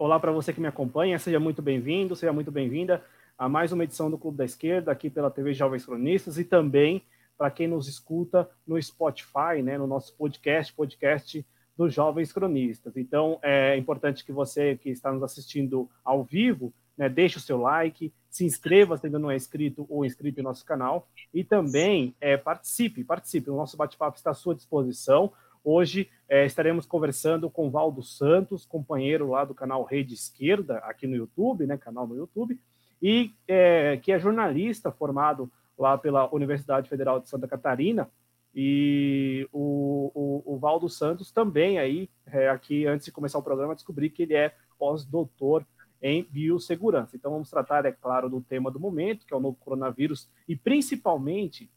Olá para você que me acompanha, seja muito bem-vindo, seja muito bem-vinda a mais uma edição do Clube da Esquerda, aqui pela TV Jovens Cronistas e também para quem nos escuta no Spotify, né, no nosso podcast, podcast dos Jovens Cronistas. Então, é importante que você que está nos assistindo ao vivo, né, deixe o seu like, se inscreva se ainda não é inscrito ou inscrito no nosso canal e também é, participe, participe. O nosso bate-papo está à sua disposição. Hoje é, estaremos conversando com Valdo Santos, companheiro lá do canal Rede Esquerda, aqui no YouTube, né, canal no YouTube, e é, que é jornalista formado lá pela Universidade Federal de Santa Catarina. E o, o, o Valdo Santos também aí, é, aqui antes de começar o programa, descobri que ele é pós-doutor em biossegurança. Então vamos tratar, é claro, do tema do momento, que é o novo coronavírus, e principalmente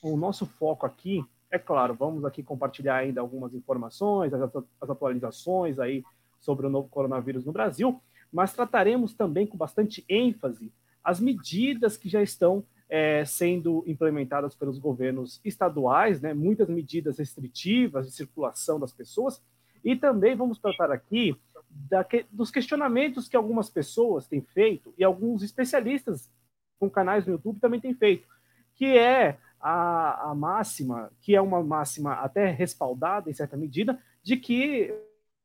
o nosso foco aqui é claro, vamos aqui compartilhar ainda algumas informações, as, as atualizações aí sobre o novo coronavírus no Brasil, mas trataremos também com bastante ênfase as medidas que já estão é, sendo implementadas pelos governos estaduais, né, muitas medidas restritivas de circulação das pessoas, e também vamos tratar aqui dos questionamentos que algumas pessoas têm feito, e alguns especialistas com canais no YouTube também têm feito, que é a, a máxima, que é uma máxima até respaldada em certa medida, de que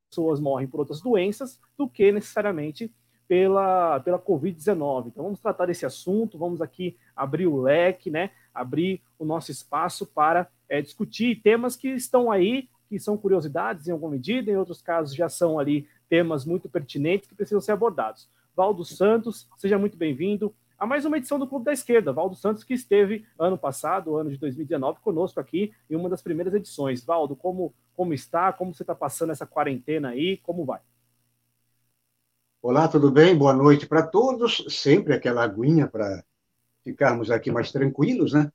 pessoas morrem por outras doenças do que necessariamente pela, pela Covid-19. Então, vamos tratar desse assunto, vamos aqui abrir o leque, né, abrir o nosso espaço para é, discutir temas que estão aí, que são curiosidades em alguma medida, em outros casos já são ali temas muito pertinentes que precisam ser abordados. Valdo Santos, seja muito bem-vindo a mais uma edição do Clube da Esquerda. Valdo Santos, que esteve ano passado, ano de 2019, conosco aqui em uma das primeiras edições. Valdo, como, como está? Como você está passando essa quarentena aí? Como vai? Olá, tudo bem? Boa noite para todos. Sempre aquela aguinha para ficarmos aqui mais tranquilos, né?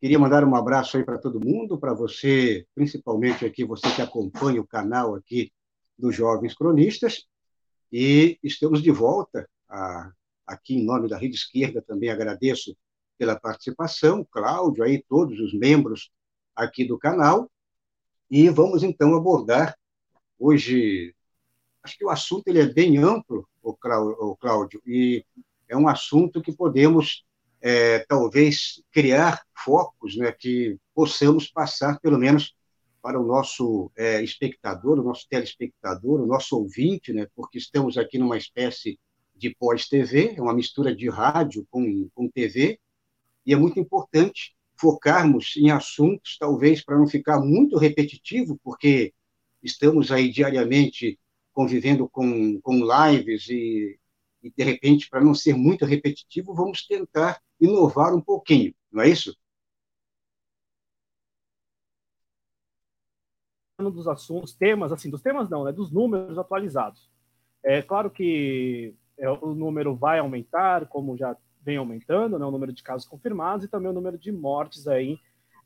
Queria mandar um abraço aí para todo mundo, para você, principalmente aqui, você que acompanha o canal aqui dos Jovens Cronistas. E estamos de volta a aqui em nome da Rede Esquerda também agradeço pela participação, Cláudio, aí todos os membros aqui do canal, e vamos então abordar hoje, acho que o assunto ele é bem amplo, o Cláudio, e é um assunto que podemos é, talvez criar focos, né, que possamos passar pelo menos para o nosso é, espectador, o nosso telespectador, o nosso ouvinte, né, porque estamos aqui numa espécie de pós-TV, é uma mistura de rádio com, com TV, e é muito importante focarmos em assuntos, talvez para não ficar muito repetitivo, porque estamos aí diariamente convivendo com, com lives e, e, de repente, para não ser muito repetitivo, vamos tentar inovar um pouquinho, não é isso? dos assuntos, temas, assim, dos temas não, né, dos números atualizados. É claro que é, o número vai aumentar, como já vem aumentando, né, o número de casos confirmados e também o número de mortes aí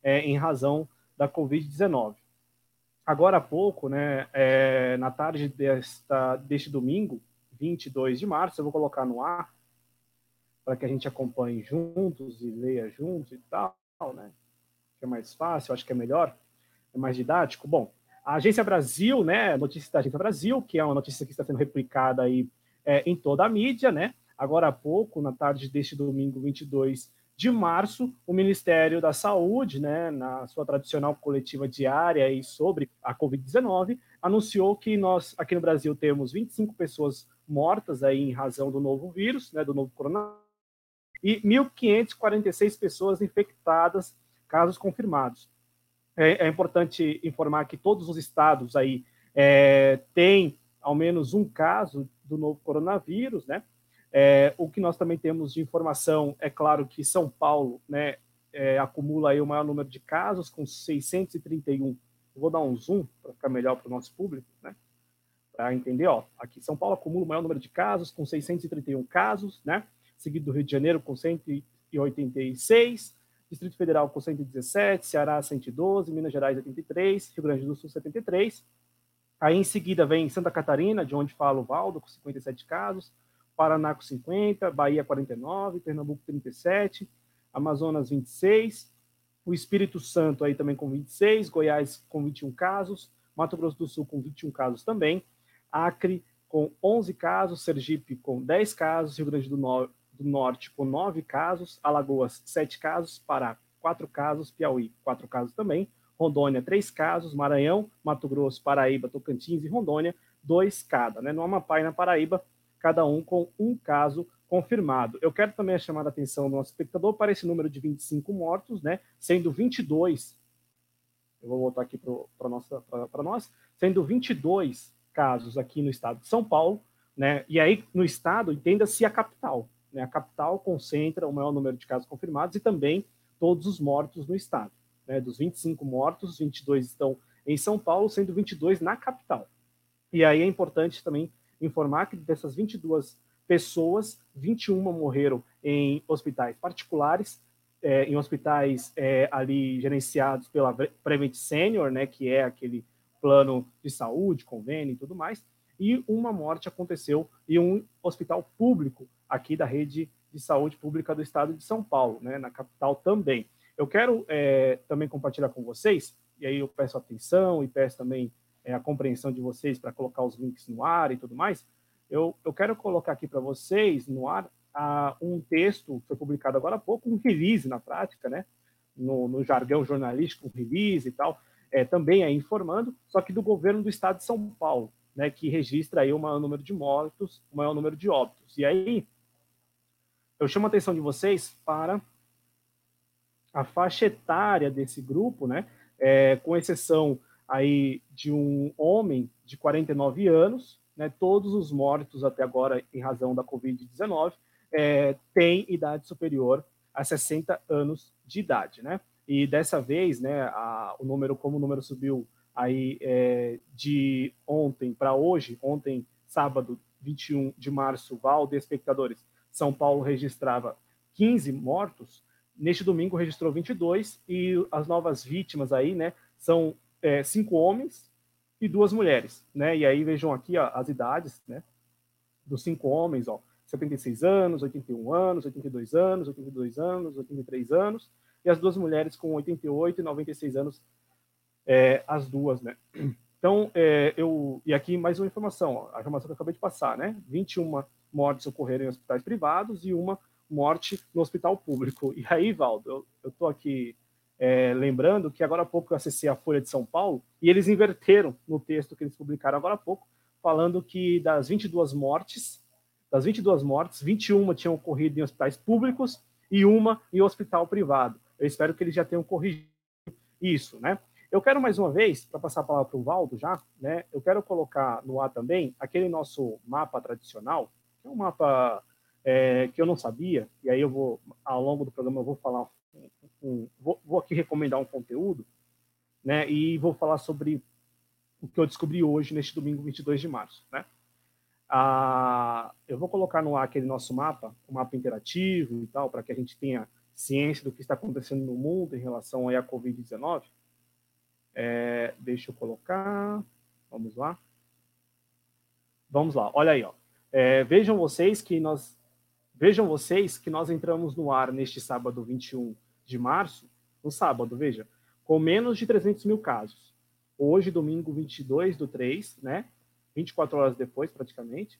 é, em razão da Covid-19. Agora há pouco, né, é, na tarde desta, deste domingo, 22 de março, eu vou colocar no ar para que a gente acompanhe juntos e leia juntos e tal, né? Que é mais fácil, acho que é melhor, é mais didático. Bom, a Agência Brasil, né, notícia da Agência Brasil, que é uma notícia que está sendo replicada aí é, em toda a mídia, né? Agora há pouco, na tarde deste domingo 22 de março, o Ministério da Saúde, né, na sua tradicional coletiva diária e sobre a Covid-19, anunciou que nós aqui no Brasil temos 25 pessoas mortas aí em razão do novo vírus, né, do novo coronavírus, e 1.546 pessoas infectadas, casos confirmados. É, é, importante informar que todos os estados aí é, têm ao menos um caso do novo coronavírus, né? É, o que nós também temos de informação é claro que São Paulo, né, é, acumula aí o maior número de casos com 631. Eu vou dar um zoom para ficar melhor para o nosso público, né? Para entender, ó, aqui São Paulo acumula o maior número de casos com 631 casos, né? Seguido do Rio de Janeiro com 186, Distrito Federal com 117, Ceará 112, Minas Gerais 83, Rio Grande do Sul 73 Aí em seguida vem Santa Catarina, de onde fala o Valdo, com 57 casos, Paraná com 50, Bahia 49, Pernambuco 37, Amazonas 26, o Espírito Santo aí também com 26, Goiás com 21 casos, Mato Grosso do Sul com 21 casos também, Acre com 11 casos, Sergipe com 10 casos, Rio Grande do, no do Norte com 9 casos, Alagoas 7 casos, Pará 4 casos, Piauí 4 casos também, Rondônia 3 casos, Maranhão, Mato Grosso, Paraíba, Tocantins e Rondônia 2 cada. Né? No Amapá e na Paraíba, cada um com um caso confirmado. Eu quero também chamar a atenção do nosso espectador para esse número de 25 mortos, né? sendo 22, eu vou voltar aqui para nós, sendo 22 casos aqui no estado de São Paulo, né? e aí no estado, entenda-se a capital. Né? A capital concentra o maior número de casos confirmados e também todos os mortos no estado. Né? Dos 25 mortos, 22 estão em São Paulo, sendo 22 na capital. E aí é importante também informar que dessas 22 pessoas, 21 morreram em hospitais particulares, é, em hospitais é, ali gerenciados pela Prevent Senior, né, que é aquele plano de saúde, convênio e tudo mais, e uma morte aconteceu em um hospital público aqui da rede de saúde pública do estado de São Paulo, né, na capital também. Eu quero é, também compartilhar com vocês, e aí eu peço atenção e peço também é, a compreensão de vocês para colocar os links no ar e tudo mais. Eu, eu quero colocar aqui para vocês no ar a, um texto que foi publicado agora há pouco, um release na prática, né? No, no jargão jornalístico, um release e tal, é, também é informando, só que do governo do estado de São Paulo, né, que registra aí o maior número de mortos, o maior número de óbitos. E aí, eu chamo a atenção de vocês para a faixa etária desse grupo, né, é, com exceção aí de um homem de 49 anos, né, todos os mortos até agora em razão da Covid-19 é, têm idade superior a 60 anos de idade, né? E dessa vez, né, a, o número, como o número subiu aí é, de ontem para hoje, ontem, sábado, 21 de março, Val de espectadores, são Paulo registrava 15 mortos, neste domingo registrou 22 e as novas vítimas aí, né, são é, cinco homens e duas mulheres, né? E aí vejam aqui ó, as idades, né, dos cinco homens, ó, 76 anos, 81 anos, 82 anos, 82 anos, 83 anos, e as duas mulheres com 88 e 96 anos, é, as duas, né? Então, é, eu. E aqui mais uma informação, ó, a informação que eu acabei de passar, né? 21 mortes ocorreram em hospitais privados e uma morte no hospital público. E aí, Valdo, eu estou aqui é, lembrando que agora há pouco eu acessei a Folha de São Paulo e eles inverteram no texto que eles publicaram agora há pouco, falando que das 22 mortes, das 22 mortes, 21 tinham ocorrido em hospitais públicos e uma em hospital privado. Eu espero que eles já tenham corrigido isso, né? Eu quero mais uma vez, para passar a palavra para o Valdo já, né? Eu quero colocar no ar também aquele nosso mapa tradicional, é um mapa é, que eu não sabia, e aí eu vou, ao longo do programa, eu vou falar, um, vou, vou, aqui recomendar um conteúdo, né, e vou falar sobre o que eu descobri hoje, neste domingo 22 de março, né. Ah, eu vou colocar no ar aquele nosso mapa, um mapa interativo e tal, para que a gente tenha ciência do que está acontecendo no mundo em relação à Covid-19. É, deixa eu colocar, vamos lá. Vamos lá, olha aí, ó. É, vejam vocês que nós vejam vocês que nós entramos no ar neste sábado 21 de março, no sábado, veja, com menos de 300 mil casos. Hoje, domingo 22 do 3, né? 24 horas depois, praticamente,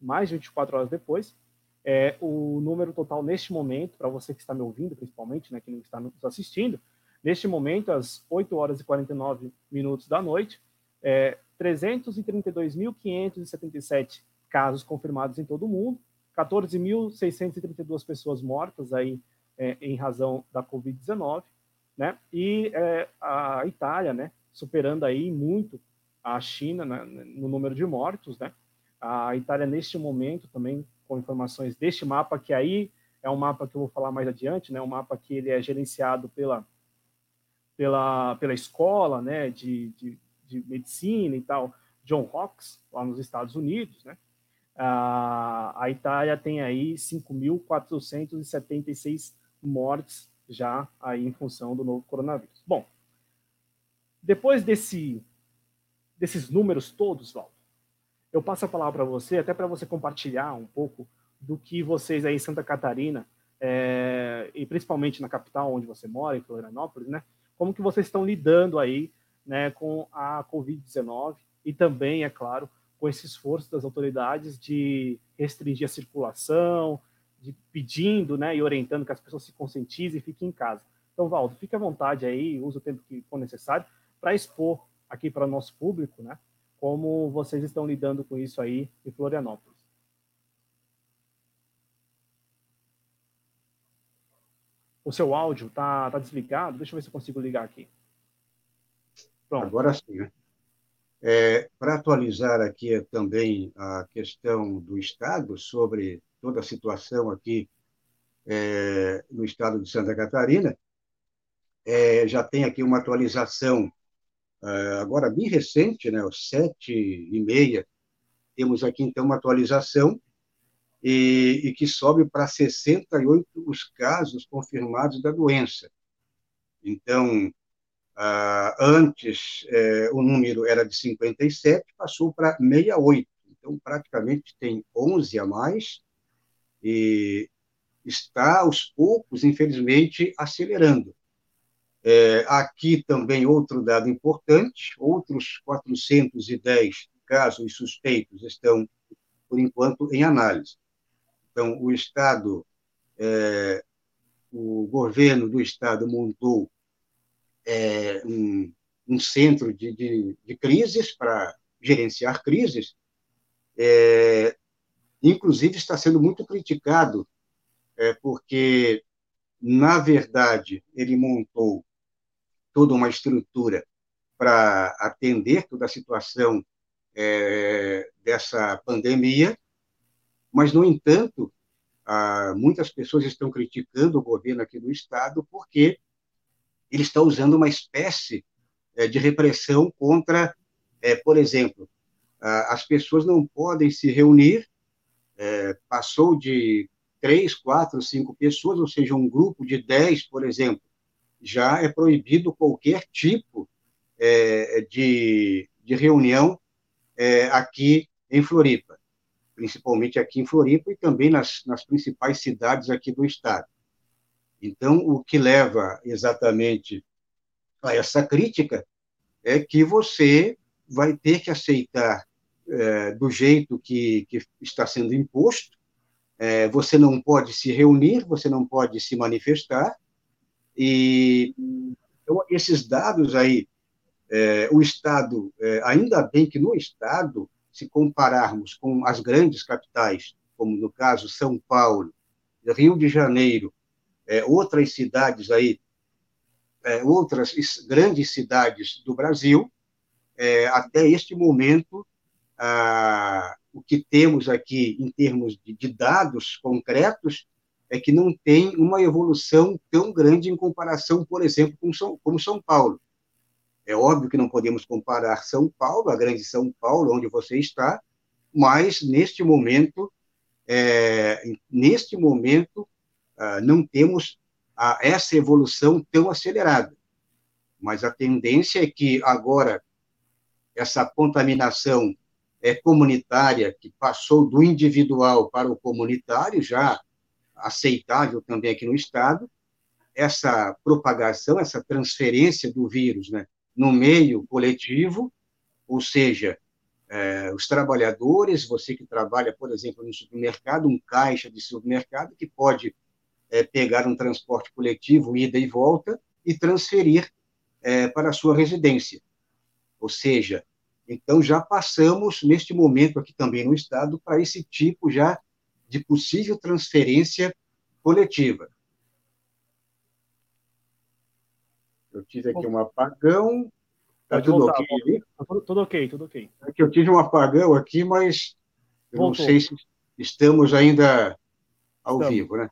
mais de 24 horas depois, é, o número total neste momento, para você que está me ouvindo, principalmente, né, que não está nos assistindo, neste momento, às 8 horas e 49 minutos da noite, é 332.577 casos confirmados em todo o mundo, 14.632 pessoas mortas aí é, em razão da Covid-19, né? E é, a Itália, né, superando aí muito a China né, no número de mortos, né? A Itália neste momento também com informações deste mapa que aí é um mapa que eu vou falar mais adiante, né? Um mapa que ele é gerenciado pela pela pela escola, né? De, de, de medicina e tal, John Hawkes lá nos Estados Unidos, né? A Itália tem aí 5.476 mortes já aí em função do novo coronavírus. Bom, depois desse, desses números todos, Val, eu passo a palavra para você, até para você compartilhar um pouco do que vocês aí em Santa Catarina, é, e principalmente na capital onde você mora, em Florianópolis, né? Como que vocês estão lidando aí né, com a Covid-19 e também, é claro, com esse esforço das autoridades de restringir a circulação, de pedindo né, e orientando que as pessoas se conscientizem e fiquem em casa. Então, Valdo, fique à vontade aí, use o tempo que for necessário para expor aqui para o nosso público, né, como vocês estão lidando com isso aí em Florianópolis. O seu áudio está tá desligado? Deixa eu ver se eu consigo ligar aqui. Pronto. Agora sim. Né? É, Para atualizar aqui também a questão do Estado sobre toda a situação aqui é, no Estado de Santa Catarina, é, já tem aqui uma atualização é, agora bem recente, né, às sete e meia, temos aqui então uma atualização e, e que sobe para 68 os casos confirmados da doença. Então, ah, antes, é, o número era de 57, passou para 68. Então, praticamente tem 11 a mais e está, aos poucos, infelizmente, acelerando. É, aqui também outro dado importante: outros 410 casos suspeitos estão, por enquanto, em análise. Então, o Estado, é, o governo do Estado montou é, um, um, centro de, de, de crises para gerenciar crises, é, inclusive está sendo muito criticado, é, porque, na verdade, ele montou toda uma estrutura para atender toda a situação é, dessa pandemia, mas, no entanto, ah, muitas pessoas estão criticando o governo aqui do Estado porque ele está usando uma espécie é, de repressão contra, é, por exemplo, as pessoas não podem se reunir, é, passou de três, quatro, cinco pessoas, ou seja, um grupo de dez, por exemplo, já é proibido qualquer tipo de, de reunião aqui em Floripa, principalmente aqui em Floripa e também nas, nas principais cidades aqui do estado. Então, o que leva exatamente a essa crítica é que você vai ter que aceitar é, do jeito que, que está sendo imposto, é, você não pode se reunir, você não pode se manifestar, e então, esses dados aí, é, o Estado, é, ainda bem que no Estado, se compararmos com as grandes capitais, como no caso São Paulo, Rio de Janeiro é, outras cidades aí, é, outras grandes cidades do Brasil, é, até este momento, o que temos aqui em termos de, de, dados concretos é que não tem uma evolução tão grande em comparação, por exemplo, com São, como São Paulo. É óbvio que não podemos comparar São Paulo, a grande São Paulo, onde você está, mas neste momento, é, neste momento, não temos ah, essa evolução tão acelerada. Mas a tendência é que agora essa contaminação é comunitária, que passou do individual para o comunitário, já aceitável também aqui no Estado, essa propagação, essa transferência do vírus né, no meio coletivo, ou seja, é, os trabalhadores, você que trabalha, por exemplo, no supermercado, um caixa de supermercado que pode é, pegar um transporte coletivo, ida e volta, e transferir é, para a sua residência. Ou seja, então já passamos, neste momento aqui também no Estado, para esse tipo já de possível transferência coletiva. Eu tive aqui um apagão. Está tudo voltar, ok? Tá tudo, tudo, ok, tudo ok. É que eu tive um apagão aqui, mas eu não sei se estamos ainda ao estamos. vivo, né?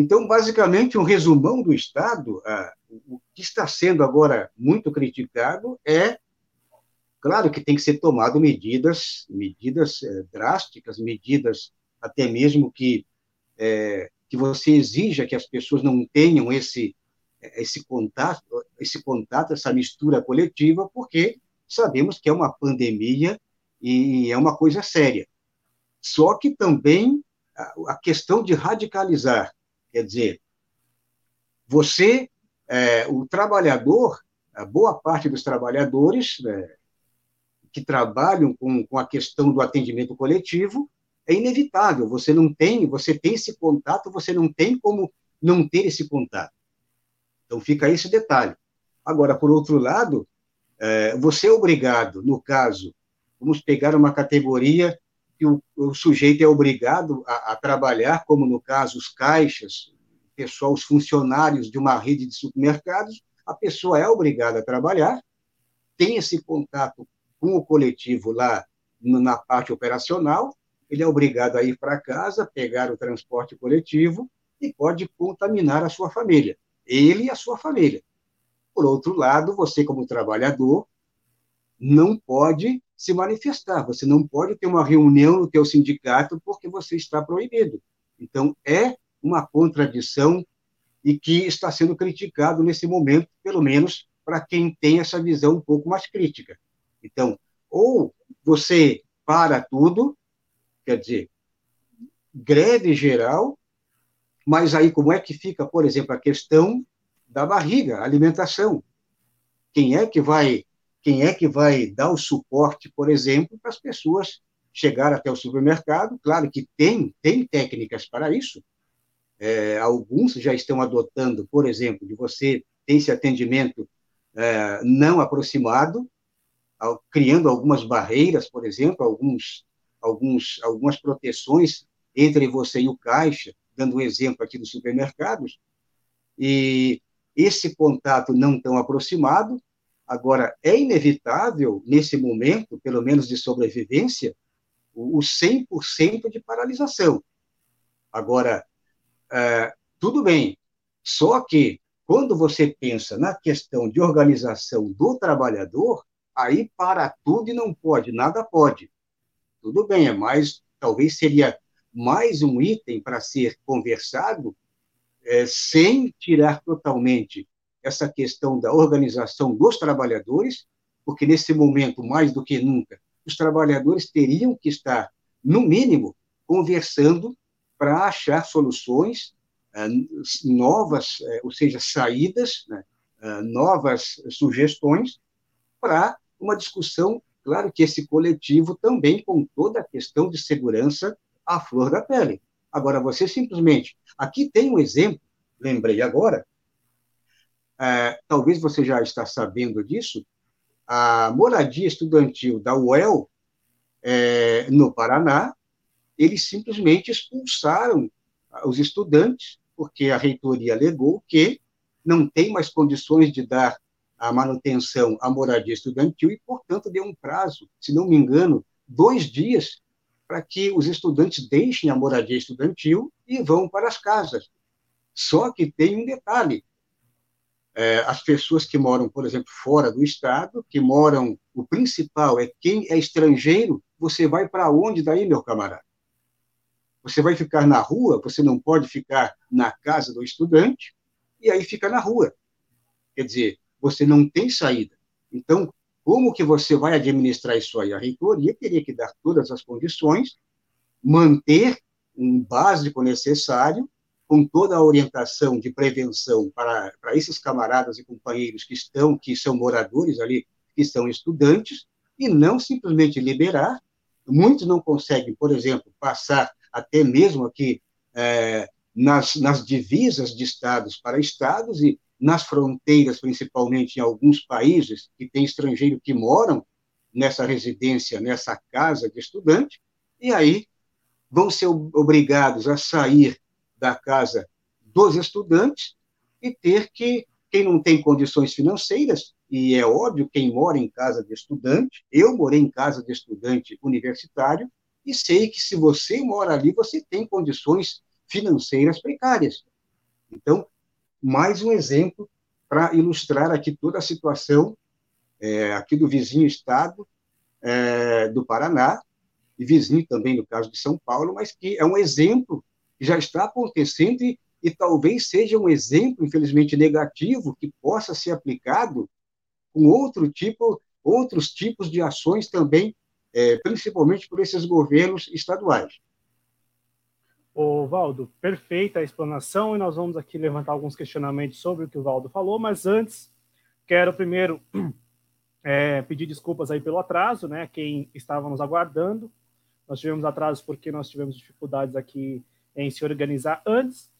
Então, basicamente, um resumão do Estado, ah, o que está sendo agora muito criticado é, claro que tem que ser tomado medidas, medidas é, drásticas, medidas até mesmo que é, que você exija que as pessoas não tenham esse esse contato, esse contato, essa mistura coletiva, porque sabemos que é uma pandemia e é uma coisa séria. Só que também a questão de radicalizar Quer dizer, você, é, o trabalhador, a boa parte dos trabalhadores, né, que trabalham com, com a questão do atendimento coletivo, é inevitável. Você não tem, você tem esse contato, você não tem como não ter esse contato. Então fica esse detalhe. Agora, por outro lado, é, você é obrigado, no caso, vamos pegar uma categoria que o, o sujeito é obrigado a, a, trabalhar, como no caso os caixas, pessoal, os funcionários de uma rede de supermercados, a pessoa é obrigada a trabalhar, tem esse contato com o coletivo lá na parte operacional, ele é obrigado a ir para casa, pegar o transporte coletivo e pode contaminar a sua família, ele e a sua família. Por outro lado, você, como trabalhador, não pode se manifestar, você não pode ter uma reunião no teu sindicato porque você está proibido. Então, é uma contradição e que está sendo criticado nesse momento, pelo menos para quem tem essa visão um pouco mais crítica. Então, ou você para tudo, quer dizer, greve geral, mas aí como é que fica, por exemplo, a questão da barriga, alimentação? Quem é que vai, quem é que vai dar o suporte, por exemplo, para as pessoas chegar até o supermercado? Claro que tem, tem técnicas para isso. É, alguns já estão adotando, por exemplo, de você ter esse atendimento é, não aproximado, criando algumas barreiras, por exemplo, alguns, alguns, algumas proteções entre você e o caixa, dando um exemplo aqui dos supermercados, e esse contato não tão aproximado, agora, é inevitável, nesse momento, pelo menos de sobrevivência, o 100% de paralisação. Agora, é, tudo bem, só que quando você pensa na questão de organização do trabalhador, aí para tudo e não pode, nada pode. Tudo bem, é mais, talvez seria mais um item para ser conversado, é, sem tirar totalmente essa questão da organização dos trabalhadores, porque nesse momento, mais do que nunca, os trabalhadores teriam que estar, no mínimo, conversando para achar soluções é, novas, é, ou seja, saídas, né, é, novas sugestões para uma discussão, claro que esse coletivo também com toda a questão de segurança à flor da pele. Agora, você simplesmente. Aqui tem um exemplo, lembrei agora, é, talvez você já está sabendo disso, a moradia estudantil da UEL, é, no Paraná, eles simplesmente expulsaram os estudantes, porque a reitoria alegou que não tem mais condições de dar a manutenção à moradia estudantil e, portanto, deu um prazo, se não me engano, dois dias para que os estudantes deixem a moradia estudantil e vão para as casas. Só que tem um detalhe: é, as pessoas que moram, por exemplo, fora do estado, que moram, o principal é quem é estrangeiro, você vai para onde daí, meu camarada? Você vai ficar na rua, você não pode ficar na casa do estudante, e aí fica na rua. Quer dizer, você não tem saída. Então, como que você vai administrar isso aí? A reitoria teria que dar todas as condições, manter um básico necessário, com toda a orientação de prevenção para, para esses camaradas e companheiros que estão, que são moradores ali, que são estudantes, e não simplesmente liberar. Muitos não conseguem, por exemplo, passar até mesmo aqui é, nas, nas divisas de estados para estados, e nas fronteiras, principalmente em alguns países que tem estrangeiro que moram nessa residência, nessa casa de estudante, e aí vão ser obrigados a sair da casa dos estudantes e ter que, quem não tem condições financeiras, e é óbvio, quem mora em casa de estudante, eu morei em casa de estudante universitário, e sei que se você mora ali, você tem condições financeiras precárias. Então, mais um exemplo para ilustrar aqui toda a situação é, aqui do vizinho estado é, do Paraná, e vizinho também no caso de São Paulo, mas que é um exemplo já está acontecendo e, talvez seja um exemplo, infelizmente, negativo, que possa ser aplicado com outro tipo, outros tipos de ações também, é, principalmente por esses governos estaduais. Ô, Valdo, perfeita a explanação e nós vamos aqui levantar alguns questionamentos sobre o que o Valdo falou, mas antes, quero primeiro é, pedir desculpas aí pelo atraso, né? Quem estava nos aguardando. Nós tivemos atrasos porque nós tivemos dificuldades aqui em se organizar antes.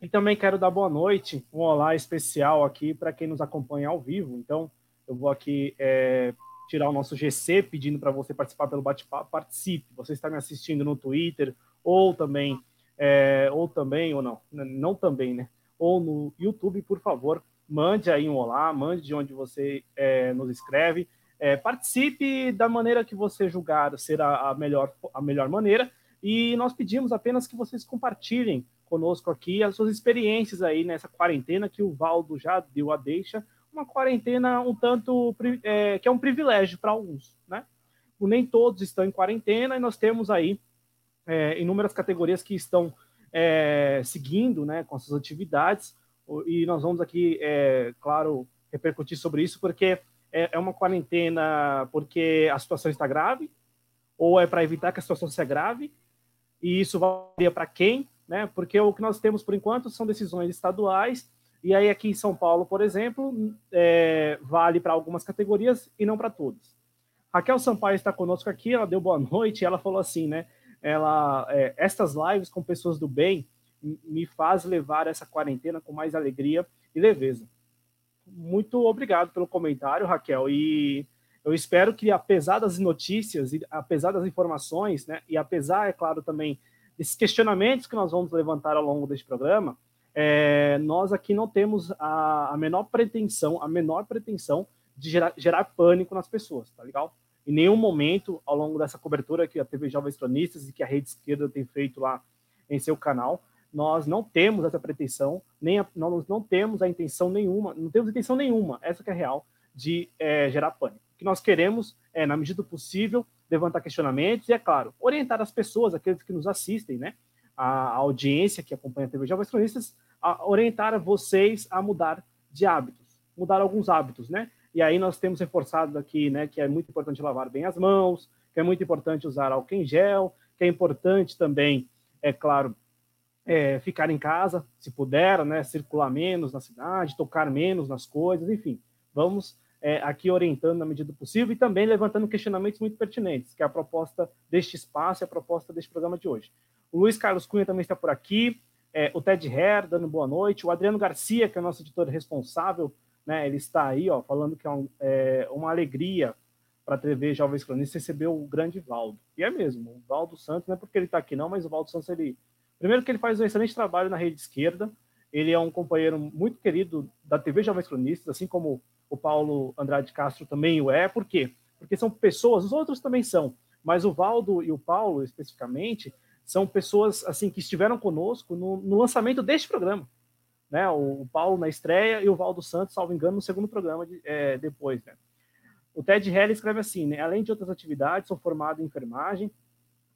E também quero dar boa noite, um olá especial aqui para quem nos acompanha ao vivo. Então, eu vou aqui é, tirar o nosso GC pedindo para você participar pelo bate-papo. Participe. Você está me assistindo no Twitter ou também, é, ou também, ou não, não também, né? Ou no YouTube, por favor, mande aí um olá, mande de onde você é, nos escreve. É, participe da maneira que você julgar ser a, a, melhor, a melhor maneira. E nós pedimos apenas que vocês compartilhem conosco aqui as suas experiências aí nessa quarentena que o Valdo já deu a deixa. Uma quarentena um tanto é, que é um privilégio para alguns, né? Nem todos estão em quarentena e nós temos aí é, inúmeras categorias que estão é, seguindo né, com as suas atividades e nós vamos aqui, é, claro, repercutir sobre isso, porque é, é uma quarentena porque a situação está grave, ou é para evitar que a situação seja grave, e isso varia para quem, né? Porque o que nós temos por enquanto são decisões estaduais, e aí aqui em São Paulo, por exemplo, é, vale para algumas categorias e não para todas. Raquel Sampaio está conosco aqui, ela deu boa noite, ela falou assim, né? Ela, é, estas lives com pessoas do bem me faz levar essa quarentena com mais alegria e leveza. Muito obrigado pelo comentário, Raquel. E eu espero que, apesar das notícias, e apesar das informações, né, e apesar, é claro, também desses questionamentos que nós vamos levantar ao longo deste programa, é, nós aqui não temos a, a, menor pretensão, a menor pretensão de gerar, gerar, pânico nas pessoas, tá legal? Em nenhum momento, ao longo dessa cobertura que a TV Jovens Cronistas e que a Rede Esquerda tem feito lá em seu canal, nós não temos essa pretensão, nem a, nós não temos a intenção nenhuma, não temos intenção nenhuma, essa que é real, de é, gerar pânico. O que nós queremos é, na medida do possível, levantar questionamentos e, é claro, orientar as pessoas, aqueles que nos assistem, né, a, audiência que acompanha a TV Jovens Cronistas, a orientar vocês a mudar de hábitos, mudar alguns hábitos, né? E aí nós temos reforçado aqui, né, que é muito importante lavar bem as mãos, que é muito importante usar álcool em gel, que é importante também, é claro, é, ficar em casa, se puder, né, circular menos na cidade, tocar menos nas coisas, enfim, vamos é, aqui orientando na medida do possível e também levantando questionamentos muito pertinentes, que é a proposta deste espaço e a proposta deste programa de hoje. O Luiz Carlos Cunha também está por aqui, é, o Ted Herr dando boa noite, o Adriano Garcia, que é nosso editor responsável, né, ele está aí, ó, falando que é, um, é uma alegria para a TV Jovens Cronistas receber o grande Valdo. E é mesmo, o Valdo Santos, não é porque ele está aqui não, mas o Valdo Santos, ele Primeiro que ele faz um excelente trabalho na rede esquerda, ele é um companheiro muito querido da TV Jovens Cronistas, assim como o Paulo Andrade Castro também o é. Por quê? Porque são pessoas, os outros também são, mas o Valdo e o Paulo, especificamente, são pessoas assim que estiveram conosco no, no lançamento deste programa. Né? O, o, Paulo na estreia e o Valdo Santos, salvo engano, no segundo programa de, é, depois. Né? O Ted Hell escreve assim, né? além de outras atividades, sou formado em enfermagem,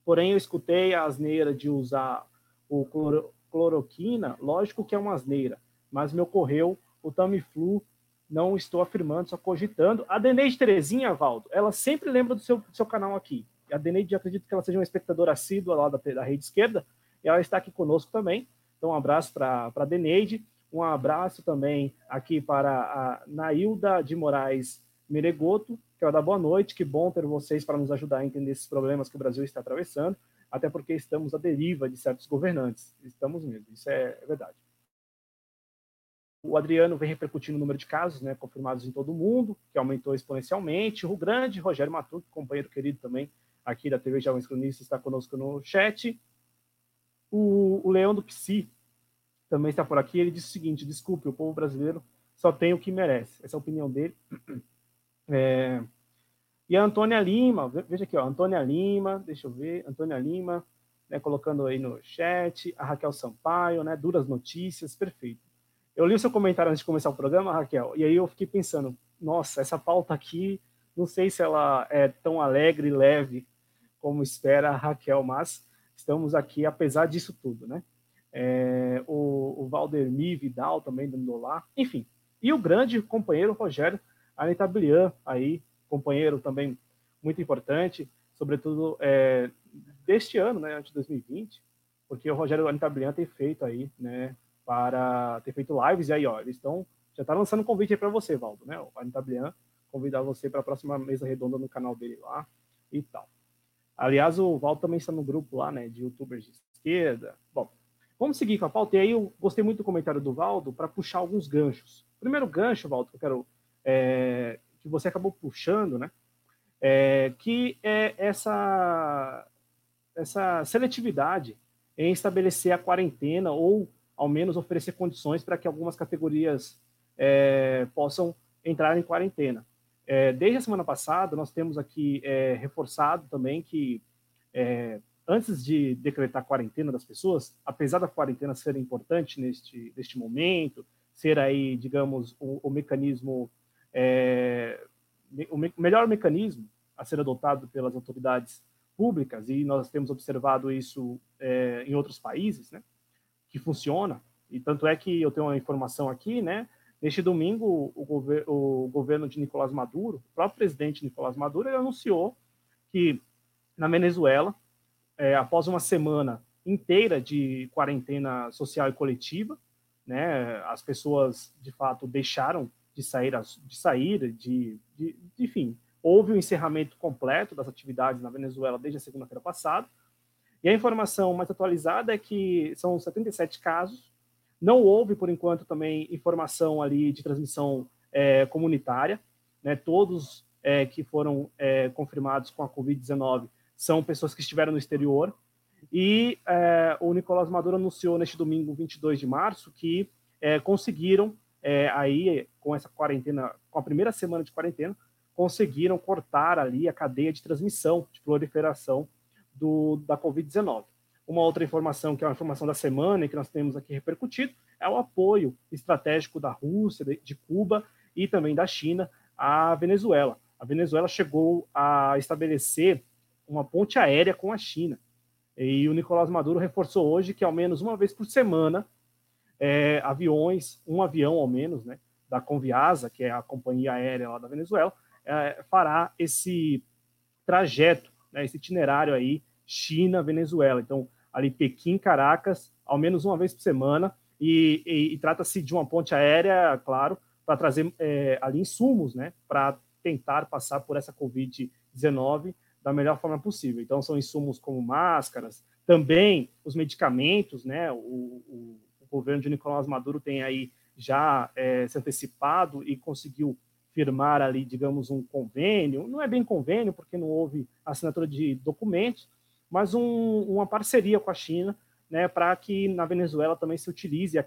porém eu escutei a asneira de usar o cloro, cloroquina, lógico que é uma asneira, mas me ocorreu o Tamiflu, não estou afirmando, só cogitando. A Deneide Terezinha, Valdo, ela sempre lembra do seu, do seu canal aqui. A Deneide, acredito que ela seja uma espectadora assídua lá da, da rede esquerda, e ela está aqui conosco também. Então, um abraço para a Deneide, um abraço também aqui para a Nailda de Moraes Meregoto, que é da boa noite, que bom ter vocês para nos ajudar a entender esses problemas que o Brasil está atravessando até porque estamos à deriva de certos governantes. Estamos mesmo, isso é, é verdade. O Adriano vem repercutindo o número de casos né, confirmados em todo o mundo, que aumentou exponencialmente. O Grande, Rogério Matuto, companheiro querido também aqui da TV Jovens Cronistas, está conosco no chat. O, o Leão do Psi também está por aqui. Ele disse o seguinte: desculpe, o povo brasileiro só tem o que merece. Essa é a opinião dele. É, e a Antônia Lima, veja aqui, ó, Antônia Lima, deixa eu ver, Antônia Lima, né, colocando aí no chat, a Raquel Sampaio, né, duras notícias, perfeito. Eu li o seu comentário antes de começar o programa, Raquel, e aí eu fiquei pensando, nossa, essa pauta aqui, não sei se ela é tão alegre e leve como espera a Raquel, mas estamos aqui apesar disso tudo, né? É, o, o Valdemir Vidal também dando lá, enfim. E o grande companheiro Rogério Anitablian aí companheiro também muito importante, sobretudo é, deste ano, né, de 2020, porque o Rogério Anitablian tem feito aí, né, para ter feito lives, e aí, ó, eles estão, já está lançando um convite aí para você, Valdo, né, o Anitablian convidar você para a próxima mesa redonda no canal dele lá e tal. Aliás, o Val também está no grupo lá, né, de youtubers de esquerda. Bom, vamos seguir com a pauta. E aí eu gostei muito do comentário do Valdo para puxar alguns ganchos. Primeiro gancho, Valdo, que eu quero é, que você acabou puxando, né, é, que é essa essa seletividade em estabelecer a quarentena ou ao menos oferecer condições para que algumas categorias é, possam entrar em quarentena. É, desde a semana passada, nós temos aqui é, reforçado também que é, antes de decretar a quarentena das pessoas, apesar da quarentena ser importante neste, neste momento, ser aí, digamos, o, o mecanismo, é, o me, melhor mecanismo a ser adotado pelas autoridades públicas, e nós temos observado isso é, em outros países, né? Que funciona, e tanto é que eu tenho uma informação aqui, né? Neste domingo, o, gover o governo de Nicolás Maduro, o próprio presidente Nicolás Maduro, anunciou que na Venezuela, é, após uma semana inteira de quarentena social e coletiva, né, as pessoas de fato deixaram de sair, de sair, de, de, de enfim, houve o um encerramento completo das atividades na Venezuela desde a segunda-feira passada. E a informação mais atualizada é que são 77 casos. Não houve, por enquanto, também informação ali de transmissão é, comunitária. Né? Todos é, que foram é, confirmados com a Covid-19 são pessoas que estiveram no exterior. E é, o Nicolás Maduro anunciou neste domingo, 22 de março, que é, conseguiram, é, aí, com essa quarentena, com a primeira semana de quarentena, conseguiram cortar ali a cadeia de transmissão, de proliferação do, da Covid-19. Uma outra informação, que é uma informação da semana e que nós temos aqui repercutido, é o apoio estratégico da Rússia, de, Cuba e também da China à Venezuela. A Venezuela chegou a estabelecer uma ponte aérea com a China. E o Nicolás Maduro reforçou hoje que, ao menos uma vez por semana, é, aviões, um avião ao menos, né, da Conviasa, que é a companhia aérea lá da Venezuela, é, fará esse trajeto né, esse itinerário aí, China, Venezuela. Então, ali Pequim, Caracas, ao menos uma vez por semana, e, e, e trata-se de uma ponte aérea, claro, para trazer é, ali insumos, né, para tentar passar por essa Covid-19 da melhor forma possível. Então, são insumos como máscaras, também os medicamentos, né, o, o, o governo de Nicolás Maduro tem aí já é, se antecipado e conseguiu firmar ali, digamos, um convênio, não é bem convênio, porque não houve assinatura de documentos, mas um, uma parceria com a China, né, para que na Venezuela também se utilize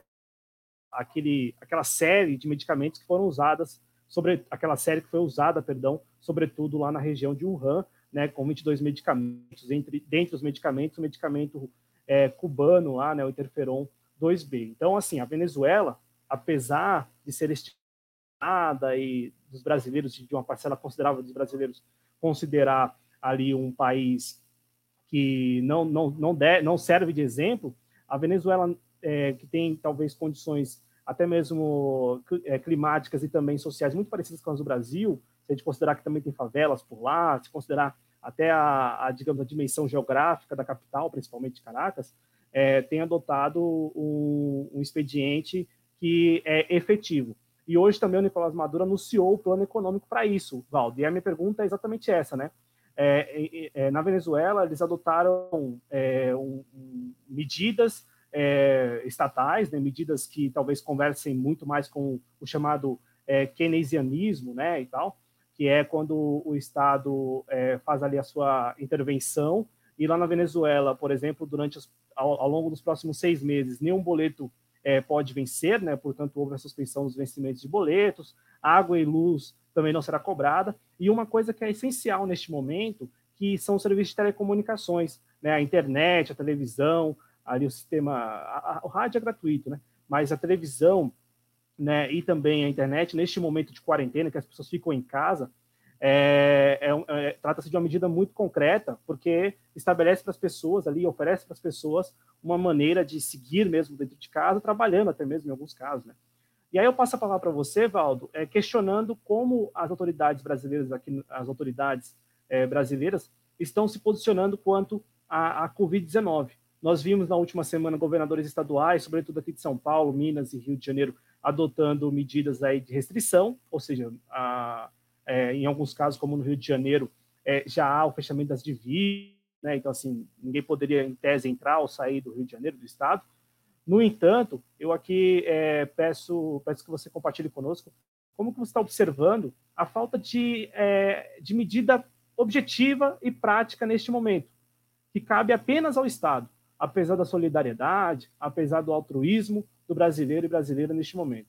aquele, aquela série de medicamentos que foram usadas, sobre aquela série que foi usada, perdão, sobretudo lá na região de Wuhan, né, com 22 medicamentos, entre, dentre os medicamentos, o medicamento é, cubano lá, né, o interferon 2B. Então, assim, a Venezuela, apesar de ser este e dos brasileiros, de uma parcela considerável dos brasileiros, considerar ali um país que não, não, não, de, não serve de exemplo, a Venezuela, é, que tem talvez condições até mesmo é, climáticas e também sociais muito parecidas com as do Brasil, se a gente considerar que também tem favelas por lá, se considerar até a, a digamos, a dimensão geográfica da capital, principalmente de Caracas, é, tem adotado um, um expediente que é efetivo. E hoje também o Nicolás Maduro anunciou o plano econômico para isso, Valdo. E a minha pergunta é exatamente essa, né? É, é, na Venezuela, eles adotaram é, um, medidas é, estatais, né, medidas que talvez conversem muito mais com o chamado é, keynesianismo, né, e tal, que é quando o Estado faz ali a sua intervenção, e lá na Venezuela, por exemplo, durante os, ao, ao longo dos próximos seis meses, nenhum boleto é, pode vencer, né? portanto, houve a suspensão dos vencimentos de boletos, água e luz também não será cobrada, e uma coisa que é essencial neste momento, que são os serviços de telecomunicações, né? a internet, a televisão, ali o sistema, a, a, o rádio é gratuito, né? mas a televisão né, e também a internet, neste momento de quarentena, que as pessoas ficam em casa, é, é, é, trata-se de uma medida muito concreta, porque estabelece para as pessoas ali, oferece para as pessoas uma maneira de seguir mesmo dentro de casa, trabalhando até mesmo em alguns casos, né? E aí eu passo a palavra para você, Valdo, é, questionando como as autoridades brasileiras aqui, as autoridades é, brasileiras estão se posicionando quanto à, à Covid-19. Nós vimos na última semana governadores estaduais, sobretudo aqui de São Paulo, Minas e Rio de Janeiro, adotando medidas aí de restrição, ou seja, a, é, em alguns casos, como no Rio de Janeiro, é, já há o fechamento das divisas, né? então, assim, ninguém poderia, em tese, entrar ou sair do Rio de Janeiro, do Estado. No entanto, eu aqui é, peço, peço que você compartilhe conosco como que você está observando a falta de, é, de medida objetiva e prática neste momento, que cabe apenas ao Estado, apesar da solidariedade, apesar do altruísmo do brasileiro e brasileira neste momento.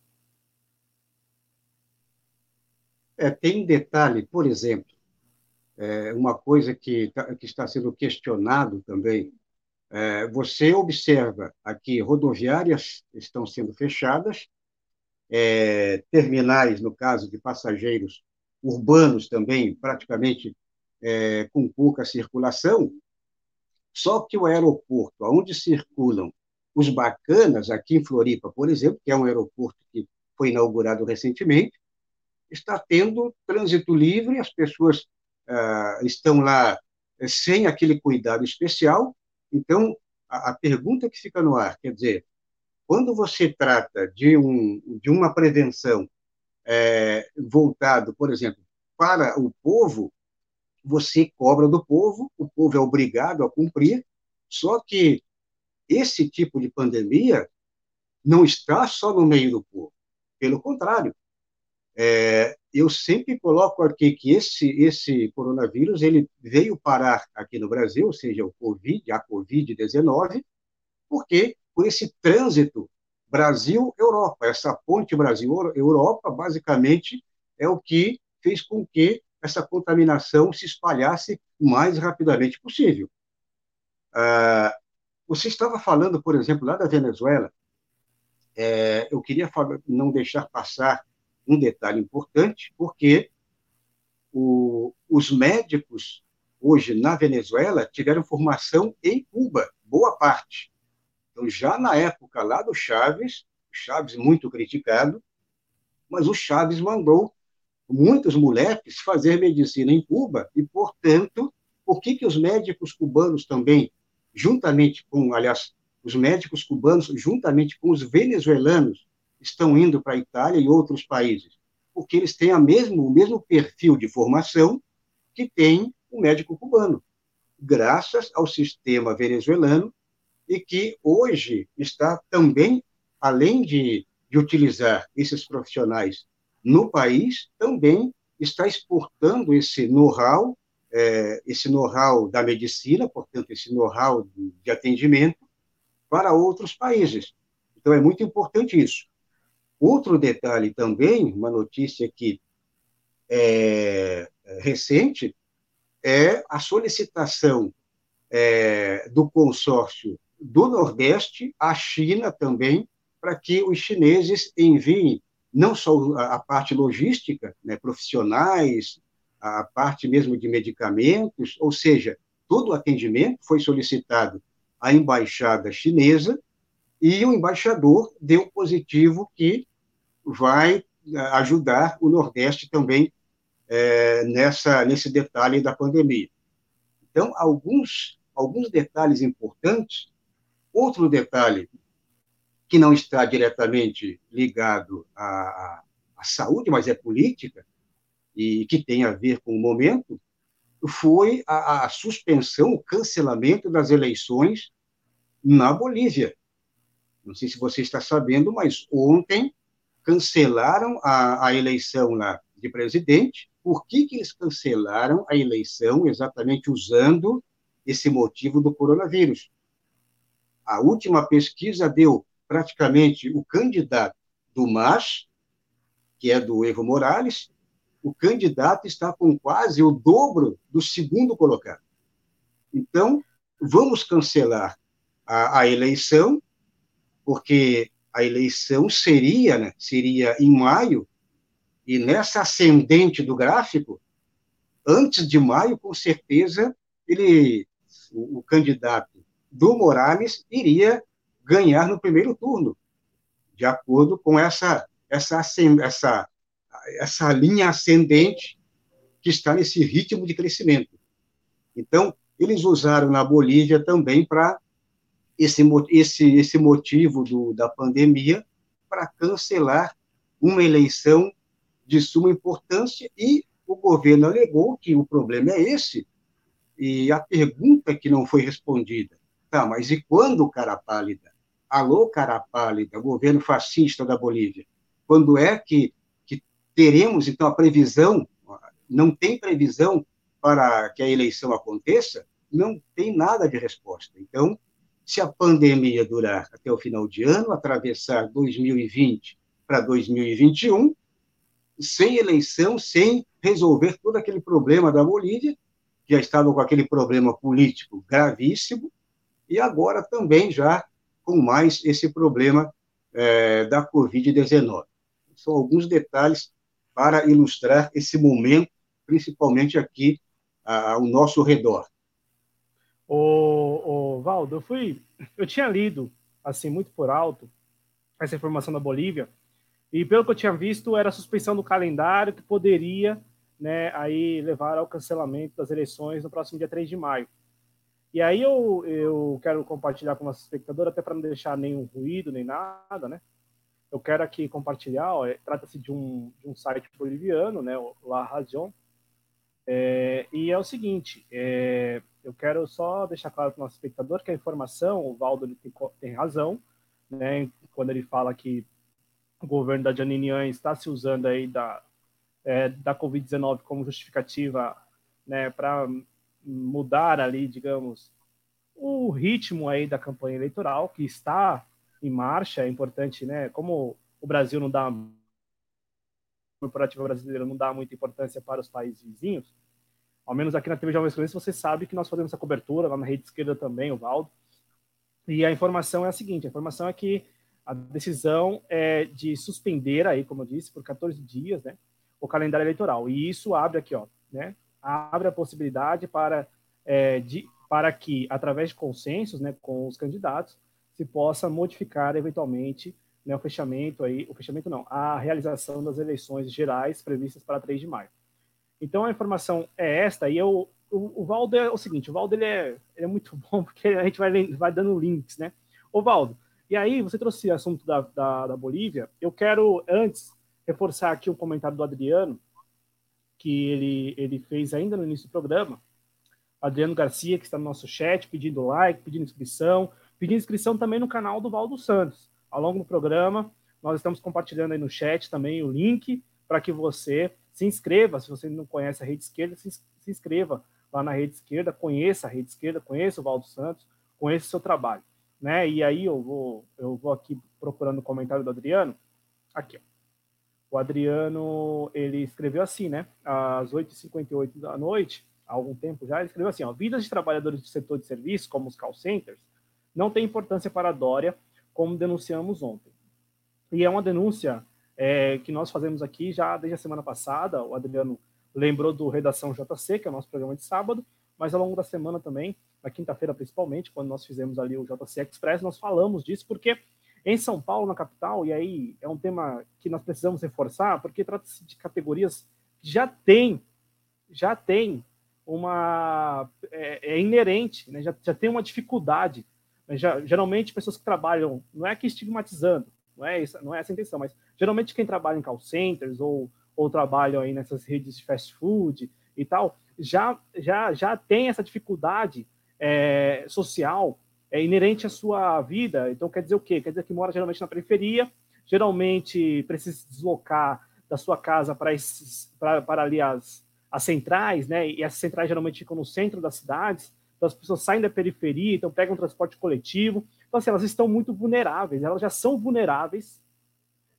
É, tem detalhe, por exemplo, é, uma coisa que, tá, que está sendo questionado também. É, você observa aqui rodoviárias estão sendo fechadas, é, terminais, no caso de passageiros urbanos também, praticamente é, com pouca circulação, só que o aeroporto, onde circulam os bacanas, aqui em Floripa, por exemplo, que é um aeroporto que foi inaugurado recentemente, está tendo trânsito livre, as pessoas ah, estão lá eh, sem aquele cuidado especial. Então, a, a pergunta que fica no ar, quer dizer, quando você trata de, um, de uma prevenção é, voltado, por exemplo, para o povo, você cobra do povo, o povo é obrigado a cumprir, só que esse tipo de pandemia não está só no meio do povo, pelo contrário, é, eu sempre coloco aqui que esse, esse coronavírus ele veio parar aqui no Brasil, ou seja, o Covid, a Covid-19, porque por esse trânsito Brasil-Europa, essa ponte Brasil-Europa, basicamente, é o que fez com que essa contaminação se espalhasse o mais rapidamente possível. Ah, você estava falando, por exemplo, lá da Venezuela, é, eu queria não deixar passar um detalhe importante, porque o, os médicos hoje na Venezuela tiveram formação em Cuba, boa parte. Então, já na época lá do Chaves, Chaves muito criticado, mas o Chaves mandou muitos moleques fazer medicina em Cuba e, portanto, por que, que os médicos cubanos também, juntamente com, aliás, os médicos cubanos, juntamente com os venezuelanos, estão indo para a Itália e outros países? Porque eles têm a mesmo, o mesmo perfil de formação que tem o médico cubano, graças ao sistema venezuelano, e que hoje está também, além de, de utilizar esses profissionais no país, também está exportando esse know-how, é, esse know-how da medicina, portanto, esse know-how de, de atendimento, para outros países. Então, é muito importante isso. Outro detalhe também, uma notícia que é, é recente, é a solicitação é, do consórcio do Nordeste à China também, para que os chineses enviem não só a, parte logística, né, profissionais, a parte mesmo de medicamentos, ou seja, todo o atendimento foi solicitado à embaixada chinesa e o embaixador deu positivo que vai eh, ajudar o Nordeste também é, nessa nesse detalhe da pandemia. Então, alguns alguns detalhes importantes. Outro detalhe que não está diretamente ligado à, à saúde, mas é política e que tem a ver com o momento, foi a, a suspensão, o cancelamento das eleições na Bolívia. Não sei se você está sabendo, mas ontem cancelaram a, a eleição lá de presidente. Por que, que eles cancelaram a eleição exatamente usando esse motivo do coronavírus? A última pesquisa deu praticamente o candidato do MAS, que é do Evo Morales, o candidato está com quase o dobro do segundo colocado. Então, vamos cancelar a, a eleição, porque a eleição seria, né, seria em maio, e nessa ascendente do gráfico, antes de maio, com certeza, ele, o, o candidato do Morales iria ganhar no primeiro turno, de acordo com essa, essa, essa, essa linha ascendente que está nesse ritmo de crescimento. Então, eles usaram na Bolívia também para esse, esse, esse motivo do, da pandemia para cancelar uma eleição de suma importância e o governo alegou que o problema é esse, e a pergunta que não foi respondida, tá, mas e quando, cara pálida? Alô, cara pálida, governo fascista da Bolívia, quando é que, que teremos, então, a previsão, não tem previsão para que a eleição aconteça? Não tem nada de resposta. Então, se a pandemia durar até o final de ano, atravessar 2020 para 2021, sem eleição, sem resolver todo aquele problema da Bolívia, que já estava com aquele problema político gravíssimo, e agora também já com mais esse problema é, da Covid-19. São alguns detalhes para ilustrar esse momento, principalmente aqui ao nosso redor. O, o Valdo, eu fui, eu tinha lido assim muito por alto essa informação da Bolívia e pelo que eu tinha visto era a suspensão do calendário que poderia, né, aí levar ao cancelamento das eleições no próximo dia 3 de maio. E aí eu, eu quero compartilhar com o nosso espectador, até para não deixar nenhum ruído nem nada, né? Eu quero aqui compartilhar, é, trata-se de um, de um site boliviano, né, o La é, e é o seguinte, é, eu quero só deixar claro para o nosso espectador que a informação, o Valdo ele tem, tem razão, né, quando ele fala que o governo da Janine está se usando aí da, é, da Covid-19 como justificativa né, para mudar ali, digamos, o ritmo aí da campanha eleitoral que está em marcha. É importante, né? Como o Brasil não dá a corporativa brasileira não dá muita importância para os países vizinhos, ao menos aqui na TV Jovens Cronistas, você sabe que nós fazemos essa cobertura, lá na rede esquerda também, o Valdo. E a informação é a seguinte: a informação é que a decisão é de suspender aí, como eu disse, por 14 dias, né, o calendário eleitoral. E isso abre aqui, ó, né, abre a possibilidade para, é, de, para que, através de consensos, né, com os candidatos, se possa modificar eventualmente né, o fechamento aí, o fechamento não, a realização das eleições gerais previstas para 3 de maio. Então a informação é esta, e eu, o, o Valdo é o seguinte, o Valdo ele é, ele é muito bom porque a gente vai, vai dando links, né? Ô Valdo, e aí, você trouxe o assunto da, da, da, Bolívia. Eu quero, antes, reforçar aqui um comentário do Adriano, que ele, ele fez ainda no início do programa. Adriano Garcia, que está no nosso chat, pedindo like, pedindo inscrição, pedindo inscrição também no canal do Valdo Santos. Ao longo do programa, nós estamos compartilhando aí no chat também o link para que você se inscreva. Se você não conhece a rede esquerda, se, se inscreva lá na rede esquerda, conheça a rede esquerda, conheça o Valdo Santos, conheça o seu trabalho né? E aí eu vou, eu vou aqui procurando o comentário do Adriano. Aqui, ó. O Adriano, ele escreveu assim, né? Às 8h58 da noite, há algum tempo já, ele escreveu assim, ó. Vidas de trabalhadores do setor de serviço, como os call centers, não tem importância para a Dória, como denunciamos ontem. E é uma denúncia é, que nós fazemos aqui já desde a semana passada. O Adriano lembrou do Redação JC, que é o nosso programa de sábado, mas ao longo da semana também na quinta-feira principalmente, quando nós fizemos ali o JC Express, nós falamos disso porque em São Paulo, na capital, e aí é um tema que nós precisamos reforçar, porque trata-se de categorias que já tem, já tem uma é, é inerente, né? já, já tem uma dificuldade. Né? Já, geralmente pessoas que trabalham, não é que estigmatizando, não é, essa, não é essa a intenção, mas geralmente quem trabalha em call centers ou, ou trabalham aí nessas redes de fast food e tal, já, já, já tem essa dificuldade é, social é inerente à sua vida. Então, quer dizer o quê? Quer dizer que mora geralmente na periferia, geralmente precisa se deslocar da sua casa para, esses, para, para ali as, as centrais, né? E as centrais geralmente ficam no centro das cidades. Então, as pessoas saem da periferia, então pegam transporte coletivo. Então, assim, elas estão muito vulneráveis. Elas já são vulneráveis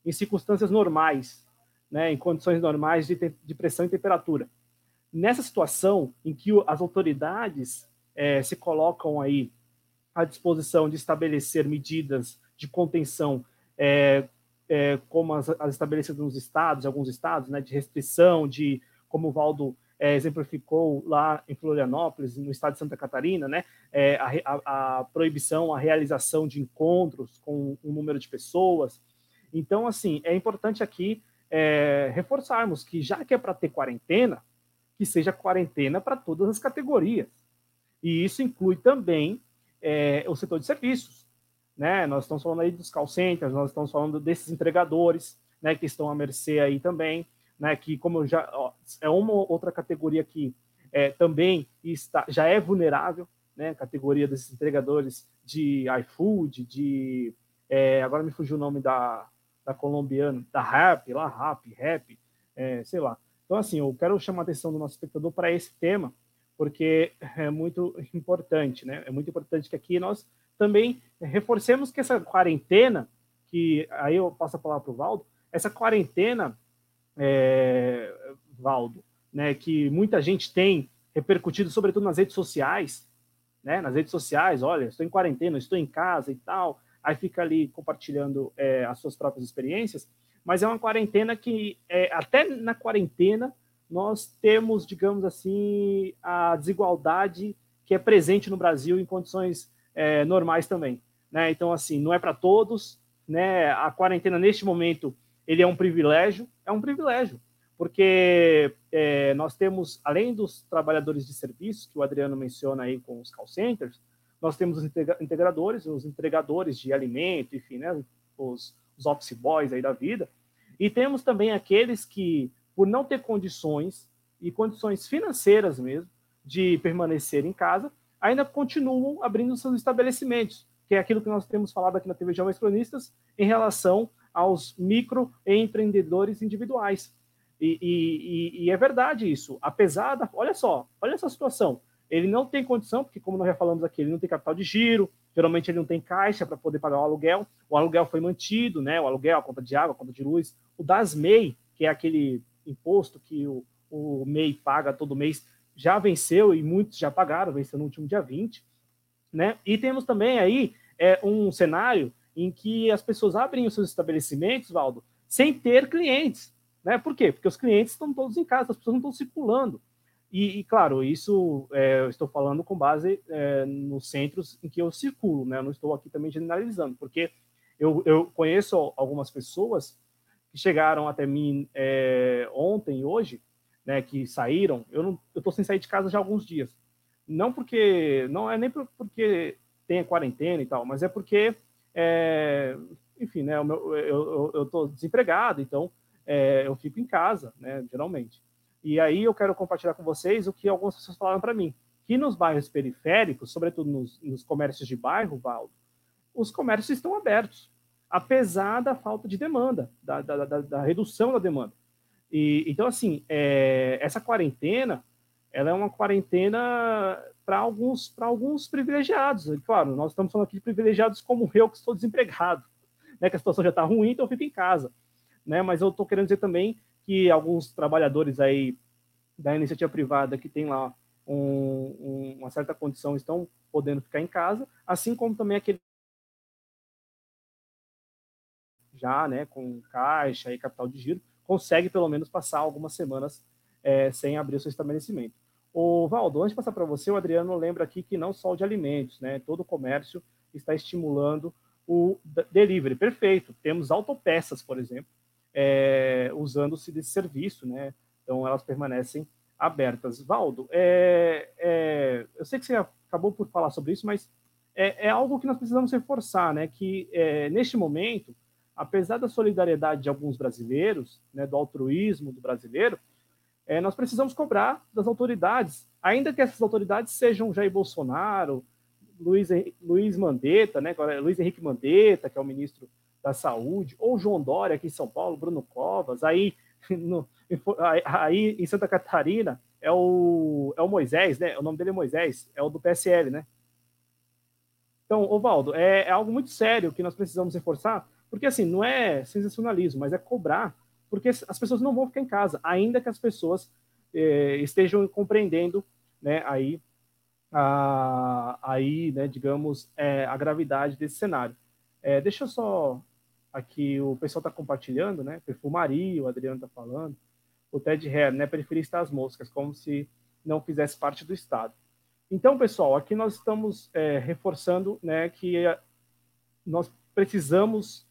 em circunstâncias normais, né? Em condições normais de, de pressão e temperatura. Nessa situação em que as autoridades é, se colocam aí à disposição de estabelecer medidas de contenção, é, é, como as, as, estabelecidas nos estados, alguns estados, né, de restrição, de como o Valdo é, exemplificou lá em Florianópolis, no estado de Santa Catarina, né, é, a, a, a, proibição, a realização de encontros com um número de pessoas. Então, assim, é importante aqui é, reforçarmos que já que é para ter quarentena, que seja quarentena para todas as categorias. E isso inclui também é, o setor de serviços. Né? Nós estamos falando aí dos call centers, nós estamos falando desses entregadores né, que estão à mercê aí também. né, que como já ó, é uma outra categoria que é, também está, já é vulnerável, né, categoria desses entregadores de iFood, de é, agora me fugiu o nome da, da colombiana, da Rap, lá Rap, Rap, é, sei lá. Então assim, eu quero chamar a atenção do nosso espectador para esse tema, porque é muito importante, né? É muito importante que aqui nós também reforcemos que essa quarentena, que aí eu passo a palavra para o Valdo, essa quarentena, é, Valdo, né, que muita gente tem repercutido, sobretudo nas redes sociais, né, nas redes sociais, olha, estou em quarentena, estou em casa e tal, aí fica ali compartilhando é, as suas próprias experiências, mas é uma quarentena que, é, até na quarentena, nós temos, digamos assim, a desigualdade que é presente no Brasil em condições é, normais também. Né? Então, assim, não é para todos. Né? A quarentena, neste momento, ele é um privilégio. É um privilégio, porque é, nós temos, além dos trabalhadores de serviço, que o Adriano menciona aí com os call centers, nós temos os integradores, os entregadores de alimento, enfim, né? os, os office boys aí da vida, e temos também aqueles que por não ter condições e condições financeiras mesmo de permanecer em casa, ainda continuam abrindo seus estabelecimentos, que é aquilo que nós temos falado aqui na TV Jovens Cronistas em relação aos microempreendedores individuais. E, e, e, é verdade isso. Apesar da. Olha só, olha essa situação. Ele não tem condição, porque, como nós já falamos aqui, ele não tem capital de giro, geralmente ele não tem caixa para poder pagar o aluguel. O aluguel foi mantido, né? O aluguel, a conta de água, a conta de luz. O DASMEI, que é aquele imposto que o, o MEI paga todo mês já venceu e muitos já pagaram, venceu no último dia 20, né? E temos também aí é, um cenário em que as pessoas abrem os seus estabelecimentos, Valdo, sem ter clientes, né? Por quê? Porque os clientes estão todos em casa, as pessoas não estão circulando. E, e claro, isso é, eu estou falando com base é, nos centros em que eu circulo, né? Eu não estou aqui também generalizando, porque eu, eu conheço algumas pessoas que chegaram até mim é, ontem hoje, né, que saíram, eu não, eu tô sem sair de casa já há alguns dias. Não porque, não é nem porque tem quarentena e tal, mas é porque, é, enfim, né, eu, eu, desempregado, então é, eu fico em casa, né, geralmente. E aí eu quero compartilhar com vocês o que algumas pessoas falaram para mim, que nos bairros periféricos, sobretudo nos, nos comércios de bairro, Valdo, os comércios estão abertos apesar da falta de demanda, da, da, da, da redução da demanda. E, então, assim, é, essa quarentena, ela é uma quarentena para alguns, alguns privilegiados. E, claro, nós estamos falando aqui de privilegiados como eu, que estou desempregado, né, que a situação já está ruim, então eu fico em casa. Né, mas eu estou querendo dizer também que alguns trabalhadores aí da iniciativa privada que tem lá um, um, uma certa condição estão podendo ficar em casa, assim como também aquele já, né, com caixa e capital de giro, consegue pelo menos passar algumas semanas é, sem abrir o seu estabelecimento. O Valdo, antes de passar para você, o Adriano lembra aqui que não só o de alimentos, né, todo o comércio está estimulando o delivery. Perfeito. Temos autopeças, por exemplo, é, usando-se desse serviço, né? Então elas permanecem abertas. Valdo, é, é, eu sei que você acabou por falar sobre isso, mas é, é algo que nós precisamos reforçar, né? Que é, neste momento apesar da solidariedade de alguns brasileiros, né, do altruísmo do brasileiro, é, nós precisamos cobrar das autoridades, ainda que essas autoridades sejam Jair Bolsonaro, Luiz, Luiz Mandetta, né, Luiz Henrique Mandetta, que é o ministro da Saúde, ou João Dória aqui em São Paulo, Bruno Covas, aí, no, aí em Santa Catarina é o, é o Moisés, né? O nome dele é Moisés, é o do PSL, né? Então, Ovaldo, é, é algo muito sério que nós precisamos reforçar, porque, assim, não é sensacionalismo, mas é cobrar, porque as pessoas não vão ficar em casa, ainda que as pessoas eh, estejam compreendendo, né, aí, a, aí né, digamos, é, a gravidade desse cenário. É, deixa eu só, aqui, o pessoal está compartilhando, né, perfumaria, o Adriano está falando, o Ted Hair, né, estar as moscas, como se não fizesse parte do Estado. Então, pessoal, aqui nós estamos é, reforçando né, que nós precisamos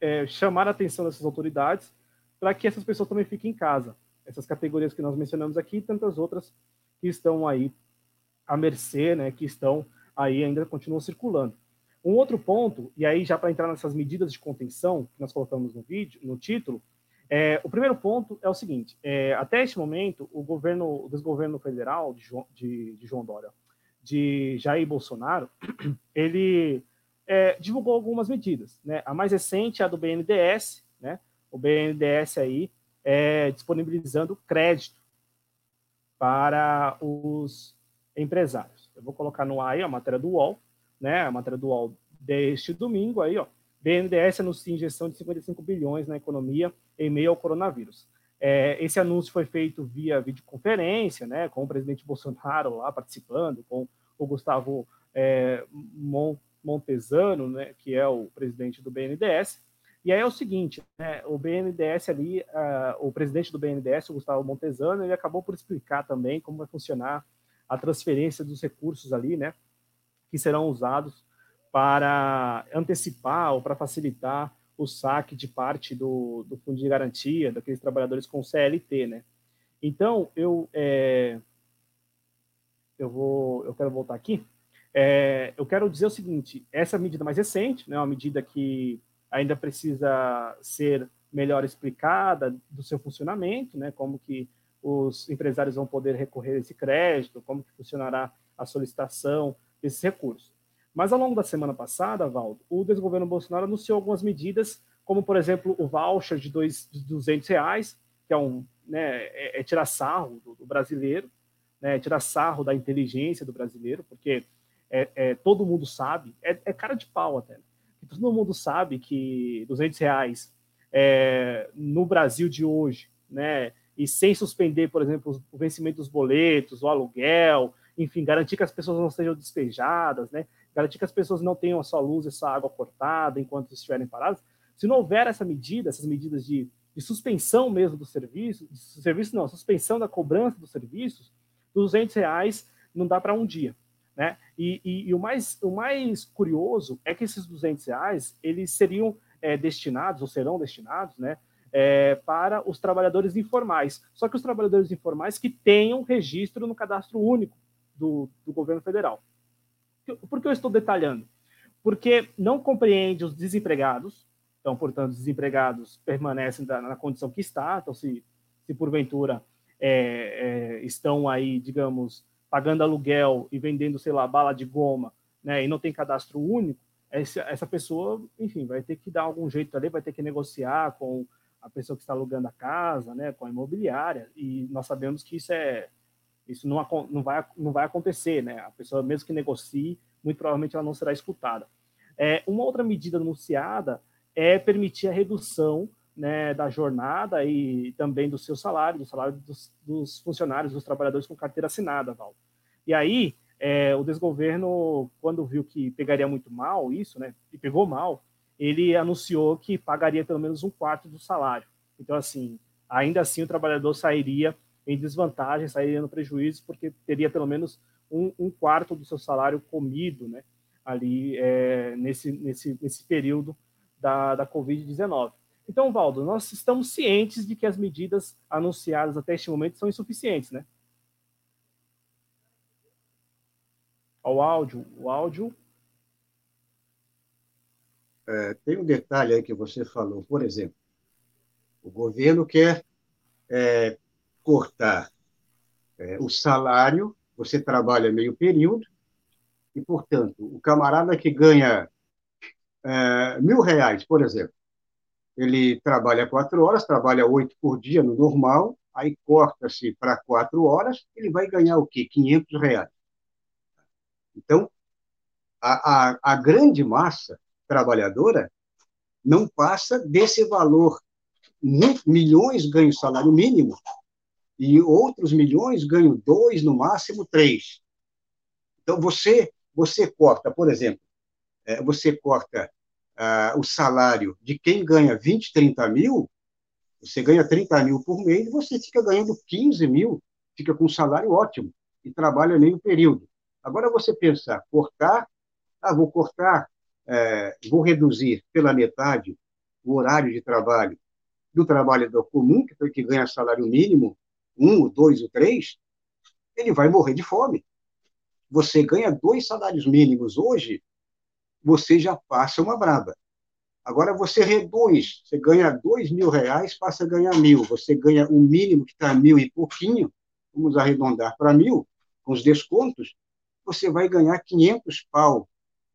é, chamar a atenção dessas autoridades para que essas pessoas também fiquem em casa. Essas categorias que nós mencionamos aqui e tantas outras que estão aí à mercê, né, que estão aí ainda continuam circulando. Um outro ponto, e aí já para entrar nessas medidas de contenção que nós colocamos no vídeo, no título, É, o primeiro ponto é o seguinte: é, até este momento, o governo, o desgoverno federal de João, de, de João Dória, de Jair Bolsonaro, ele é, divulgou algumas medidas. Né? A mais recente é a do BNDES, né? o BNDES aí é, disponibilizando crédito para os empresários. Eu vou colocar no ar aí a matéria do UOL, né? a matéria do UOL deste domingo aí, ó. BNDES anuncia injeção de 55 bilhões na economia em meio ao coronavírus. É, esse anúncio foi feito via videoconferência, né, com o presidente Bolsonaro lá participando, com o Gustavo é, Montesano, né, que é o presidente do BNDES. E aí é o seguinte, né, o BNDES ali, uh, o presidente do BNDES, o Gustavo Montesano, ele acabou por explicar também como vai funcionar a transferência dos recursos ali, né, que serão usados para antecipar ou para facilitar o saque de parte do, do fundo de garantia daqueles trabalhadores com CLT, né? Então eu é, eu vou eu quero voltar aqui. É, eu quero dizer o seguinte: essa medida mais recente, né, uma medida que ainda precisa ser melhor explicada do seu funcionamento, né, como que os empresários vão poder recorrer a esse crédito, como que funcionará a solicitação desses recursos. Mas ao longo da semana passada, Valdo, o desgoverno Bolsonaro anunciou algumas medidas, como por exemplo o voucher de, dois, de 200 reais, que é um né, é, é tirar sarro do, do brasileiro, né, é tirar sarro da inteligência do brasileiro, porque é, é todo mundo sabe, é, é, cara de pau até, todo mundo sabe que 200 reais é, no Brasil de hoje, né, e sem suspender, por exemplo, o vencimento dos boletos, o aluguel, enfim, garantir que as pessoas não sejam despejadas, né, garantir que as pessoas não tenham a sua luz e sua água cortada enquanto estiverem paradas. Se não houver essa medida, essas medidas de, de suspensão mesmo do serviço, de serviço não, suspensão da cobrança dos serviços, 200 reais não dá para um dia. Né? E, e, e, o, mais, o mais curioso é que esses 200 reais eles seriam é, destinados, ou serão destinados, né, é, para os trabalhadores informais. Só que os trabalhadores informais que tenham registro no cadastro único do, do governo federal. Por que eu estou detalhando? Porque não compreende os desempregados, então, portanto, os desempregados permanecem na condição que está, então, se, se porventura é, é, estão aí, digamos, pagando aluguel e vendendo, sei lá, bala de goma, né, e não tem cadastro único, essa, essa pessoa, enfim, vai ter que dar algum jeito ali, vai ter que negociar com a pessoa que está alugando a casa, né, com a imobiliária, e nós sabemos que isso é isso não, não, vai, não vai acontecer, né? A pessoa, mesmo que negocie, muito provavelmente ela não será escutada. É, uma outra medida anunciada é permitir a redução né, da jornada e também do seu salário, do salário dos, dos funcionários, dos trabalhadores com carteira assinada, Val. E aí, é, o desgoverno, quando viu que pegaria muito mal isso, né, e pegou mal, ele anunciou que pagaria pelo menos um quarto do salário. Então, assim, ainda assim o trabalhador sairia em desvantagem, sairia no prejuízo, porque teria pelo menos um, um quarto do seu salário comido né, ali é, nesse, nesse, nesse período da, da Covid-19. Então, Valdo, nós estamos cientes de que as medidas anunciadas até este momento são insuficientes, né? O áudio, o áudio. É, tem um detalhe aí que você falou, por exemplo, o governo quer é, cortar é, o salário, você trabalha meio período, e, portanto, o camarada que ganha é, mil reais, por exemplo, ele trabalha quatro horas, trabalha oito por dia no normal, aí corta-se para quatro horas, ele vai ganhar o quê? 500 reais. Então, a, a, a grande massa trabalhadora não passa desse valor. Milhões ganham salário mínimo e outros milhões ganham dois, no máximo três. Então, você, você corta, por exemplo, é, você corta ah, o salário de quem ganha 20, 30 mil, você ganha 30 mil por mês, você fica ganhando 15 mil, fica com um salário ótimo e trabalha meio período. Agora você pensar, cortar, ah, vou cortar, é, vou reduzir pela metade o horário de trabalho do trabalhador comum, que, que ganha salário mínimo, um, dois ou três, ele vai morrer de fome. Você ganha dois salários mínimos hoje, você já passa uma braba. Agora você reduz, você ganha dois mil reais, passa a ganhar mil. Você ganha o mínimo que está mil e pouquinho, vamos arredondar para mil, com os descontos, você vai ganhar 500 pau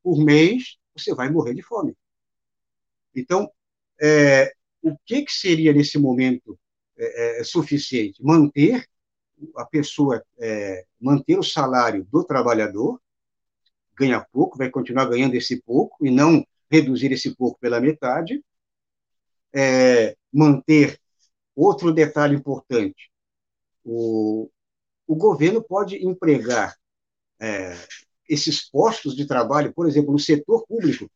por mês, você vai morrer de fome. Então, é, o que, que seria nesse momento é, é, suficiente? Manter a pessoa, é, manter o salário do trabalhador, ganha pouco, vai continuar ganhando esse pouco, e não reduzir esse pouco pela metade, é, manter outro detalhe importante, o, o governo pode empregar é, esses postos de trabalho, por exemplo, no setor público,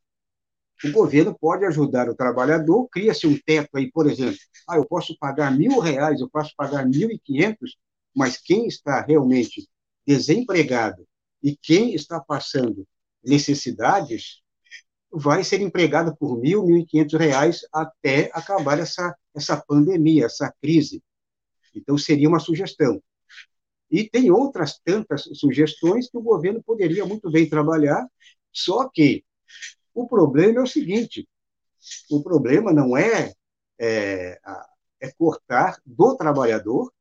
o governo pode ajudar o trabalhador, cria-se um teto aí, por exemplo, ah, eu posso pagar mil reais, eu posso pagar mil e quinhentos, mas quem está realmente desempregado e quem está passando necessidades vai ser empregado por mil, mil e quinhentos reais até acabar essa, essa pandemia, essa crise. Então, seria uma sugestão. E tem outras tantas sugestões que o governo poderia muito bem trabalhar, só que o problema é o seguinte: o problema não é, é, é cortar do trabalhador,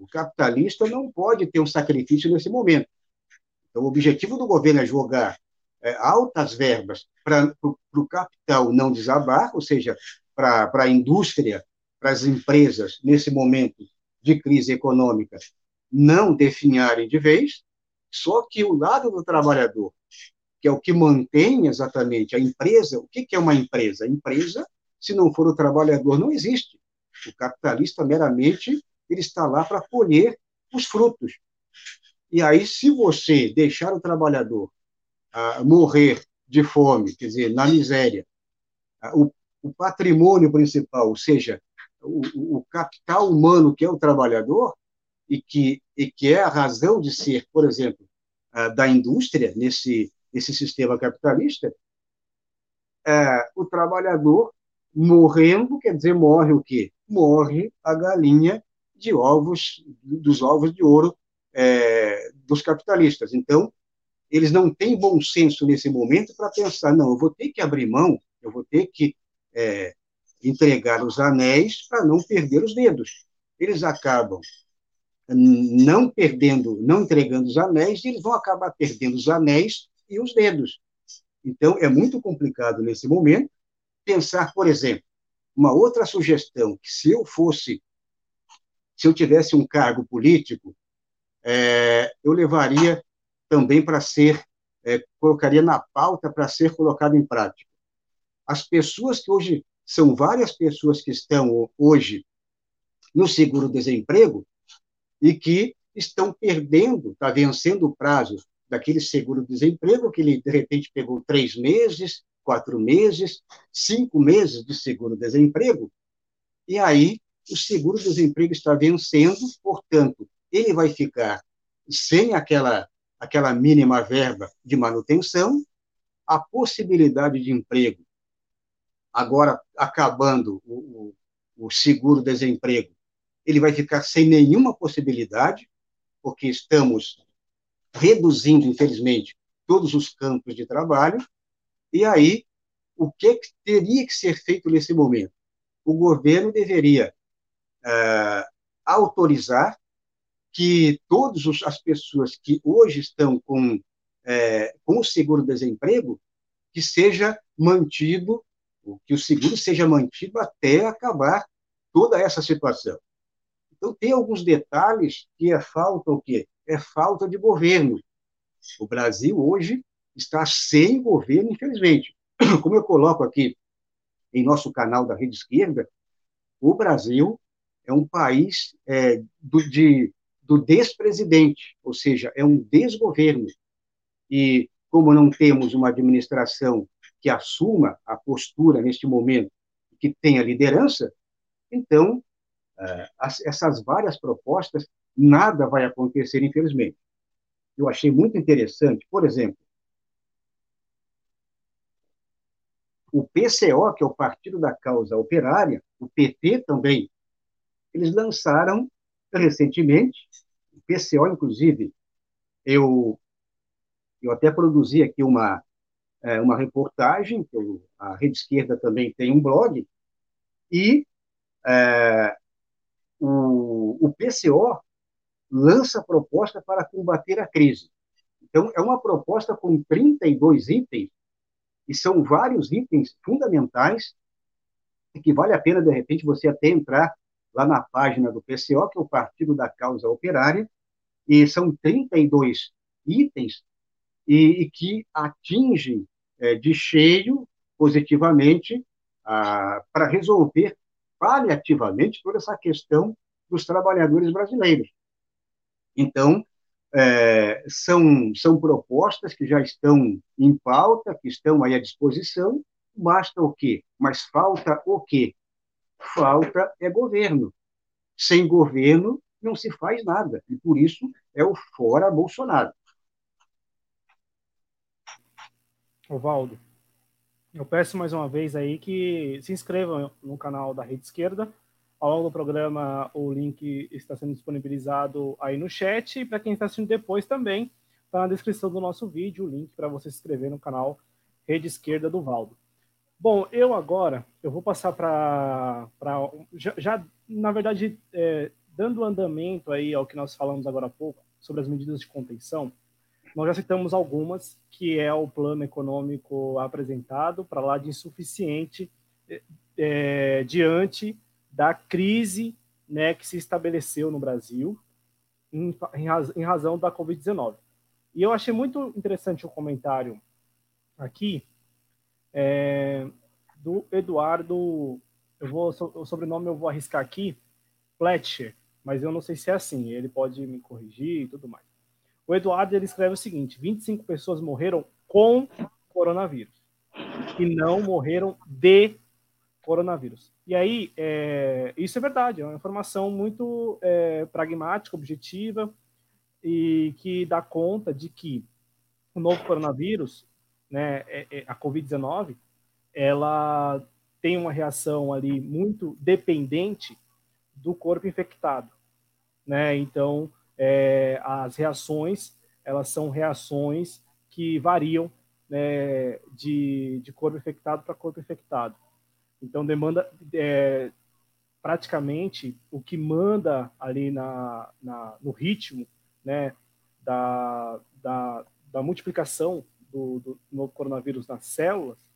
o capitalista não pode ter um sacrifício nesse momento. Então, o objetivo do governo é jogar é, altas verbas para o capital não desabar, ou seja, para a indústria, para as empresas, nesse momento de crise econômica, não definharem de vez, só que o lado do trabalhador, que é o que mantém exatamente a empresa, o que é uma empresa? A empresa, se não for o trabalhador, não existe. O capitalista, meramente, ele está lá para colher os frutos. E aí, se você deixar o trabalhador ah, morrer de fome, quer dizer, na miséria, ah, o, o, patrimônio principal, ou seja, o, o, capital humano que é o trabalhador, e que, e que é a razão de ser, por exemplo, ah, da indústria nesse, nesse sistema capitalista, é, o trabalhador morrendo, quer dizer, morre o quê? Morre a galinha de ovos, dos ovos de ouro é, dos capitalistas. Então, eles não têm bom senso nesse momento para pensar, não, eu vou ter que abrir mão, eu vou ter que é, entregar os anéis para não perder os dedos. Eles acabam não perdendo, não entregando os anéis, eles vão acabar perdendo os anéis e os dedos. Então, é muito complicado nesse momento pensar, por exemplo, uma outra sugestão, que se eu fosse, se eu tivesse um cargo político, é, eu levaria também para ser, é, colocaria na pauta para ser colocado em prática. As pessoas que hoje, são várias pessoas que estão hoje no seguro-desemprego, e que estão perdendo, está vencendo o prazo daquele seguro-desemprego, que ele, de repente, pegou três meses, quatro meses, cinco meses de seguro-desemprego, e aí o seguro-desemprego está vencendo, portanto, ele vai ficar sem aquela, aquela mínima verba de manutenção, a possibilidade de emprego, agora acabando o, o, o seguro-desemprego, ele vai ficar sem nenhuma possibilidade, porque estamos reduzindo, infelizmente, todos os campos de trabalho, e aí, o que, que teria que ser feito nesse momento? O governo deveria uh, autorizar que todas as pessoas que hoje estão com, é, com o seguro-desemprego, que seja mantido, que o seguro seja mantido até acabar toda essa situação. Então, tem alguns detalhes que é falta o quê? É falta de governo. O Brasil hoje está sem governo, infelizmente. Como eu coloco aqui em nosso canal da Rede Esquerda, o Brasil é um país é, do, de, do despresidente, ou seja, é um desgoverno. E como não temos uma administração que assuma a postura neste momento, que tenha liderança, então essas várias propostas, nada vai acontecer, infelizmente. Eu achei muito interessante, por exemplo, o PCO, que é o Partido da Causa Operária, o PT também, eles lançaram recentemente, o PCO, inclusive, eu, eu até produzi aqui uma, é, uma reportagem, a Rede Esquerda também tem um blog, e é, o, o PCO lança proposta para combater a crise. Então, é uma proposta com 32 itens, e são vários itens fundamentais, que vale a pena, de repente, você até entrar lá na página do PCO, que é o Partido da Causa Operária, e são 32 itens e, e que atingem é, de cheio, positivamente, para resolver paliativamente toda essa questão dos trabalhadores brasileiros. Então, é, são, são propostas que já estão em pauta, que estão aí à disposição, basta o quê? Mas falta o quê? Falta é governo. Sem governo não se faz nada, e por isso é o fora Bolsonaro. Ovaldo, eu peço mais uma vez aí que se inscrevam no canal da Rede Esquerda. Ao longo do programa, o link está sendo disponibilizado aí no chat. E para quem está assistindo depois também, está na descrição do nosso vídeo o link para você se inscrever no canal Rede Esquerda do Valdo. Bom, eu agora, eu vou passar para... Já, já, na verdade, é, dando andamento aí ao que nós falamos agora há pouco, sobre as medidas de contenção, nós já citamos algumas, que é o plano econômico apresentado para lá de insuficiente é, diante da crise né, que se estabeleceu no Brasil em, em razão da Covid-19. E eu achei muito interessante o comentário aqui é, do Eduardo, eu vou, o sobrenome eu vou arriscar aqui, Fletcher, mas eu não sei se é assim, ele pode me corrigir e tudo mais. O Eduardo ele escreve o seguinte: 25 pessoas morreram com coronavírus e não morreram de coronavírus. E aí, é, isso é verdade, é uma informação muito é, pragmática, objetiva e que dá conta de que o novo coronavírus, né, é, é a Covid-19, ela tem uma reação ali muito dependente do corpo infectado, né? Então, é, as reações elas são reações que variam né, de, de corpo infectado para corpo infectado. Então, demanda é, praticamente o que manda ali na, na no ritmo né, da, da, da multiplicação do, do novo coronavírus nas células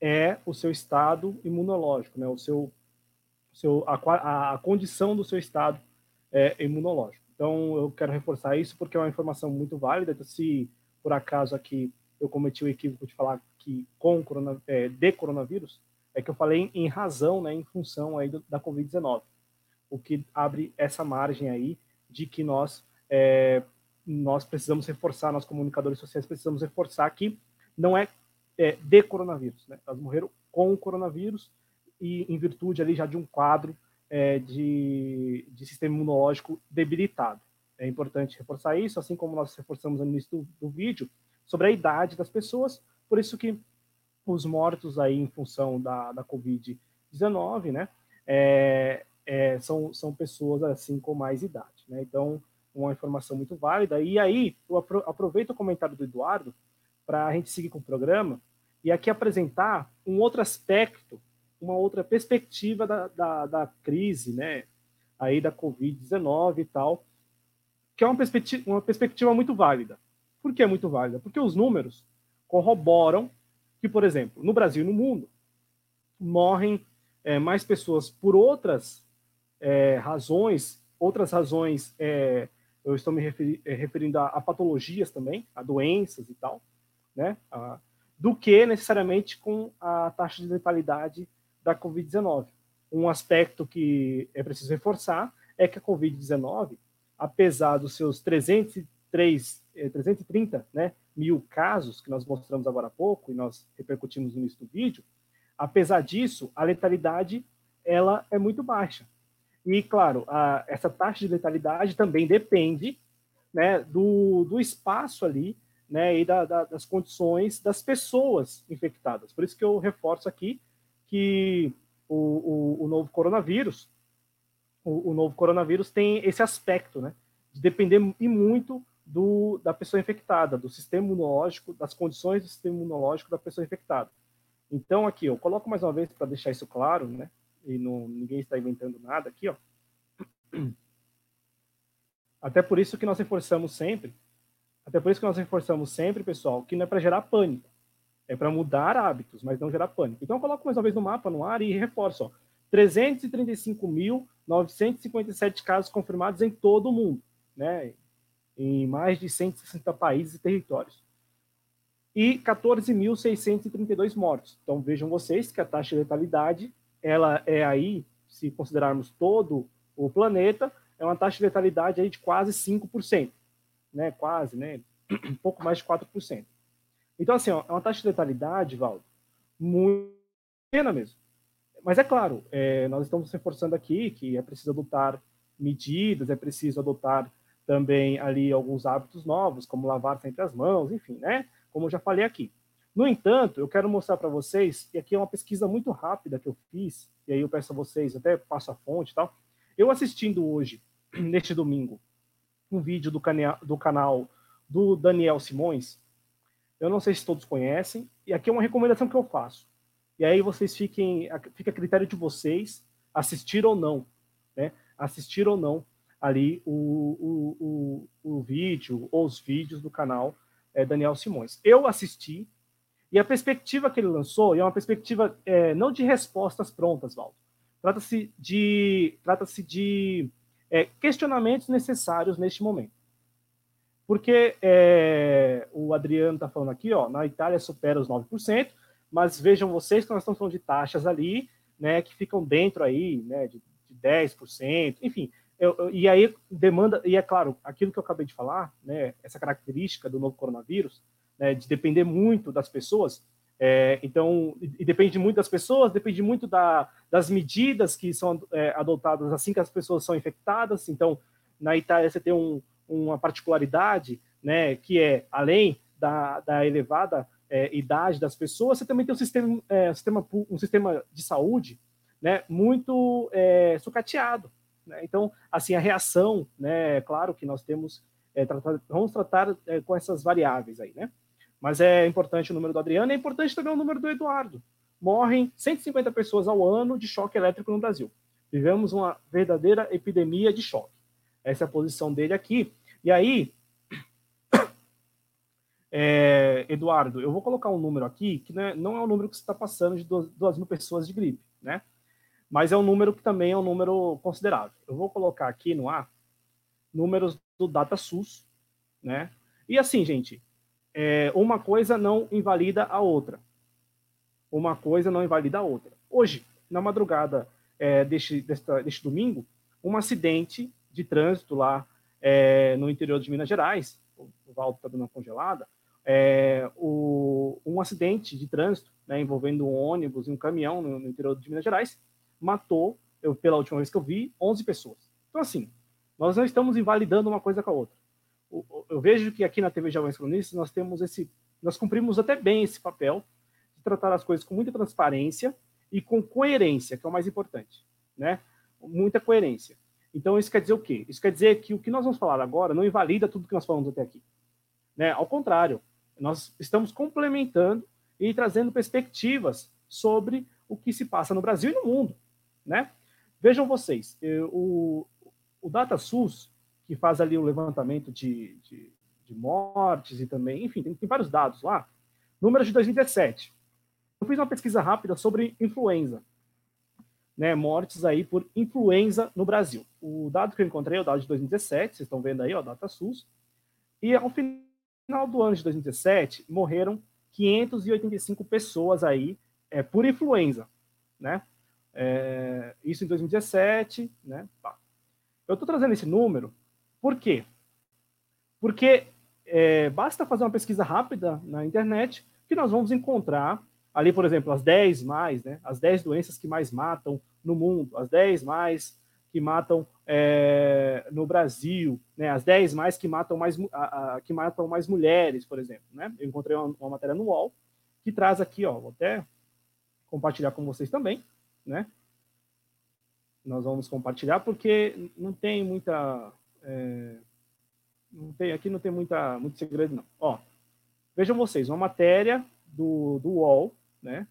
é o seu estado imunológico, né, o seu, seu, a, a condição do seu estado é, imunológico. Então, eu quero reforçar isso porque é uma informação muito válida. Então, se por acaso aqui eu cometi o equívoco de falar que com corona, é, de coronavírus, é que eu falei em razão, né, em função aí do, da Covid-19, o que abre essa margem aí de que nós é, nós precisamos reforçar, nós comunicadores sociais precisamos reforçar que não é, é de coronavírus, né? Elas morreram com o coronavírus e em virtude ali já de um quadro é, de, de, sistema imunológico debilitado. É importante reforçar isso, assim como nós reforçamos no início do, do vídeo, sobre a idade das pessoas, por isso que os mortos aí em função da, da Covid-19, né, é, é, são, são pessoas assim com mais idade, né, então uma informação muito válida, e aí eu aproveito o comentário do Eduardo para a gente seguir com o programa, e aqui apresentar um outro aspecto uma outra perspectiva da, da, da crise, né? Aí da Covid-19 e tal, que é uma perspectiva, uma perspectiva muito válida. Por que é muito válida? Porque os números corroboram que, por exemplo, no Brasil e no mundo, morrem é, mais pessoas por outras é, razões, outras razões, é, eu estou me referi, referindo a, a, patologias também, a doenças e tal, né? A, do que necessariamente com a taxa de letalidade da Covid-19. Um aspecto que é preciso reforçar é que a Covid-19, apesar dos seus 303, 330 eh, né, mil casos que nós mostramos agora há pouco e nós repercutimos no início do vídeo, apesar disso, a letalidade ela é muito baixa. E, claro, a, essa taxa de letalidade também depende né, do, do espaço ali né, e da, da, das condições das pessoas infectadas. Por isso que eu reforço aqui que o, o, o novo coronavírus, o, o, novo coronavírus tem esse aspecto, né, de depender e muito do, da pessoa infectada, do sistema imunológico, das condições do sistema imunológico da pessoa infectada. Então, aqui, eu coloco mais uma vez para deixar isso claro, né? E não, ninguém está inventando nada aqui, ó. Até por isso que nós reforçamos sempre, até por isso que nós reforçamos sempre, pessoal, que não é para gerar pânico, é para mudar hábitos, mas não gerar pânico. Então, eu coloco mais uma vez no mapa, no ar, e reforço, ó. 335.957 casos confirmados em todo o mundo, né? Em mais de 160 países e territórios e 14.632 mortos. Então vejam vocês que a taxa de letalidade ela é aí, se considerarmos todo o planeta, é uma taxa de letalidade aí de quase 5%, né? Quase, né? Um pouco mais de 4%. Então assim, ó, é uma taxa de letalidade, Valdo, muito pequena mesmo. Mas é claro, é, nós estamos reforçando aqui que é preciso adotar medidas, é preciso adotar também ali alguns hábitos novos, como lavar sempre as mãos, enfim, né? como eu já falei aqui. No entanto, eu quero mostrar para vocês, e aqui é uma pesquisa muito rápida que eu fiz, e aí eu peço a vocês, até passo a fonte e tal. Eu assistindo hoje, neste domingo, um vídeo do, canal do canal do Daniel Simões, eu não sei se todos conhecem, e aqui é uma recomendação que eu faço. E aí vocês fiquem, fica a critério de vocês assistir ou não, né? Assistir ou não ali o, o, o, o vídeo ou os vídeos do canal é, Daniel Simões. Eu assisti, e a perspectiva que ele lançou é uma perspectiva é, não de respostas prontas, Valdo. Trata-se de, trata de é, questionamentos necessários neste momento. Porque é, o Adriano está falando aqui, ó, na Itália supera os 9%, mas vejam vocês que nós estamos falando de taxas ali, né, que ficam dentro aí, né, de, de 10%, enfim, eu, e aí demanda, e é claro, aquilo que eu acabei de falar, né, essa característica do novo coronavírus, né, de depender muito das pessoas, é, então, e depende muito das pessoas, depende muito da, das medidas que são é, adotadas assim que as pessoas são infectadas. Então, na Itália você tem um, uma particularidade, né, que é além da, da elevada é, idade das pessoas, você também tem um sistema, é, sistema, um sistema de saúde, né, muito é, sucateado. Né? Então, assim, a reação, né, é claro que nós temos, é, tratar, vamos tratar é, com essas variáveis aí, né? Mas é importante o número do Adriano, é importante também o número do Eduardo. Morrem 150 pessoas ao ano de choque elétrico no Brasil. Vivemos uma verdadeira epidemia de choque. Essa é a posição dele aqui. E aí, é, Eduardo, eu vou colocar um número aqui que não é, não é o número que você está passando de duas, duas mil pessoas de gripe, né? mas é um número que também é um número considerável. Eu vou colocar aqui no ar números do DataSUS, né? E assim, gente, é, uma coisa não invalida a outra. Uma coisa não invalida a outra. Hoje, na madrugada é, deste, deste domingo, um acidente de trânsito lá é, no interior de Minas Gerais, o Valdo está dando uma congelada, é, o, um acidente de trânsito né, envolvendo um ônibus e um caminhão no, no interior de Minas Gerais, matou, eu, pela última vez que eu vi, 11 pessoas. Então, assim, nós não estamos invalidando uma coisa com a outra. Eu vejo que aqui na TV Jovens Cronistas nós temos esse, nós cumprimos até bem esse papel de tratar as coisas com muita transparência e com coerência, que é o mais importante, né? Muita coerência. Então isso quer dizer o quê? Isso quer dizer que o que nós vamos falar agora não invalida tudo que nós falamos até aqui, né? Ao contrário, nós estamos complementando e trazendo perspectivas sobre o que se passa no Brasil e no mundo né? Vejam vocês, o, o DataSUS, que faz ali o levantamento de, de, de mortes e também, enfim, tem, tem, vários dados lá, números de 2017. Eu fiz uma pesquisa rápida sobre influenza, né, mortes aí por influenza no Brasil. O dado que eu encontrei é o dado de 2017, vocês estão vendo aí, ó, DataSUS, e ao final do ano de 2017, morreram 585 pessoas aí é, por influenza, né? É, isso em 2017, né? Tá. Eu estou trazendo esse número, por quê? Porque é, basta fazer uma pesquisa rápida na internet que nós vamos encontrar ali, por exemplo, as 10 mais, né? As 10 doenças que mais matam no mundo, as 10 mais que matam é, no Brasil, né? As 10 mais que matam mais, a, a, que matam mais mulheres, por exemplo, né? Eu encontrei uma, uma matéria no UOL que traz aqui, ó, vou até compartilhar com vocês também, né? Nós vamos compartilhar porque não tem muita. É, Não tem, aqui não tem muita, muito segredo, não. Ó, vejam vocês, uma matéria do, do UOL, né?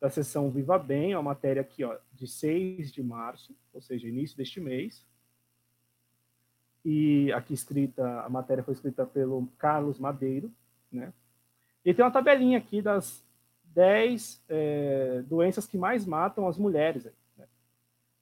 Da sessão Viva Bem, uma matéria aqui, ó, de 6 de março, ou seja, início deste mês. E aqui escrita, a matéria foi escrita pelo Carlos Madeiro, né? E tem uma tabelinha aqui das 10 é, doenças que mais matam as mulheres. Né?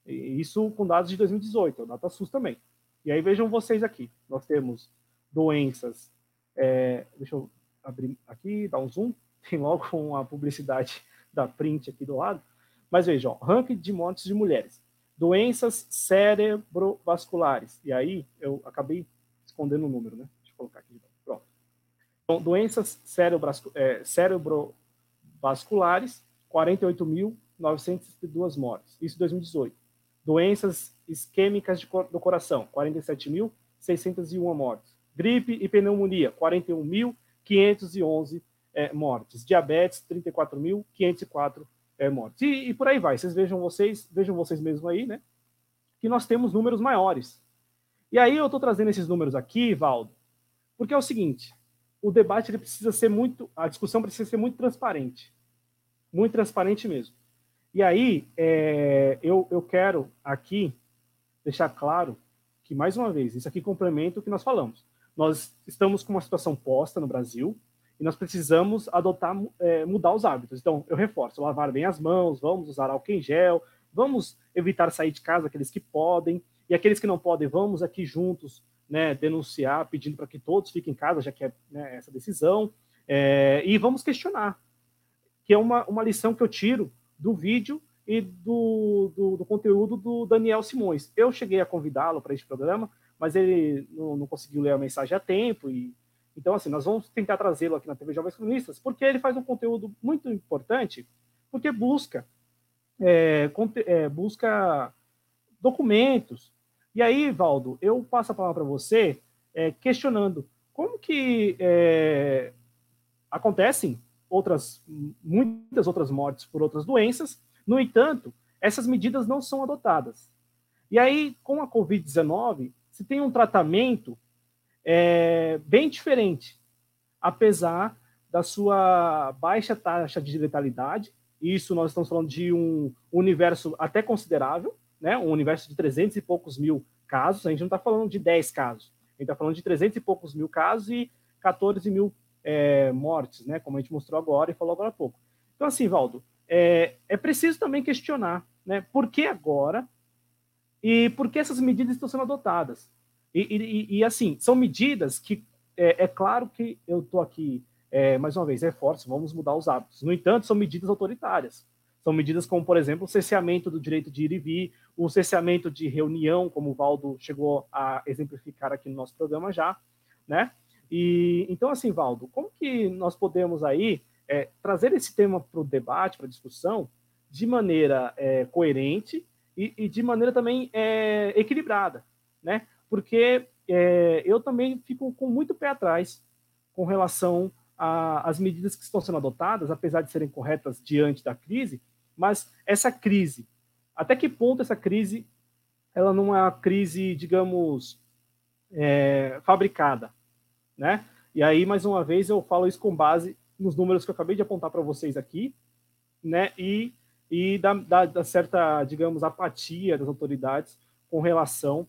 Isso com dados de 2018, a data SUS também. E aí vejam vocês aqui, nós temos doenças, é, deixa eu abrir aqui, dar um zoom, tem logo uma publicidade da print aqui do lado, mas vejam, ranking de mortes de mulheres, doenças cerebrovasculares, e aí eu acabei escondendo o número, né? Deixa eu colocar aqui, pronto. Então, doenças é, cerebrovasculares, 48.902 mortes, isso em 2018 Doenças isquêmicas do coração, 47.601 mortes. Gripe e pneumonia, 41.511 é, mortes. Diabetes, 34.504 é, mortes. E, e, por aí vai. Vocês vejam vocês, vejam vocês mesmos aí, né? Que nós temos números maiores. E aí eu estou trazendo esses números aqui, Valdo, porque é o seguinte: o debate ele precisa ser muito, a discussão precisa ser muito transparente, muito transparente mesmo. E aí, é, eu, eu quero aqui deixar claro que, mais uma vez, isso aqui complementa o que nós falamos. Nós estamos com uma situação posta no Brasil e nós precisamos adotar, é, mudar os hábitos. Então, eu reforço, lavar bem as mãos, vamos usar álcool em gel, vamos evitar sair de casa aqueles que podem, e aqueles que não podem, vamos aqui juntos né, denunciar, pedindo para que todos fiquem em casa, já que é né, essa decisão, é, e vamos questionar, que é uma, uma lição que eu tiro do vídeo e do, do, do conteúdo do Daniel Simões. Eu cheguei a convidá-lo para este programa, mas ele não, não, conseguiu ler a mensagem a tempo. E, então, assim, nós vamos tentar trazê-lo aqui na TV Jovens Cronistas, porque ele faz um conteúdo muito importante, porque busca, é, é, busca documentos. E aí, Valdo, eu passo a palavra para você, é, questionando como que é, acontecem outras, muitas outras mortes por outras doenças. No entanto, essas medidas não são adotadas. E aí, com a Covid-19, se tem um tratamento é, bem diferente, apesar da sua baixa taxa de letalidade. Isso nós estamos falando de um universo até considerável, né? um universo de 300 e poucos mil casos. A gente não está falando de 10 casos, a gente está falando de 300 e poucos mil casos e 14 mil é, mortes, né, como a gente mostrou agora e falou agora há pouco. Então, assim, Valdo, é, é preciso também questionar né, por que agora e por que essas medidas estão sendo adotadas. E, e, e assim, são medidas que, é, é claro que eu estou aqui, é, mais uma vez, reforço, vamos mudar os hábitos. No entanto, são medidas autoritárias. São medidas como, por exemplo, o cesseamento do direito de ir e vir, o cesseamento de reunião, como o Valdo chegou a exemplificar aqui no nosso programa já, né? E então, assim, Valdo, como que nós podemos aí é, trazer esse tema para o debate, para a discussão, de maneira é, coerente e, e, de maneira também é, equilibrada, né? Porque é, eu também fico com muito pé atrás com relação às medidas que estão sendo adotadas, apesar de serem corretas diante da crise, mas essa crise, até que ponto essa crise, ela não é uma crise, digamos, é, fabricada, né? E aí, mais uma vez, eu falo isso com base nos números que eu acabei de apontar para vocês aqui, né? E, e da, da, da, certa, digamos, apatia das autoridades com relação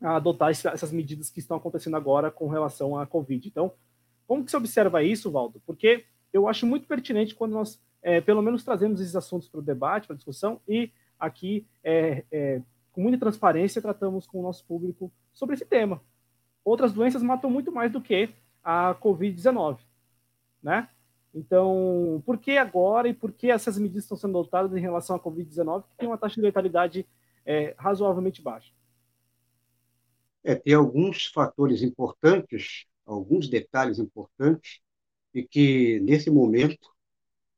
a adotar essas medidas que estão acontecendo agora com relação à Covid. Então, como que se observa isso, Valdo? Porque eu acho muito pertinente quando nós, é, pelo menos, trazemos esses assuntos para o debate, para a discussão, e aqui, é, é, com muita transparência, tratamos com o nosso público sobre esse tema, outras doenças matam muito mais do que a Covid-19, né? Então, por que agora e por que essas medidas estão sendo adotadas em relação à Covid-19, que tem uma taxa de letalidade é, razoavelmente baixa? É, tem alguns fatores importantes, alguns detalhes importantes, e que, nesse momento,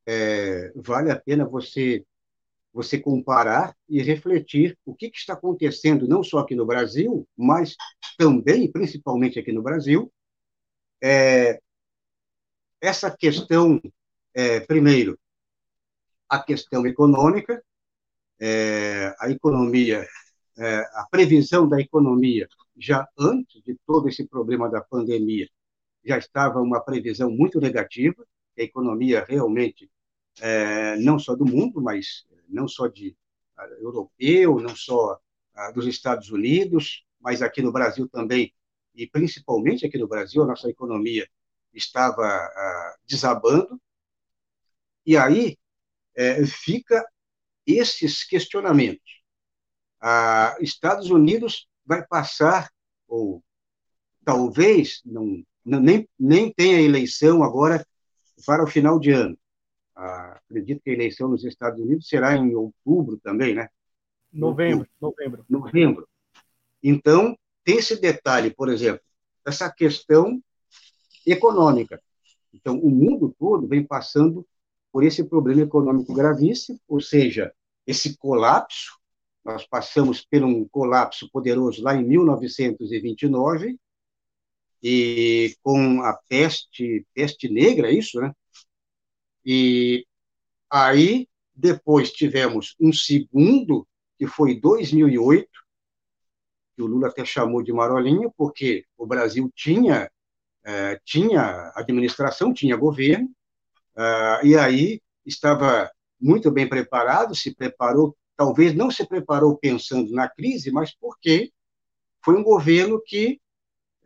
é, vale a pena você você comparar e refletir o que, que, está acontecendo, não só aqui no Brasil, mas também, principalmente aqui no Brasil. É, essa questão, é, primeiro, a questão econômica, é, a economia, é, a previsão da economia já antes de todo esse problema da pandemia, já estava uma previsão muito negativa, a economia realmente, é, não só do mundo, mas não só de europeu, não só dos Estados Unidos, mas aqui no Brasil também, e principalmente aqui no Brasil, a nossa economia estava desabando. E aí é, fica esses questionamentos. Ah, Estados Unidos vai passar, ou talvez não, nem, nem tenha eleição agora para o final de ano. Ah, acredito que a eleição nos Estados Unidos será em outubro também, né? Novembro, novembro. Novembro. Então, tem esse detalhe, por exemplo, essa questão econômica. Então, o mundo todo vem passando por esse problema econômico gravíssimo, ou seja, esse colapso. Nós passamos por um colapso poderoso lá em 1929, e com a peste, peste negra, é isso, né? E aí depois tivemos um segundo, que foi 2008, que o Lula até chamou de marolinha, porque o Brasil tinha é, tinha administração, tinha governo, é, e aí estava muito bem preparado, se preparou, talvez não se preparou pensando na crise, mas porque foi um governo que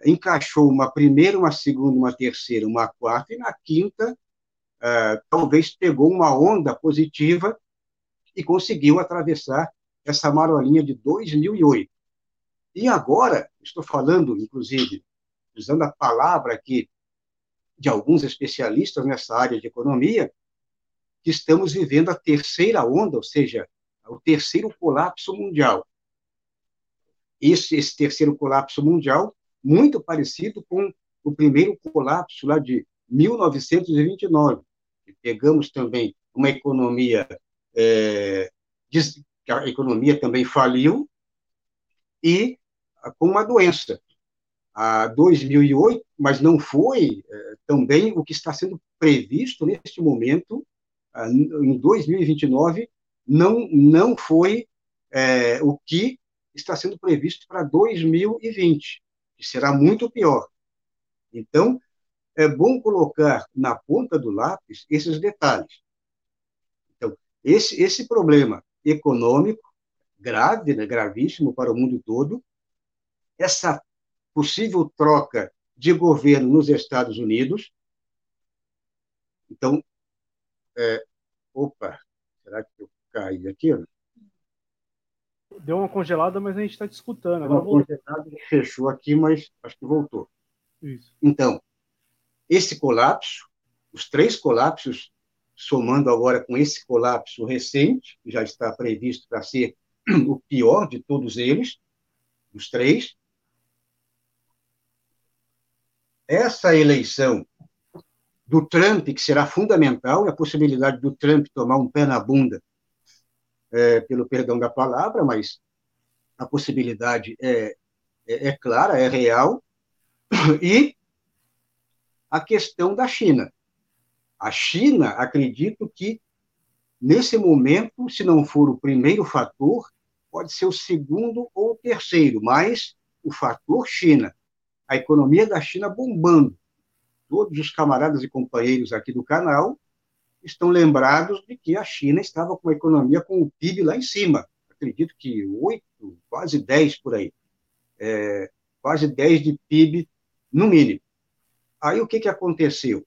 encaixou uma primeira, uma segunda, uma terceira, uma quarta, e na quinta, uh, talvez pegou uma onda positiva e conseguiu atravessar essa marolinha de 2008. E agora, estou falando, inclusive, usando a palavra aqui de alguns especialistas nessa área de economia, que estamos vivendo a terceira onda, ou seja, o terceiro colapso mundial. Esse, esse terceiro colapso mundial muito parecido com o primeiro colapso lá de 1929. Pegamos também uma economia, é, a economia também faliu, e com uma doença. A 2008, mas não foi é, também o que está sendo previsto neste momento, em 2029, não, não foi é, o que está sendo previsto para 2020 que será muito pior. Então, é bom colocar na ponta do lápis esses detalhes. Então, esse, esse problema econômico grave, né, gravíssimo para o mundo todo, essa possível troca de governo nos Estados Unidos. Então, é, opa, será que eu caí aqui? Deu uma congelada, mas a gente está discutando. Agora uma congelada fechou aqui, mas acho que voltou. Isso. Então, esse colapso, os três colapsos, somando agora com esse colapso recente, que já está previsto para ser o pior de todos eles, os três, essa eleição do Trump, que será fundamental, a possibilidade do Trump tomar um pé na bunda é, pelo perdão da palavra, mas a possibilidade é, é, é clara, é real, e a questão da China. A China, acredito que, nesse momento, se não for o primeiro fator, pode ser o segundo ou o terceiro, mas o fator China, a economia da China bombando. Todos os camaradas e companheiros aqui do canal estão lembrados de que a China estava com a economia com o PIB lá em cima. Acredito que 8, quase 10 por aí. É, quase 10 de PIB no mínimo. Aí o que, que aconteceu?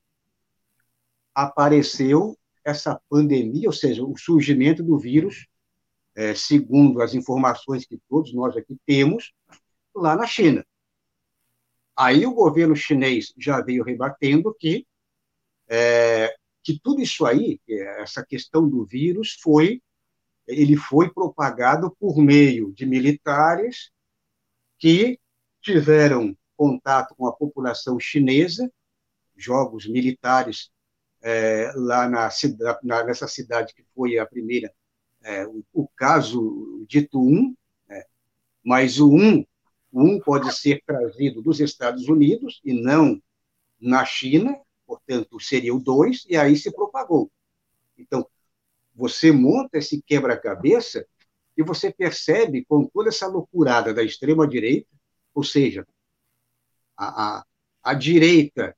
Apareceu essa pandemia, ou seja, o surgimento do vírus, é, segundo as informações que todos nós aqui temos, lá na China. Aí o governo chinês já veio rebatendo que é, que tudo isso aí, essa questão do vírus, foi ele foi propagado por meio de militares que tiveram contato com a população chinesa, jogos militares é, lá na, nessa cidade que foi a primeira, é, o, o, caso dito um, né? mas o um, um pode ser trazido dos Estados Unidos e não na China, portanto, seria o 2, e aí se propagou. Então, você monta esse quebra-cabeça e você percebe, com toda essa loucurada da extrema-direita, Ou seja, a, a, a direita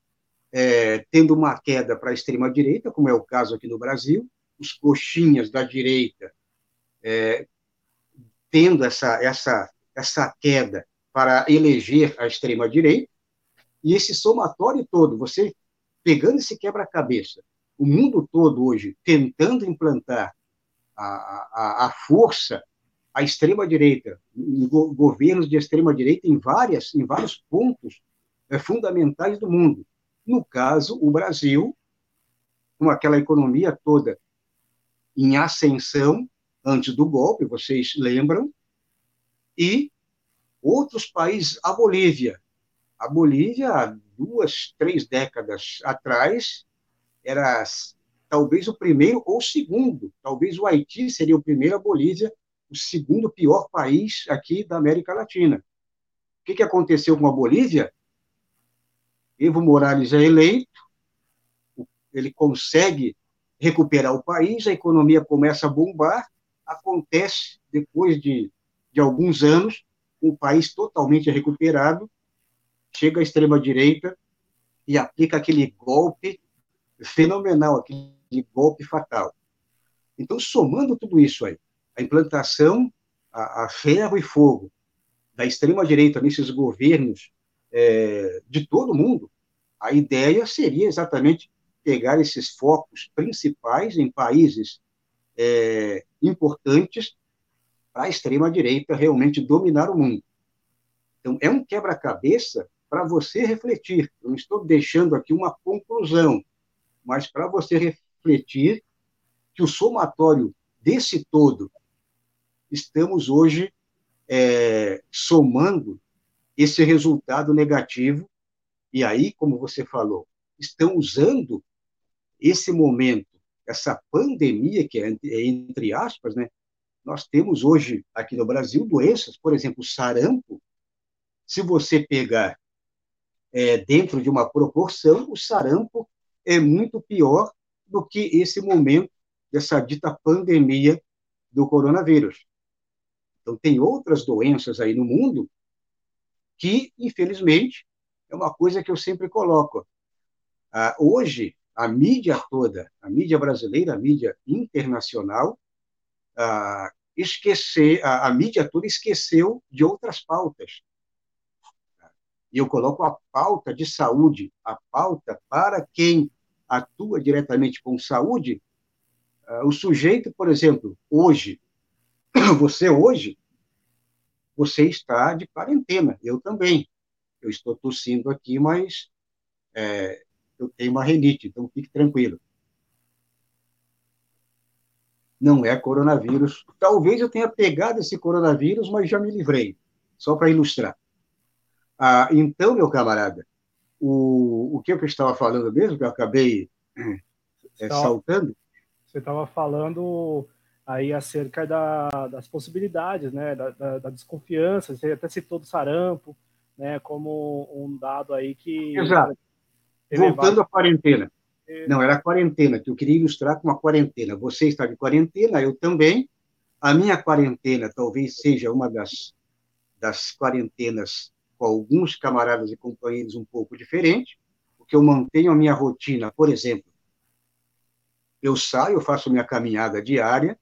é, tendo uma queda para a extrema-direita, como é o caso aqui no Brasil, os coxinhas da direita é, tendo essa, essa, essa queda para eleger a extrema-direita, e esse somatório todo, você pegando esse quebra-cabeça, o mundo todo hoje tentando implantar a, a, a força, a extrema-direita, governos de extrema-direita em, várias, em vários pontos é, fundamentais do mundo. No caso, o Brasil, com aquela economia toda em ascensão antes do golpe, vocês lembram, e outros países, a Bolívia. A Bolívia, duas, três décadas atrás, era talvez o primeiro ou o segundo, talvez o Haiti seria o primeiro, a Bolívia o segundo pior país aqui da América Latina. O que, que aconteceu com a Bolívia? Evo Morales é eleito, ele consegue recuperar o país, a economia começa a bombar, acontece, depois de, de alguns anos, o país totalmente recuperado, chega à extrema-direita e aplica aquele golpe fenomenal, aquele golpe fatal. Então, somando tudo isso aí, a implantação a, a ferro e fogo da extrema-direita nesses governos é, de todo mundo, a ideia seria exatamente pegar esses focos principais em países é, importantes para a extrema-direita realmente dominar o mundo. Então, é um quebra-cabeça para você refletir. Eu não estou deixando aqui uma conclusão, mas para você refletir que o somatório desse todo, estamos hoje é, somando esse resultado negativo e aí, como você falou, estão usando esse momento, essa pandemia, que é, é entre aspas, né? Nós temos hoje, aqui no Brasil, doenças, por exemplo, sarampo. Se você pegar é, dentro de uma proporção, o sarampo é muito pior do que esse momento dessa dita pandemia do coronavírus. Então, tem outras doenças aí no mundo que, infelizmente, é uma coisa que eu sempre coloco. Ah, hoje, a mídia toda, a mídia brasileira, a mídia internacional, ah, esquecer, a, a mídia toda esqueceu de outras pautas. E eu coloco a pauta de saúde, a pauta para quem atua diretamente com saúde. Ah, o sujeito, por exemplo, hoje, você hoje, você está de quarentena, eu também eu estou tossindo aqui, mas é, eu tenho uma renite, então fique tranquilo. Não é coronavírus. Talvez eu tenha pegado esse coronavírus, mas já me livrei, só para ilustrar. Ah, então, meu camarada, o, o que eu estava falando mesmo, que eu acabei é, saltando? Você estava falando aí acerca da, das possibilidades, né, da, da, da, desconfiança, você até citou do sarampo, né, como um dado aí que. Exato. Voltando à quarentena. É. Não, era a quarentena, que eu queria ilustrar com a quarentena. Você está de quarentena, eu também. A minha quarentena talvez seja uma das, das quarentenas com alguns camaradas e companheiros um pouco diferente, porque eu mantenho a minha rotina, por exemplo, eu saio, eu faço minha caminhada diária,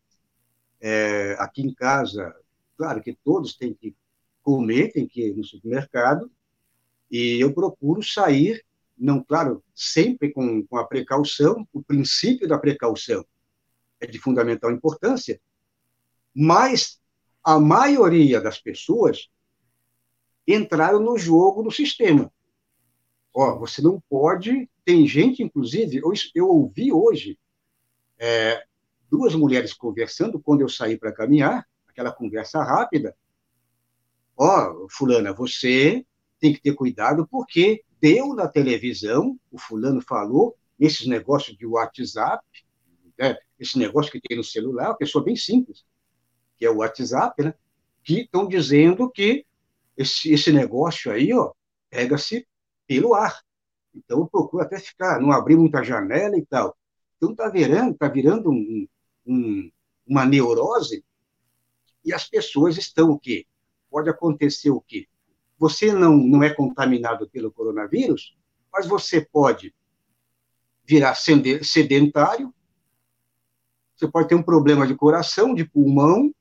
é, aqui em casa, claro que todos têm que comer, tem que ir no supermercado, e eu procuro sair, não, claro, sempre com, com a precaução, o princípio da precaução é de fundamental importância, mas a maioria das pessoas entraram no jogo do sistema. Ó, você não pode. Tem gente, inclusive, eu, eu ouvi hoje é, duas mulheres conversando quando eu saí para caminhar, aquela conversa rápida, ó, fulana, você tem que ter cuidado porque deu na televisão, o fulano falou, esses negócios de WhatsApp, né, esse negócio que tem no celular, uma pessoa bem simples, que é o WhatsApp, né, que estão dizendo que esse, esse negócio aí, ó, pega-se pelo ar. Então, eu procuro até ficar, não abrir muita janela e tal. Então, está virando, tá virando um, um, uma neurose e as pessoas estão o quê? pode acontecer o quê? você não, não é contaminado pelo coronavírus, mas você pode virar sedentário, você pode ter um problema de coração, de pulmão,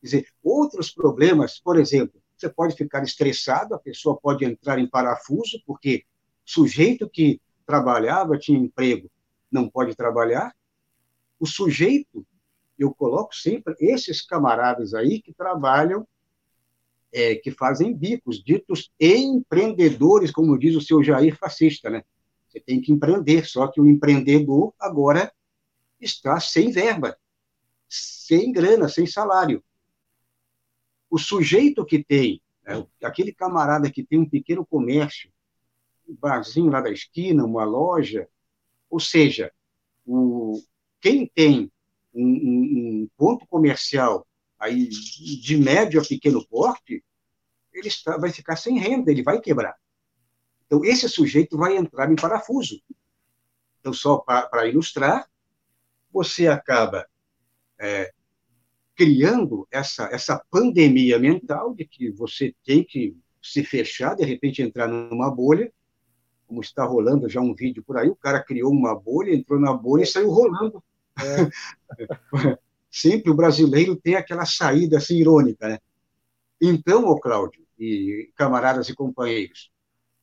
quer dizer, outros problemas, por exemplo, você pode ficar estressado, a pessoa pode entrar em parafuso, porque sujeito que trabalhava, tinha emprego, não pode trabalhar. O sujeito, eu coloco sempre esses camaradas aí que trabalham, é, que fazem bicos, ditos empreendedores, como diz o seu Jair fascista, né? Você tem que empreender, só que o empreendedor agora está sem verba, sem grana, sem salário. O sujeito que tem, né, aquele camarada que tem um pequeno comércio, um barzinho lá da esquina, uma loja, ou seja, o, quem tem um, um, um ponto comercial aí de médio a pequeno porte, ele está, vai ficar sem renda, ele vai quebrar. Então, esse sujeito vai entrar em parafuso. Então, só para ilustrar, você acaba é, criando essa, essa pandemia mental de que você tem que se fechar, de repente entrar numa bolha, como está rolando já um vídeo por aí, o cara criou uma bolha, entrou na bolha e saiu rolando. É. Sempre o brasileiro tem aquela saída assim irônica, né? Então, ô Cláudio e camaradas e companheiros,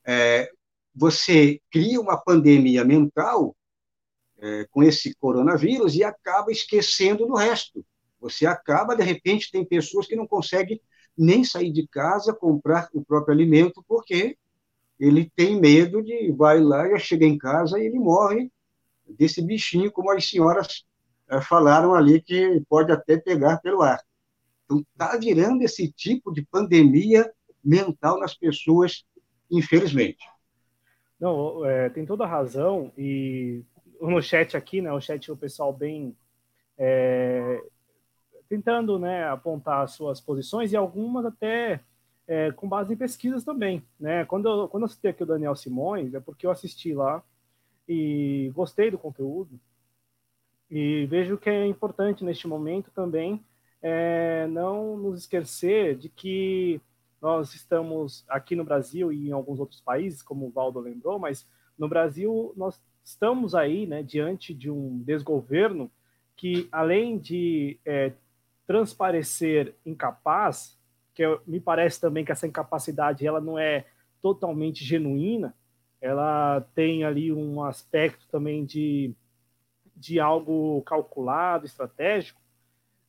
é, você cria uma pandemia mental é, com esse coronavírus e acaba esquecendo do resto. Você acaba, de repente, tem pessoas que não conseguem nem sair de casa, comprar o próprio alimento, porque ele tem medo de vai lá, já chega em casa e ele morre desse bichinho, como as senhoras é, falaram ali, que pode até pegar pelo ar. Então, está virando esse tipo de pandemia mental nas pessoas, infelizmente. Não, é, tem toda a razão, e no chat aqui, né, o chat o pessoal bem é, tentando né, apontar suas posições e algumas até é, com base em pesquisas também. Né? Quando, eu, quando eu citei aqui o Daniel Simões, é porque eu assisti lá e gostei do conteúdo e vejo que é importante neste momento também é, não nos esquecer de que nós estamos aqui no Brasil e em alguns outros países, como o Valdo lembrou, mas no Brasil nós estamos aí né, diante de um desgoverno que, além de é, transparecer incapaz, que me parece também que essa incapacidade ela não é totalmente genuína, ela tem ali um aspecto também de, de algo calculado, estratégico,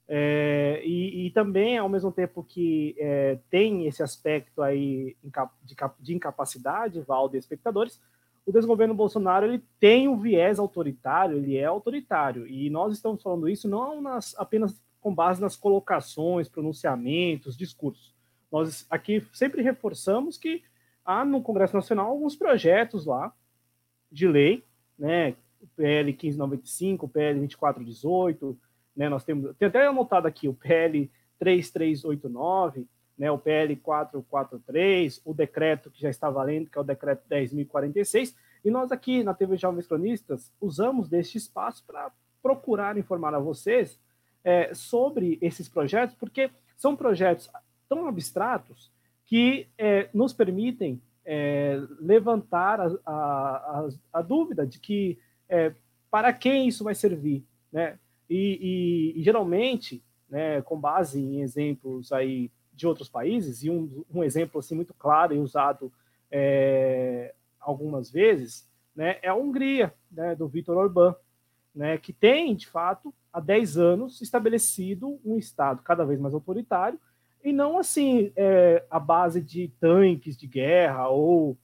é, e, e, também, ao mesmo tempo que é, tem esse aspecto aí de, de incapacidade, Valdo e espectadores, o desgoverno Bolsonaro ele tem um viés autoritário, ele é autoritário. E nós estamos falando isso não nas, apenas com base nas colocações, pronunciamentos, discursos. Nós aqui sempre reforçamos que há no Congresso Nacional alguns projetos lá de lei, né? O PL 1595, o PL 2418, né? Nós temos, tem até anotado aqui o PL 3389, né, o PL 443, o decreto que já está valendo, que é o decreto 10.046, e nós aqui na TV Jovens Cronistas usamos deste espaço para procurar informar a vocês é, sobre esses projetos, porque são projetos tão abstratos que é, nos permitem é, levantar a, a, a, dúvida de que é, para quem isso vai servir, né? E, e, e geralmente, né, com base em exemplos aí de outros países, e um, um exemplo assim muito claro e usado é, algumas vezes, né, é a Hungria, né, do Viktor Orbán, né, que tem, de fato, há 10 anos estabelecido um Estado cada vez mais autoritário, e não assim é, a base de tanques de guerra ou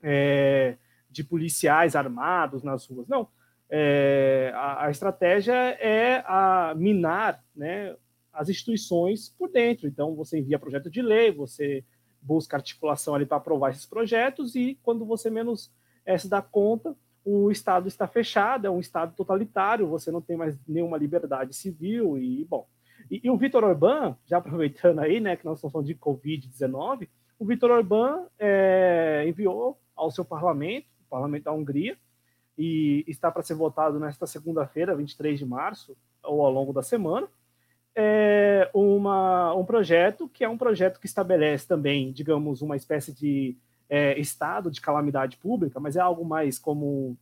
é, de policiais armados nas ruas, não. É, a, a, estratégia é a minar né, as instituições por dentro. Então, você envia projeto de lei, você busca articulação ali para aprovar esses projetos e quando você menos é, se dá conta, o Estado está fechado, é um Estado totalitário, você não tem mais nenhuma liberdade civil e, bom. E, e o Vitor Orbán, já aproveitando aí, né, que nós estamos falando de Covid-19, o Vitor Orbán é, enviou ao seu parlamento, o parlamento da Hungria, e está para ser votado nesta segunda-feira, 23 de março, ou ao longo da semana, é, uma, um projeto que é um projeto que estabelece também, digamos, uma espécie de é, estado de calamidade pública, mas é algo mais como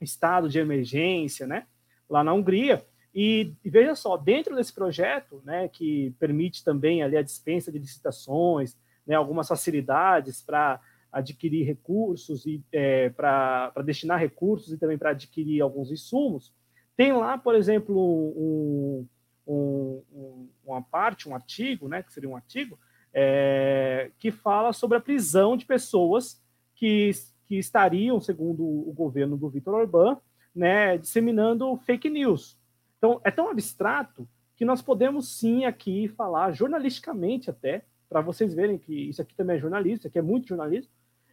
estado de emergência, né? Lá na Hungria. E, e, veja só, dentro desse projeto, né, que permite também ali a dispensa de licitações, né, algumas facilidades para adquirir recursos e é, para destinar recursos e também para adquirir alguns insumos, tem lá, por exemplo, um, um, um, uma parte, um artigo, né, que seria um artigo, é, que fala sobre a prisão de pessoas que, que estariam, segundo o governo do Vitor Orbán, né, disseminando fake news. Então, é tão abstrato que nós podemos sim aqui falar jornalisticamente até, para vocês verem que isso aqui também é jornalismo, isso aqui é muito jornalismo.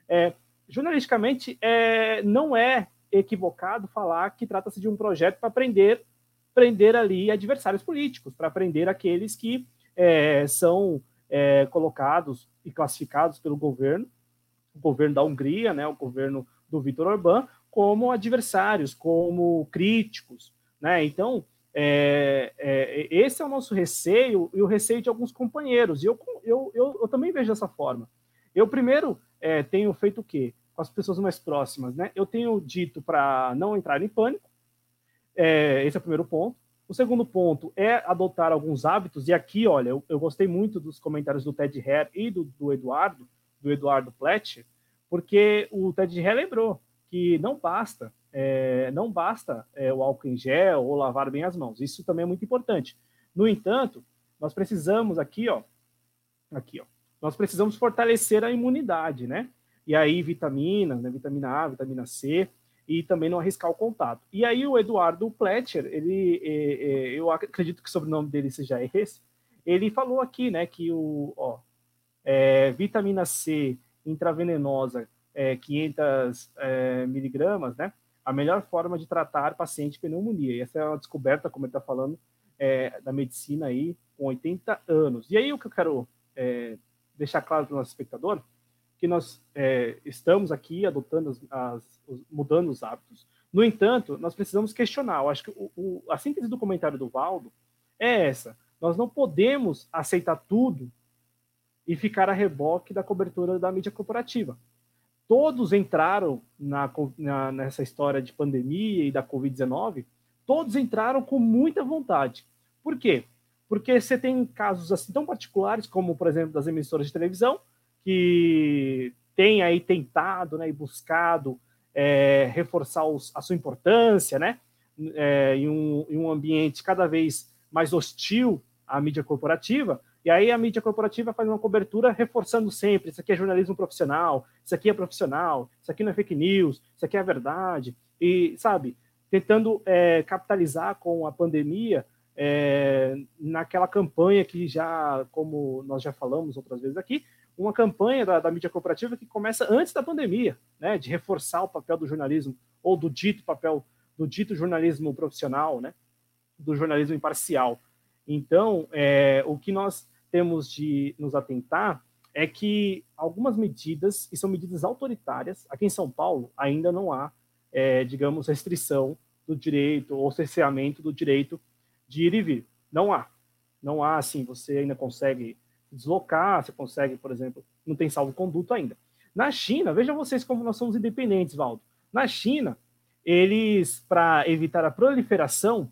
É, jornalisticamente, é, não é equivocado falar que trata-se de um projeto para prender, prender ali adversários políticos, para prender aqueles que é, são é, colocados e classificados pelo governo, o governo da Hungria, né, o governo do Viktor Orbán, como adversários, como críticos. Né? Então, é, é, esse é o nosso receio e o receio de alguns companheiros. E eu, eu, eu, eu também vejo dessa forma. Eu, primeiro, é, tenho feito o quê? Com as pessoas mais próximas. Né? Eu tenho dito para não entrar em pânico. É, esse é o primeiro ponto. O segundo ponto é adotar alguns hábitos. E aqui, olha, eu, eu gostei muito dos comentários do Ted Hare e do, do Eduardo, do Eduardo Pletcher, porque o Ted Hare lembrou que não basta é, não basta é, o álcool em gel ou lavar bem as mãos. Isso também é muito importante. No entanto, nós precisamos aqui, ó, aqui, ó, nós precisamos fortalecer a imunidade, né? E aí vitaminas, né? Vitamina A, vitamina C e também não arriscar o contato. E aí o Eduardo Pletcher, ele, é, é, eu acredito que o sobrenome dele seja esse, ele falou aqui, né, que o, ó, é, vitamina C intravenosa, é, 500 é, miligramas, né, a melhor forma de tratar paciente com pneumonia. E essa é uma descoberta, como ele está falando, é, da medicina aí com 80 anos. E aí o que eu quero é, deixar claro para o nosso espectador, que nós é, estamos aqui adotando as, as, mudando os hábitos. No entanto, nós precisamos questionar. Eu acho que o, o, a síntese do comentário do Valdo é essa. Nós não podemos aceitar tudo e ficar a reboque da cobertura da mídia corporativa todos entraram na, na, nessa história de pandemia e da Covid-19, todos entraram com muita vontade. Por quê? Porque você tem casos assim tão particulares, como, por exemplo, das emissoras de televisão, que têm aí tentado né, e buscado é, reforçar os, a sua importância né, é, em, um, em um ambiente cada vez mais hostil à mídia corporativa, e aí a mídia corporativa faz uma cobertura reforçando sempre: isso aqui é jornalismo profissional, isso aqui é profissional, isso aqui não é fake news, isso aqui é a verdade. E, sabe, tentando é, capitalizar com a pandemia é, naquela campanha que já, como nós já falamos outras vezes aqui, uma campanha da, da mídia corporativa que começa antes da pandemia, né, de reforçar o papel do jornalismo, ou do dito papel, do dito jornalismo profissional, né, do jornalismo imparcial. Então, é, o que nós temos de nos atentar é que algumas medidas, e são medidas autoritárias, aqui em São Paulo ainda não há, é, digamos, restrição do direito ou cerceamento do direito de ir e vir. Não há. Não há, assim, você ainda consegue deslocar, você consegue, por exemplo, não tem salvo-conduto ainda. Na China, vejam vocês como nós somos independentes, Valdo. Na China, eles, para evitar a proliferação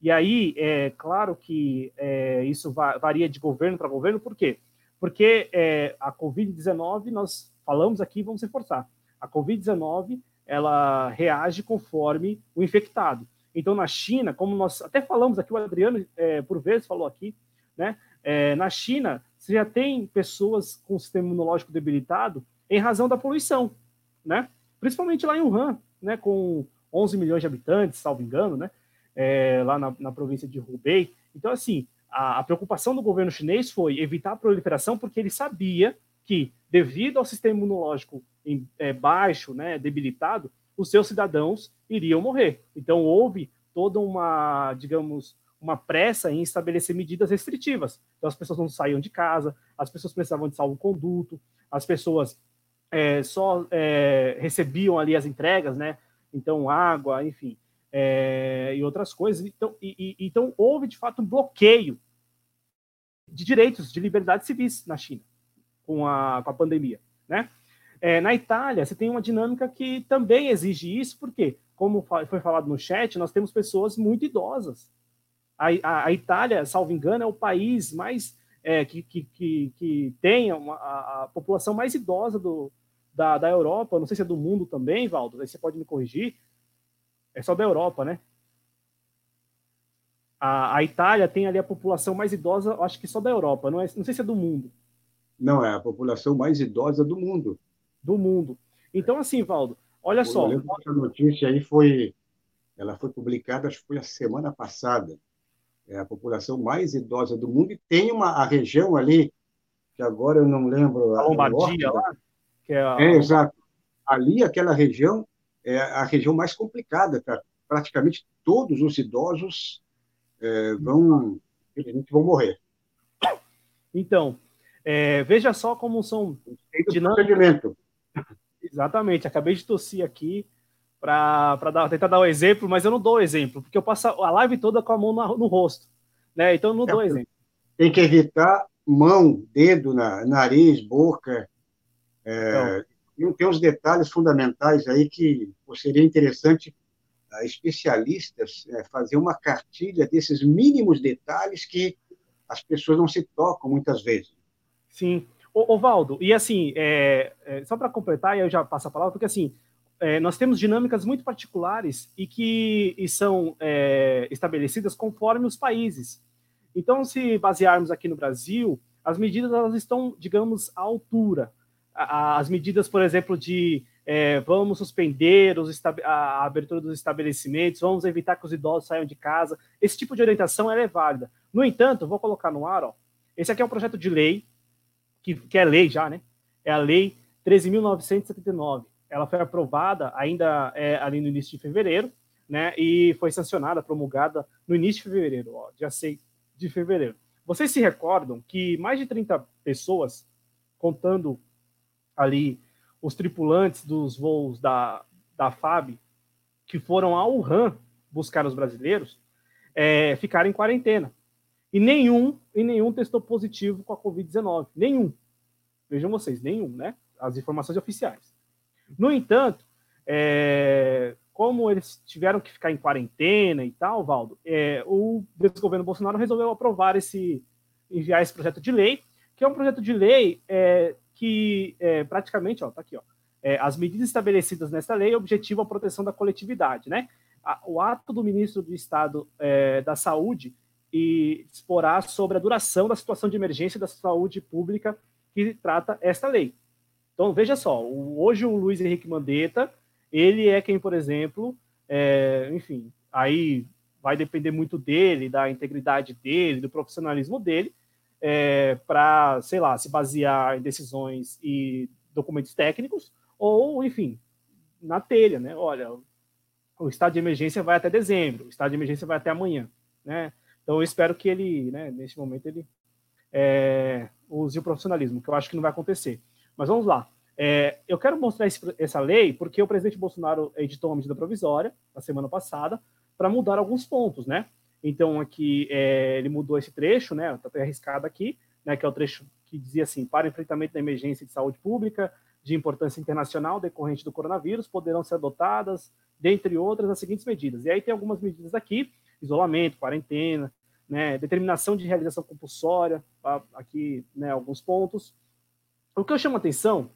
e aí, é claro que é, isso varia de governo para governo, por quê? Porque é, a Covid-19, nós falamos aqui, vamos reforçar, a Covid-19, ela reage conforme o infectado. Então, na China, como nós até falamos aqui, o Adriano, é, por vezes, falou aqui, né? É, na China, você já tem pessoas com sistema imunológico debilitado em razão da poluição, né? Principalmente lá em Wuhan, né? Com 11 milhões de habitantes, salvo engano, né? é, lá na, na, província de Hubei. Então, assim, a, a, preocupação do governo chinês foi evitar a proliferação, porque ele sabia que, devido ao sistema imunológico em, é, baixo, né, debilitado, os seus cidadãos iriam morrer. Então, houve toda uma, digamos, uma pressa em estabelecer medidas restritivas. Então, as pessoas não saíam de casa, as pessoas precisavam de salvo-conduto, as pessoas é, só é, recebiam ali as entregas, né? Então, água, enfim é, e outras coisas. Então, e, e, então, houve de fato um bloqueio de direitos, de liberdades civis na China, com a, com a pandemia, né? É, na Itália, você tem uma dinâmica que também exige isso, porque, como foi falado no chat, nós temos pessoas muito idosas. A, a, a Itália, salvo engano, é o país mais é, que, que, que, que, tem uma, a, a, população mais idosa do, da, da Europa. Não sei se é do mundo também, Valdo, aí você pode me corrigir. É só da Europa, né? A, a Itália tem ali a população mais idosa, acho que só da Europa, não, é, não sei se é do mundo. Não, é a população mais idosa do mundo do mundo. Então, assim, Valdo, olha eu só. Essa notícia aí foi, ela foi publicada, acho que foi a semana passada. É a população mais idosa do mundo e tem uma a região ali que agora eu não lembro. A Lombardia lá. Que é, a... é, exato. Ali, aquela região é a região mais complicada. Tá? Praticamente todos os idosos é, vão, vão morrer. Então, é, veja só como são dinâmicas. Exatamente, acabei de tossir aqui para tentar dar o um exemplo, mas eu não dou exemplo, porque eu passo a live toda com a mão no, no rosto, né? Então eu não é, dou exemplo. Tem que evitar mão, dedo, na, nariz, boca. É, então, tem uns detalhes fundamentais aí que seria interessante a especialistas é, fazer uma cartilha desses mínimos detalhes que as pessoas não se tocam muitas vezes. Sim. Ô, Valdo, e assim, é, é, só para completar, e eu já passo a palavra, porque assim, é, nós temos dinâmicas muito particulares e que e são é, estabelecidas conforme os países. Então, se basearmos aqui no Brasil, as medidas elas estão, digamos, à altura. As medidas, por exemplo, de é, vamos suspender os, a abertura dos estabelecimentos, vamos evitar que os idosos saiam de casa. Esse tipo de orientação é válida. No entanto, vou colocar no ar, ó, esse aqui é um projeto de lei que, que é lei já, né? É a Lei 13.979. Ela foi aprovada ainda é, ali no início de fevereiro, né? E foi sancionada, promulgada no início de fevereiro, ó, dia 6 de fevereiro. Vocês se recordam que mais de 30 pessoas, contando ali os tripulantes dos voos da, da FAB, que foram a Wuhan buscar os brasileiros, é, ficaram em quarentena. E nenhum, e nenhum testou positivo com a Covid-19. Nenhum. Vejam vocês, nenhum, né? As informações oficiais. No entanto, é, como eles tiveram que ficar em quarentena e tal, Valdo, é, o desgoverno Bolsonaro resolveu aprovar esse, enviar esse projeto de lei, que é um projeto de lei é, que é, praticamente, ó, tá aqui, ó, é, as medidas estabelecidas nesta lei objetivam a proteção da coletividade, né? O ato do ministro do Estado é, da Saúde e exporá sobre a duração da situação de emergência da saúde pública que trata esta lei. Então, veja só, hoje o Luiz Henrique Mandetta, ele é quem, por exemplo, é, enfim, aí vai depender muito dele, da integridade dele, do profissionalismo dele, é, para, sei lá, se basear em decisões e documentos técnicos, ou, enfim, na telha, né? Olha, o estado de emergência vai até dezembro, o estado de emergência vai até amanhã, né? Então, eu espero que ele, né, neste momento, ele é, use o profissionalismo, que eu acho que não vai acontecer. Mas vamos lá. É, eu quero mostrar esse, essa lei porque o presidente Bolsonaro editou uma medida provisória na semana passada para mudar alguns pontos, né? Então, aqui é, ele mudou esse trecho, né? Está até arriscado aqui, né? Que é o trecho que dizia assim: para enfrentamento da emergência de saúde pública de importância internacional decorrente do coronavírus, poderão ser adotadas, dentre outras, as seguintes medidas. E aí tem algumas medidas aqui isolamento, quarentena, né, determinação de realização compulsória, aqui né, alguns pontos. O que eu chamo a atenção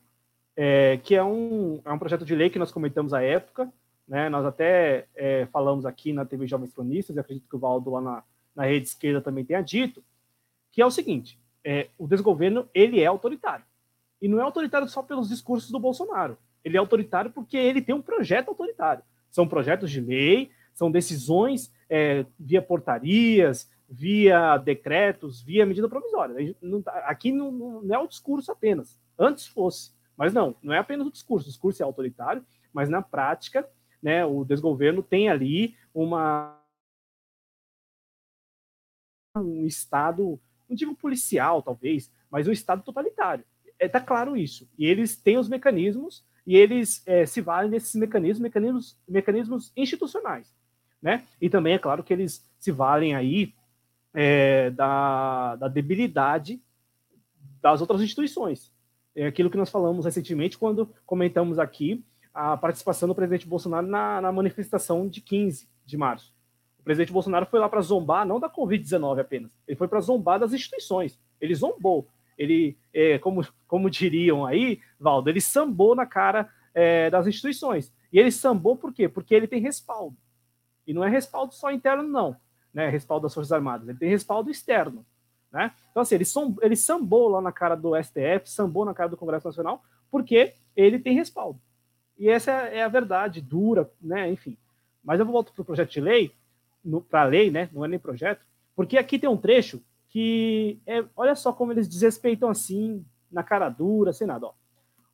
é que é um, é um projeto de lei que nós comentamos à época, né, nós até é, falamos aqui na TV Jovens Cronistas, e acredito que o Valdo lá na, na rede esquerda também tenha dito, que é o seguinte, é, o desgoverno ele é autoritário. E não é autoritário só pelos discursos do Bolsonaro. Ele é autoritário porque ele tem um projeto autoritário. São projetos de lei, são decisões é, via portarias, via decretos, via medida provisória. Tá, aqui não, não, é o discurso apenas. Antes fosse, mas não, não é apenas o discurso. O discurso é autoritário, mas na prática, né, o desgoverno tem ali uma um estado, não digo policial talvez, mas um estado totalitário. É tá claro isso. E eles têm os mecanismos e eles é, se valem desses mecanismos, mecanismos, mecanismos institucionais né? E também é claro que eles se valem aí é, da, da debilidade das outras instituições. É aquilo que nós falamos recentemente quando comentamos aqui a participação do presidente Bolsonaro na, na manifestação de 15 de março. O presidente Bolsonaro foi lá para zombar, não da Covid-19 apenas, ele foi para zombar das instituições. Ele zombou. Ele, é, como, como diriam aí, Valdo, ele sambou na cara é, das instituições. E ele sambou por quê? Porque ele tem respaldo. E não é respaldo só interno, não. Né? Respaldo das Forças Armadas. Ele tem respaldo externo. Né? Então, assim, ele, som, ele sambou lá na cara do STF, sambou na cara do Congresso Nacional, porque ele tem respaldo. E essa é a verdade, dura, né? Enfim. Mas eu volto para o projeto de lei, para a lei, né? Não é nem projeto, porque aqui tem um trecho que é, olha só como eles desrespeitam assim, na cara dura, sem nada. Ó.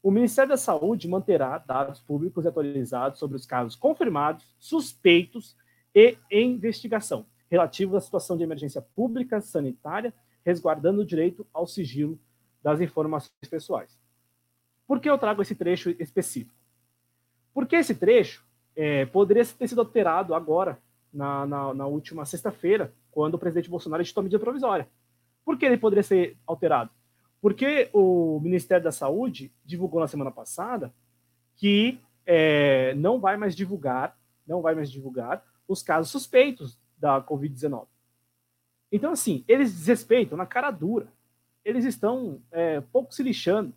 O Ministério da Saúde manterá dados públicos atualizados sobre os casos confirmados, suspeitos e em investigação, relativos à situação de emergência pública sanitária resguardando o direito ao sigilo das informações pessoais. Por que eu trago esse trecho específico? Porque esse trecho é, poderia ter sido alterado agora, na, na, na última sexta-feira, quando o presidente Bolsonaro editou a medida provisória. Por que ele poderia ser alterado? Porque o Ministério da Saúde divulgou na semana passada que é, não vai mais divulgar, não vai mais divulgar os casos suspeitos da Covid-19. Então, assim, eles desrespeitam na cara dura. Eles estão é, pouco se lixando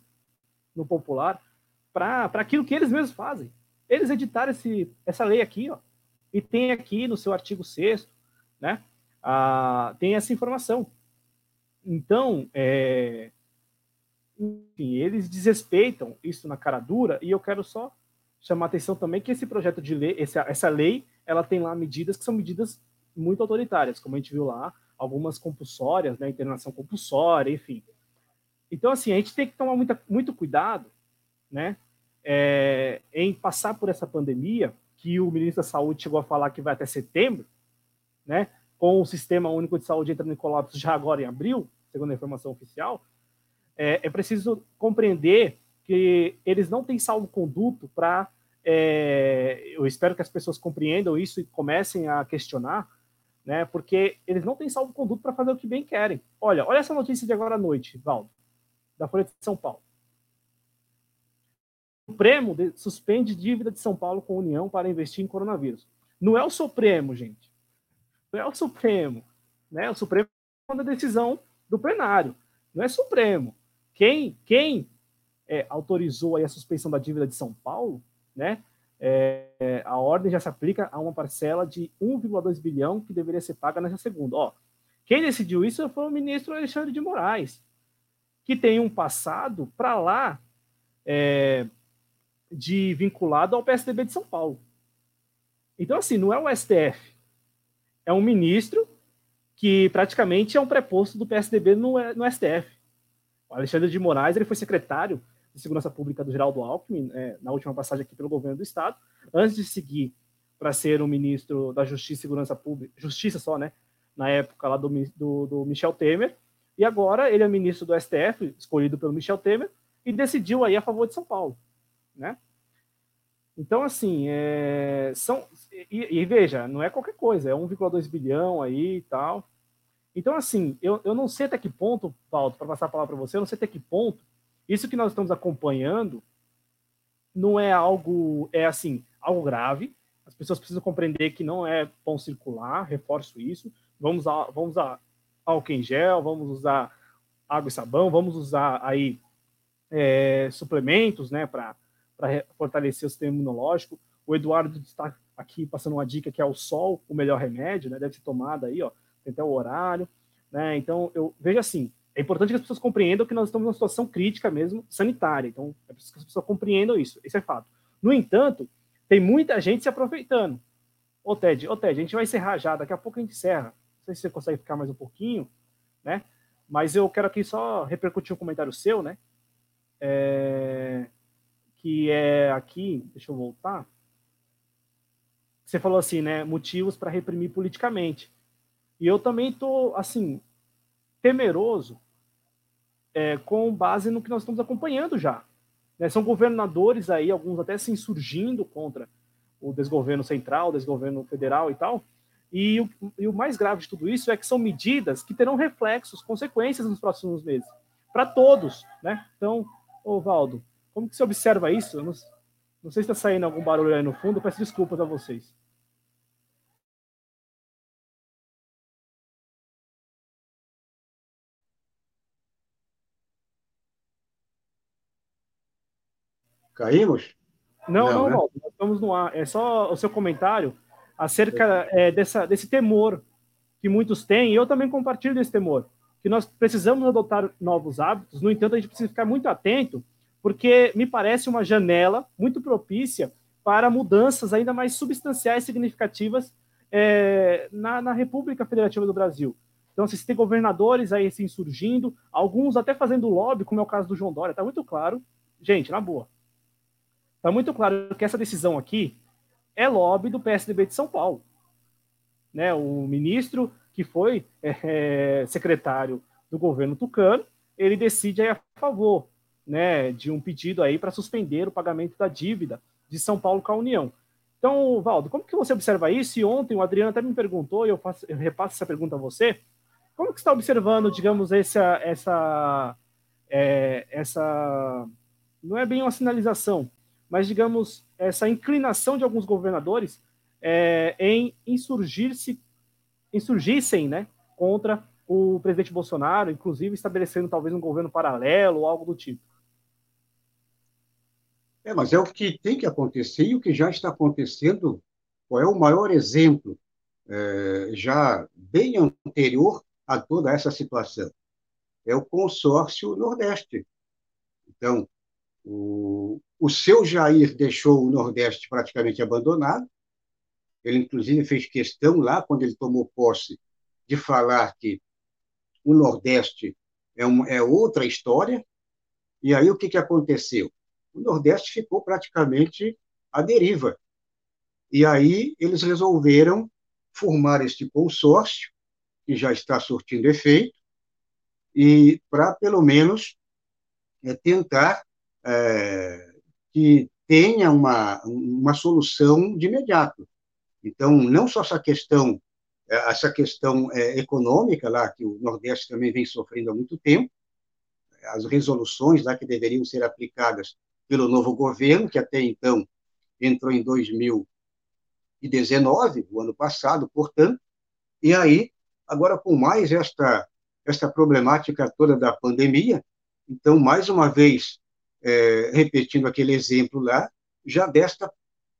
no popular para aquilo que eles mesmos fazem. Eles editaram esse, essa lei aqui, ó, e tem aqui no seu artigo 6 né, a, tem essa informação. Então, é, enfim, eles desrespeitam isso na cara dura, e eu quero só chamar atenção também que esse projeto de lei, essa, essa lei, ela tem lá medidas que são medidas muito autoritárias, como a gente viu lá, algumas compulsórias, né, internação compulsória, enfim. Então, assim, a gente tem que tomar muita, muito cuidado, né, é, em passar por essa pandemia, que o ministro da Saúde chegou a falar que vai até setembro, né, com o Sistema Único de Saúde entrando em colapso já agora em abril, segundo a informação oficial, é, é preciso compreender que eles não têm salvo-conduto para. É, eu espero que as pessoas compreendam isso e comecem a questionar né? Porque eles não têm salvo-conduto para fazer o que bem querem. Olha, olha essa notícia de agora à noite, Valdo, da Folha de São Paulo. O Supremo suspende dívida de São Paulo com a União para investir em coronavírus. Não é o Supremo, gente. Não é o Supremo. Né? O Supremo uma decisão do plenário. Não é Supremo. Quem, quem é, autorizou a suspensão da dívida de São Paulo, né, é, a ordem já se aplica a uma parcela de 1,2 bilhão que deveria ser paga nessa segunda. Ó, quem decidiu isso foi o ministro Alexandre de Moraes, que tem um passado para lá é, de vinculado ao PSDB de São Paulo. Então, assim, não é o STF, é um ministro que praticamente é um preposto do PSDB no, no STF. O Alexandre de Moraes ele foi secretário de Segurança Pública do Geraldo Alckmin, é, na última passagem aqui pelo governo do Estado, antes de seguir para ser o ministro da Justiça e Segurança Pública, Justiça só, né? Na época lá do, do, do Michel Temer, e agora ele é ministro do STF, escolhido pelo Michel Temer, e decidiu aí a favor de São Paulo, né? Então, assim, é, são. E, e, veja, não é qualquer coisa, é 1,2 bilhão aí e tal. Então, assim, eu, eu não sei até que ponto, Paulo, para passar a palavra para você, eu não sei até que ponto isso que nós estamos acompanhando não é algo, é assim, algo grave. As pessoas precisam compreender que não é pão circular, reforço isso. Vamos usar, vamos usar álcool em gel, vamos usar água e sabão, vamos usar aí é, suplementos, né, para fortalecer o sistema imunológico. O Eduardo está aqui passando uma dica que é o sol, o melhor remédio, né, deve ser tomado aí, ó, tem até o horário, né, então eu vejo assim, é importante que as pessoas compreendam que nós estamos numa situação crítica mesmo, sanitária. Então, é preciso que as pessoas compreendam isso. Esse é fato. No entanto, tem muita gente se aproveitando. Ô, Ted, ô, Ted, a gente vai encerrar já. Daqui a pouco a gente encerra. Não sei se você consegue ficar mais um pouquinho, né? Mas eu quero aqui só repercutir um comentário seu, né? É... Que é aqui, deixa eu voltar. Você falou assim, né? Motivos para reprimir politicamente. E eu também tô, assim, temeroso é, com base no que nós estamos acompanhando já. Né? São governadores aí, alguns até se insurgindo contra o desgoverno central, o desgoverno federal e tal, E o, e o mais grave de tudo isso é que são medidas que terão reflexos, consequências nos próximos meses, para todos, né? Então, ô Valdo, como que você observa isso? Eu não, não sei se está saindo algum barulho aí no fundo, peço desculpas a vocês. Caímos? Não, não, não né? Nós estamos no ar. É só o seu comentário acerca é, dessa, desse temor que muitos têm, e eu também compartilho desse temor, que nós precisamos adotar novos hábitos, no entanto, a gente precisa ficar muito atento, porque me parece uma janela muito propícia para mudanças ainda mais substanciais, significativas é, na, na, República Federativa do Brasil. Então, se tem governadores aí se insurgindo, alguns até fazendo lobby, como é o caso do João Dória, está muito claro. Gente, na boa. Está muito claro que essa decisão aqui é lobby do PSDB de São Paulo. Né, o ministro que foi é, secretário do governo tucano, ele decide a favor né, de um pedido aí para suspender o pagamento da dívida de São Paulo com a União. Então, Valdo, como que você observa isso? E ontem o Adriano até me perguntou, e eu, faço, eu repasso essa pergunta a você. Como que está observando, digamos, essa, essa, é, essa, não é bem uma sinalização, mas, digamos, essa inclinação de alguns governadores é, em insurgir-se, insurgissem né, contra o presidente Bolsonaro, inclusive estabelecendo talvez um governo paralelo ou algo do tipo. É, mas é o que tem que acontecer e o que já está acontecendo. Qual é o maior exemplo, é, já bem anterior a toda essa situação? É o consórcio Nordeste. Então, o, o seu Jair deixou o Nordeste praticamente abandonado. Ele, inclusive, fez questão lá, quando ele tomou posse, de falar que o Nordeste é, uma, é outra história. E aí o que, que aconteceu? O Nordeste ficou praticamente à deriva. E aí eles resolveram formar este consórcio, que já está surtindo efeito, e para, pelo menos, é, tentar é, que tenha uma, uma solução de imediato. Então, não só essa questão, é, essa questão é, econômica lá, que o Nordeste também vem sofrendo há muito tempo, as resoluções lá que deveriam ser aplicadas pelo novo governo, que até então entrou em 2019, o ano passado, portanto, e aí, agora com mais esta, esta problemática toda da pandemia, então, mais uma vez, é, repetindo aquele exemplo lá, já desta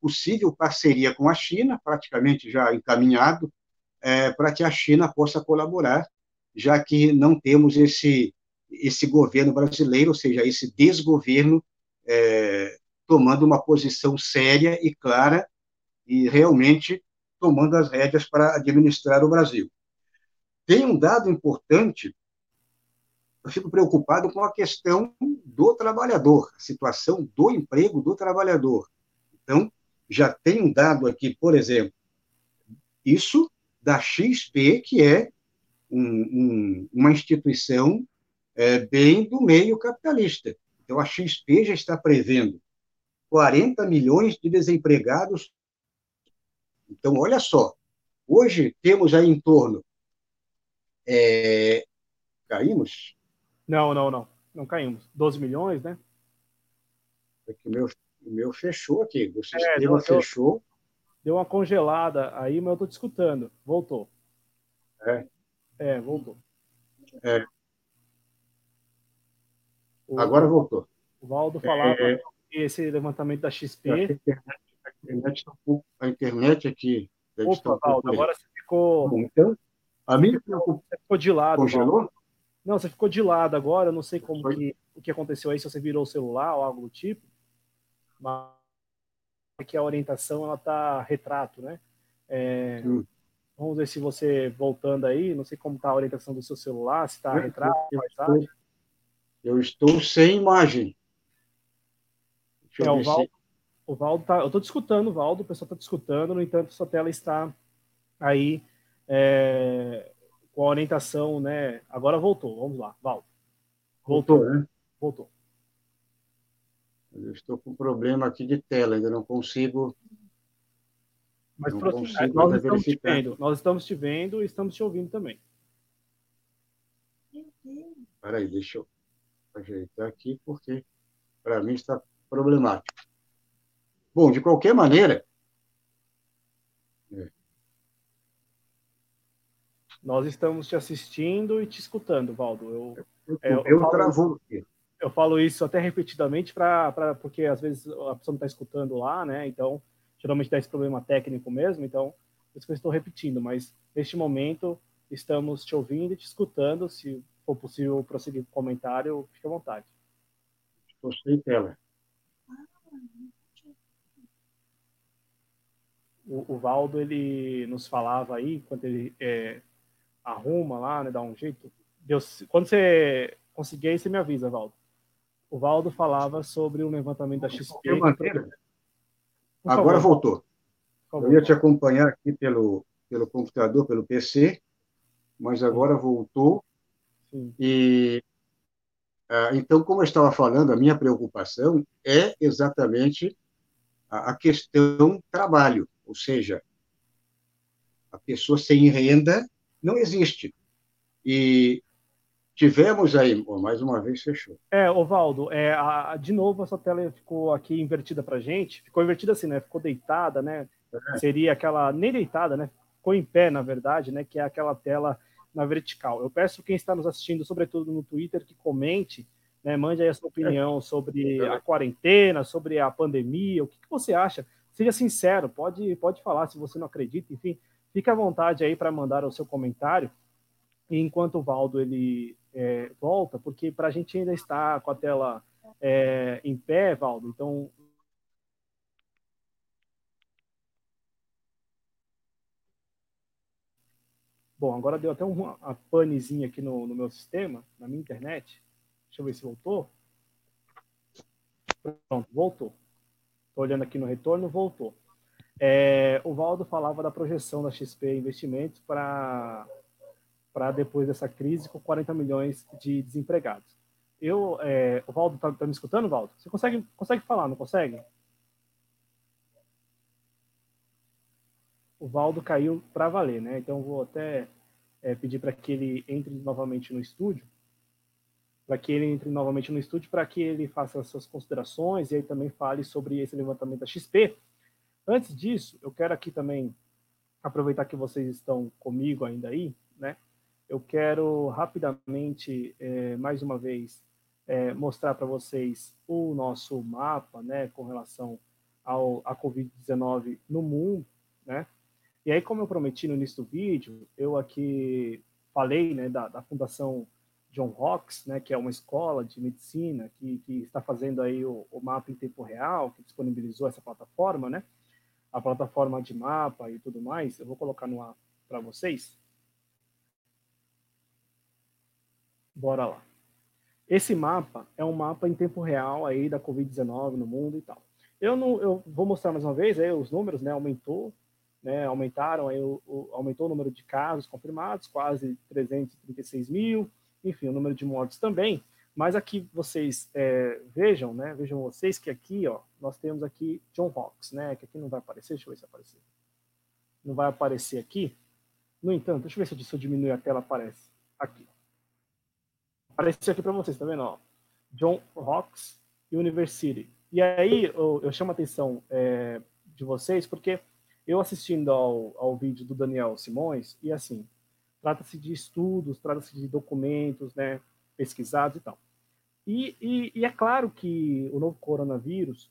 possível parceria com a China, praticamente já encaminhado, é, para que a China possa colaborar, já que não temos esse, esse governo brasileiro, ou seja, esse desgoverno, é, tomando uma posição séria e clara e realmente tomando as rédeas para administrar o Brasil. Tem um dado importante eu fico preocupado com a questão do trabalhador, a situação do emprego do trabalhador. Então, já tem um dado aqui, por exemplo, isso da XP, que é um, um, uma instituição é, bem do meio capitalista. Então, a XP já está prevendo 40 milhões de desempregados. Então, olha só, hoje temos aí em torno. É, caímos? Não, não, não. Não caímos. 12 milhões, né? É que o meu, o meu fechou aqui. O sistema é, deu, fechou. Deu uma congelada aí, mas eu estou te escutando. Voltou. É. É, voltou. É. O, Agora voltou. O Valdo falava é, que esse levantamento da XP. A internet, a internet, tá um pouco, a internet aqui. Opa, tá um Valdo, agora você ficou. Então, a minha você ficou de lado. Congelou? Valdo. Não, você ficou de lado agora, eu não sei como que, o que aconteceu aí, se você virou o celular ou algo do tipo, mas que a orientação ela tá retrato, né? É, hum. Vamos ver se você voltando aí, não sei como está a orientação do seu celular, se está retrato, eu, estou, eu estou sem imagem. Deixa é, o Valdo, se... o Valdo tá, eu estou discutindo o Valdo, o pessoal está discutindo, no entanto, sua tela está aí é, com a orientação, né? Agora voltou, vamos lá, Val. Voltou, voltou né? Voltou. Eu estou com um problema aqui de tela, ainda não consigo. Mas não consigo nós estamos te vendo, nós estamos te vendo e estamos te ouvindo também. Espera aí, deixa eu ajeitar aqui, porque para mim está problemático. Bom, de qualquer maneira. É. Nós estamos te assistindo e te escutando, Valdo. Eu, eu, é, eu, eu falo, aqui. Eu falo isso até repetidamente, pra, pra, porque às vezes a pessoa não está escutando lá, né? Então, geralmente dá esse problema técnico mesmo, então, por isso que eu estou repetindo, mas neste momento estamos te ouvindo e te escutando. Se for possível prosseguir com o comentário, fique à vontade. Estou sem tela. O, o Valdo, ele nos falava aí, enquanto ele é, arruma lá, né, dá um jeito. Deus, quando você conseguir, você me avisa, Valdo. O Valdo falava sobre o levantamento da XP. Agora voltou. Eu ia te acompanhar aqui pelo, pelo computador, pelo PC, mas agora voltou. Sim. E ah, então, como eu estava falando, a minha preocupação é exatamente a, a questão trabalho, ou seja, a pessoa sem renda não existe. E tivemos aí, mais uma vez fechou. É, Ovaldo, é, a, de novo essa tela ficou aqui invertida para gente, ficou invertida assim, né? Ficou deitada, né? É. Seria aquela nem deitada, né? Ficou em pé, na verdade, né? Que é aquela tela na vertical. Eu peço quem está nos assistindo, sobretudo no Twitter, que comente, né? Mande aí a sua opinião é. sobre a quarentena, sobre a pandemia, o que, que você acha? Seja sincero, pode, pode falar se você não acredita, enfim, Fique à vontade aí para mandar o seu comentário. E enquanto o Valdo ele é, volta, porque para a gente ainda estar com a tela é, em pé, Valdo, então Bom, agora deu até uma, uma panezinha aqui no, no, meu sistema, na minha internet. Deixa eu ver se voltou. Pronto, voltou. Estou olhando aqui no retorno, voltou. É, o Valdo falava da projeção da XP Investimentos para depois dessa crise com 40 milhões de desempregados. Eu, é, o Valdo está tá me escutando, Valdo? Você consegue, consegue falar, não consegue? O Valdo caiu para valer, né? Então vou até é, pedir para que ele entre novamente no estúdio, para que ele entre novamente no estúdio, para que ele faça as suas considerações e aí também fale sobre esse levantamento da XP Antes disso, eu quero aqui também aproveitar que vocês estão comigo ainda aí, né? Eu quero rapidamente, é, mais uma vez, é, mostrar para vocês o nosso mapa, né, com relação ao a Covid-19 no mundo, né? E aí, como eu prometi no início do vídeo, eu aqui falei, né, da, da Fundação John Hawkes, né, que é uma escola de medicina que, que está fazendo aí o, o mapa em tempo real, que disponibilizou essa plataforma, né? A plataforma de mapa e tudo mais, eu vou colocar no ar para vocês. Bora lá. Esse mapa é um mapa em tempo real aí da Covid-19 no mundo e tal. Eu não, eu vou mostrar mais uma vez aí os números, né? Aumentou, né? Aumentaram aí o, o, aumentou o número de casos confirmados, quase 336 mil. Enfim, o número de mortes também. Mas aqui vocês é, vejam, né? Vejam vocês que aqui, ó, nós temos aqui John Hawks, né? Que aqui não vai aparecer, deixa eu ver se aparecer. Não vai aparecer aqui. No entanto, deixa eu ver se eu, diminuir a tela, aparece. Aqui. Apareceu aqui para vocês, tá vendo? Ó? John Hawks University. E aí eu, eu chamo a atenção é, de vocês porque eu assistindo ao, ao vídeo do Daniel Simões, e assim, trata-se de estudos, trata-se de documentos, né? pesquisados e tal. E, e, e, é claro que o novo coronavírus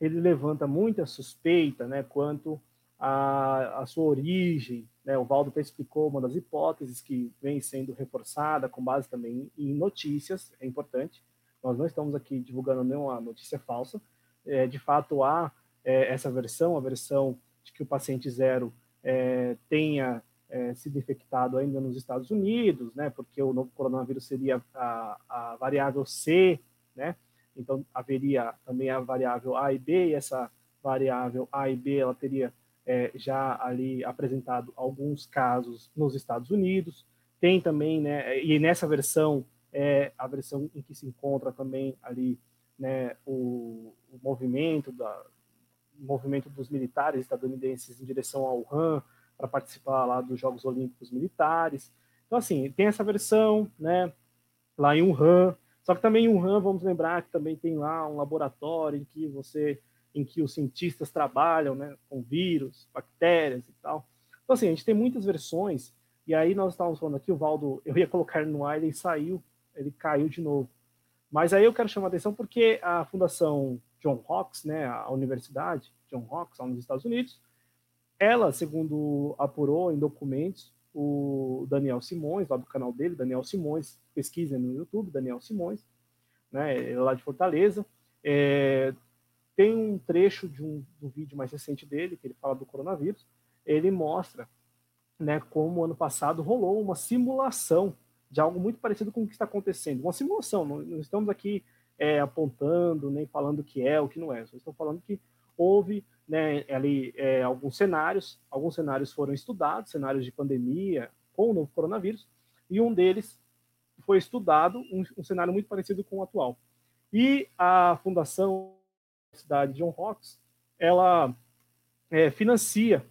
ele levanta muita suspeita, né, quanto à, sua origem. Né? O Valdo explicou uma das hipóteses que vem sendo reforçada com base também em notícias, é importante. Nós não estamos aqui divulgando nenhuma notícia falsa. É, de fato, há é, essa versão, a versão de que o paciente zero é, tenha é, sido infectado ainda nos Estados Unidos, né, porque o novo coronavírus seria a, a variável C, né, então haveria também a variável A e B, e essa variável A e B ela teria é, já ali apresentado alguns casos nos Estados Unidos, tem também, né, e nessa versão é a versão em que se encontra também ali, né, o, o movimento da, movimento dos militares estadunidenses em direção ao Han para participar lá dos Jogos Olímpicos Militares. Então, assim, tem essa versão, né, lá em Wuhan, só que também em Wuhan, vamos lembrar que também tem lá um laboratório em que você, em que os cientistas trabalham, né, com vírus, bactérias e tal. Então, assim, a gente tem muitas versões, e aí nós estávamos falando aqui, o Valdo, eu ia colocar ele no ar, ele saiu, ele caiu de novo. Mas aí eu quero chamar a atenção porque a Fundação John Hawks, né, a universidade John Hawks, lá nos Estados Unidos, ela, segundo apurou em documentos, o Daniel Simões, lá do canal dele, Daniel Simões, pesquisa no YouTube, Daniel Simões, né, é lá de Fortaleza, é, tem um trecho de um vídeo mais recente dele, que ele fala do coronavírus, ele mostra né, como ano passado rolou uma simulação de algo muito parecido com o que está acontecendo. Uma simulação, não, não estamos aqui é, apontando, nem falando o que é, o que não é, só estou falando que houve né, ali é, alguns cenários, alguns cenários foram estudados, cenários de pandemia com o novo coronavírus, e um deles foi estudado, um, um cenário muito parecido com o atual. E a Fundação Cidade John Hawks, ela é, financia,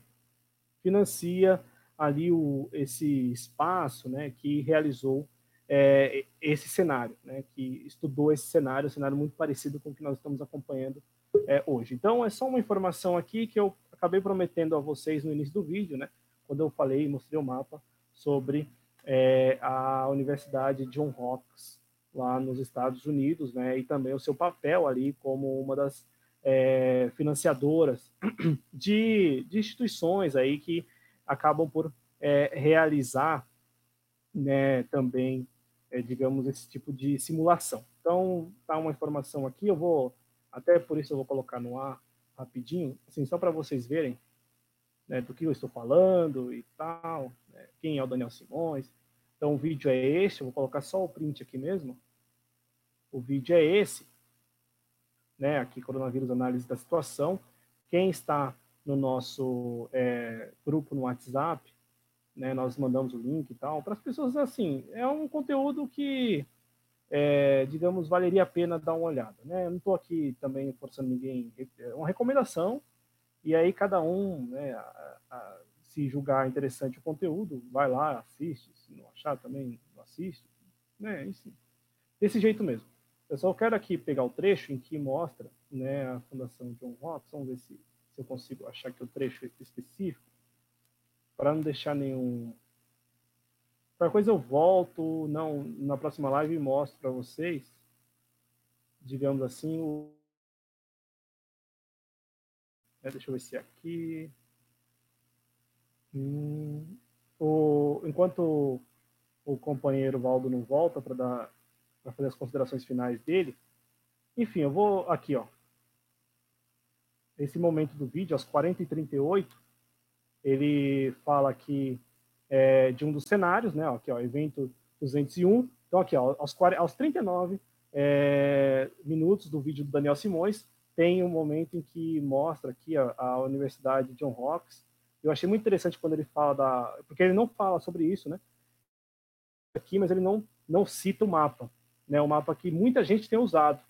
financia ali o, esse espaço, né, que realizou é, esse cenário, né, que estudou esse cenário, um cenário muito parecido com o que nós estamos acompanhando é, hoje. Então, é só uma informação aqui que eu acabei prometendo a vocês no início do vídeo, né, quando eu falei, mostrei o mapa sobre é, a Universidade John Hopkins, lá nos Estados Unidos, né, e também o seu papel ali como uma das é, financiadoras de, de, instituições aí que acabam por é, realizar né, também, é, digamos, esse tipo de simulação. Então, tá uma informação aqui, eu vou até por isso eu vou colocar no ar rapidinho, assim, só para vocês verem né, do que eu estou falando e tal, né, quem é o Daniel Simões. Então, o vídeo é esse, eu vou colocar só o print aqui mesmo. O vídeo é esse, né, aqui, coronavírus, análise da situação. Quem está no nosso é, grupo no WhatsApp, né, nós mandamos o link e tal, para as pessoas, assim, é um conteúdo que é, digamos, valeria a pena dar uma olhada. Né? Eu não estou aqui também forçando ninguém, é uma recomendação, e aí cada um, né, a, a, se julgar interessante o conteúdo, vai lá, assiste, se não achar também, não assiste, né. Desse jeito mesmo. Eu só quero aqui pegar o trecho em que mostra né, a Fundação John Hopkins, vamos ver se, se eu consigo achar aqui o trecho específico, para não deixar nenhum Qualquer coisa eu volto não, na próxima live e mostro para vocês, digamos assim, o... É, deixa eu ver se é aqui. Hum, o, enquanto o companheiro Valdo não volta para dar para fazer as considerações finais dele, enfim, eu vou aqui, ó. Esse momento do vídeo, às 40 e 38 ele fala que é, de um dos cenários, né? Aqui, ó, evento 201. Então, aqui, ó, aos, 40, aos 39 é, minutos do vídeo do Daniel Simões, tem um momento em que mostra aqui a, a Universidade John Hopkins. Eu achei muito interessante quando ele fala da. Porque ele não fala sobre isso, né? Aqui, mas ele não, não cita o mapa, né? O mapa que muita gente tem usado,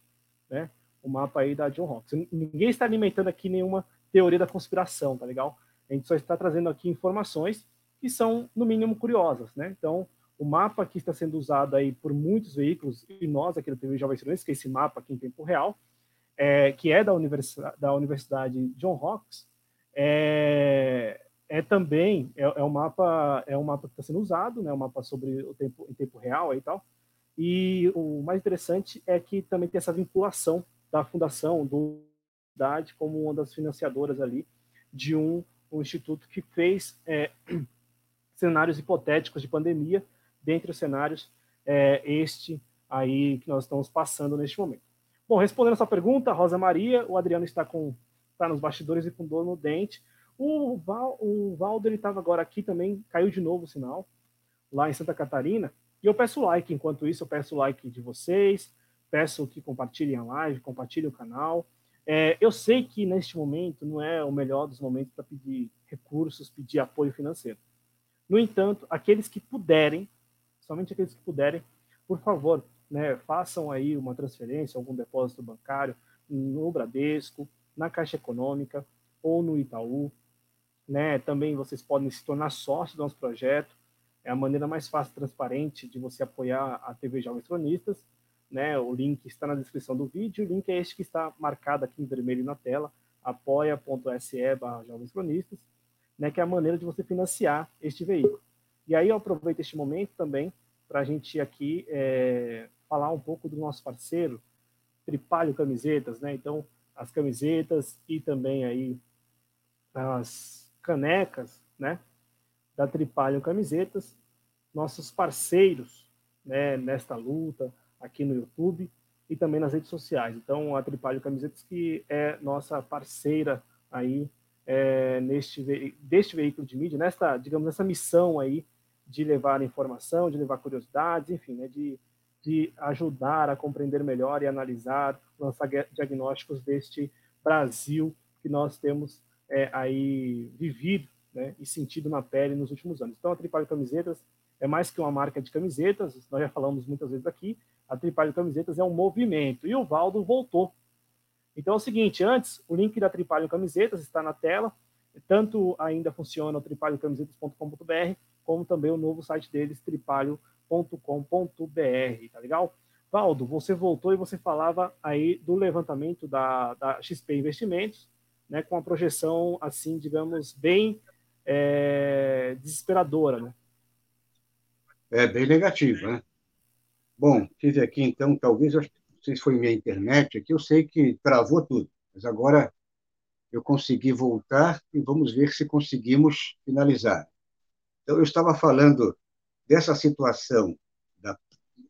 né? O mapa aí da John Hopkins. Ninguém está alimentando aqui nenhuma teoria da conspiração, tá legal? A gente só está trazendo aqui informações que são, no mínimo, curiosas. Né? Então, o mapa que está sendo usado aí por muitos veículos, e nós aqui da TV Jovem Silêncio, que é esse mapa aqui em tempo real, é, que é da Universidade, da Universidade John Hopkins, é, é também é, é, um mapa é um mapa que está sendo usado, né, um mapa sobre o tempo em tempo real e tal. E o mais interessante é que também tem essa vinculação da fundação do Universidade como uma das financiadoras ali de um, um instituto que fez é, cenários hipotéticos de pandemia, dentre os cenários, é, este aí que nós estamos passando neste momento. Bom, respondendo essa pergunta, Rosa Maria, o Adriano está com está nos bastidores e com dor no dente. O, Val, o Valdo estava agora aqui também, caiu de novo o sinal, lá em Santa Catarina. E eu peço like, enquanto isso, eu peço like de vocês, peço que compartilhem a live, compartilhem o canal. É, eu sei que neste momento não é o melhor dos momentos para pedir recursos, pedir apoio financeiro. No entanto, aqueles que puderem, somente aqueles que puderem, por favor, né, façam aí uma transferência, algum depósito bancário no Bradesco, na Caixa Econômica ou no Itaú. Né? Também vocês podem se tornar sócio do nosso projeto. É a maneira mais fácil e transparente de você apoiar a TV Jovens Cronistas. Né? O link está na descrição do vídeo. O link é este que está marcado aqui em vermelho na tela, apoia.se barra Jovens Cronistas, né? que é a maneira de você financiar este veículo. E aí eu aproveito este momento também para a gente aqui é, falar um pouco do nosso parceiro, Tripalho Camisetas, né? Então, as camisetas e também aí as canecas, né? Da Tripalho Camisetas, nossos parceiros, né? Nesta luta aqui no YouTube e também nas redes sociais. Então, a Tripalho Camisetas que é nossa parceira aí é, neste deste veículo de mídia, nesta, digamos, nessa missão aí de levar informação, de levar curiosidades, enfim, né, de, de ajudar a compreender melhor e analisar, lançar diagnósticos deste Brasil que nós temos é, aí vivido né, e sentido na pele nos últimos anos. Então, a Tripalho Camisetas é mais que uma marca de camisetas, nós já falamos muitas vezes aqui, a Tripalho Camisetas é um movimento, e o Valdo voltou. Então é o seguinte, antes, o link da Tripalho Camisetas está na tela, tanto ainda funciona o tripalhocamisetas.com.br, como também o novo site deles, tripalho.com.br, tá legal? Valdo, você voltou e você falava aí do levantamento da, da XP Investimentos, né, com a projeção, assim, digamos, bem é, desesperadora, né? É, bem negativa, né? Bom, tive aqui, então, talvez, não sei se foi minha internet aqui, eu sei que travou tudo, mas agora eu consegui voltar e vamos ver se conseguimos finalizar. Então, eu estava falando dessa situação da,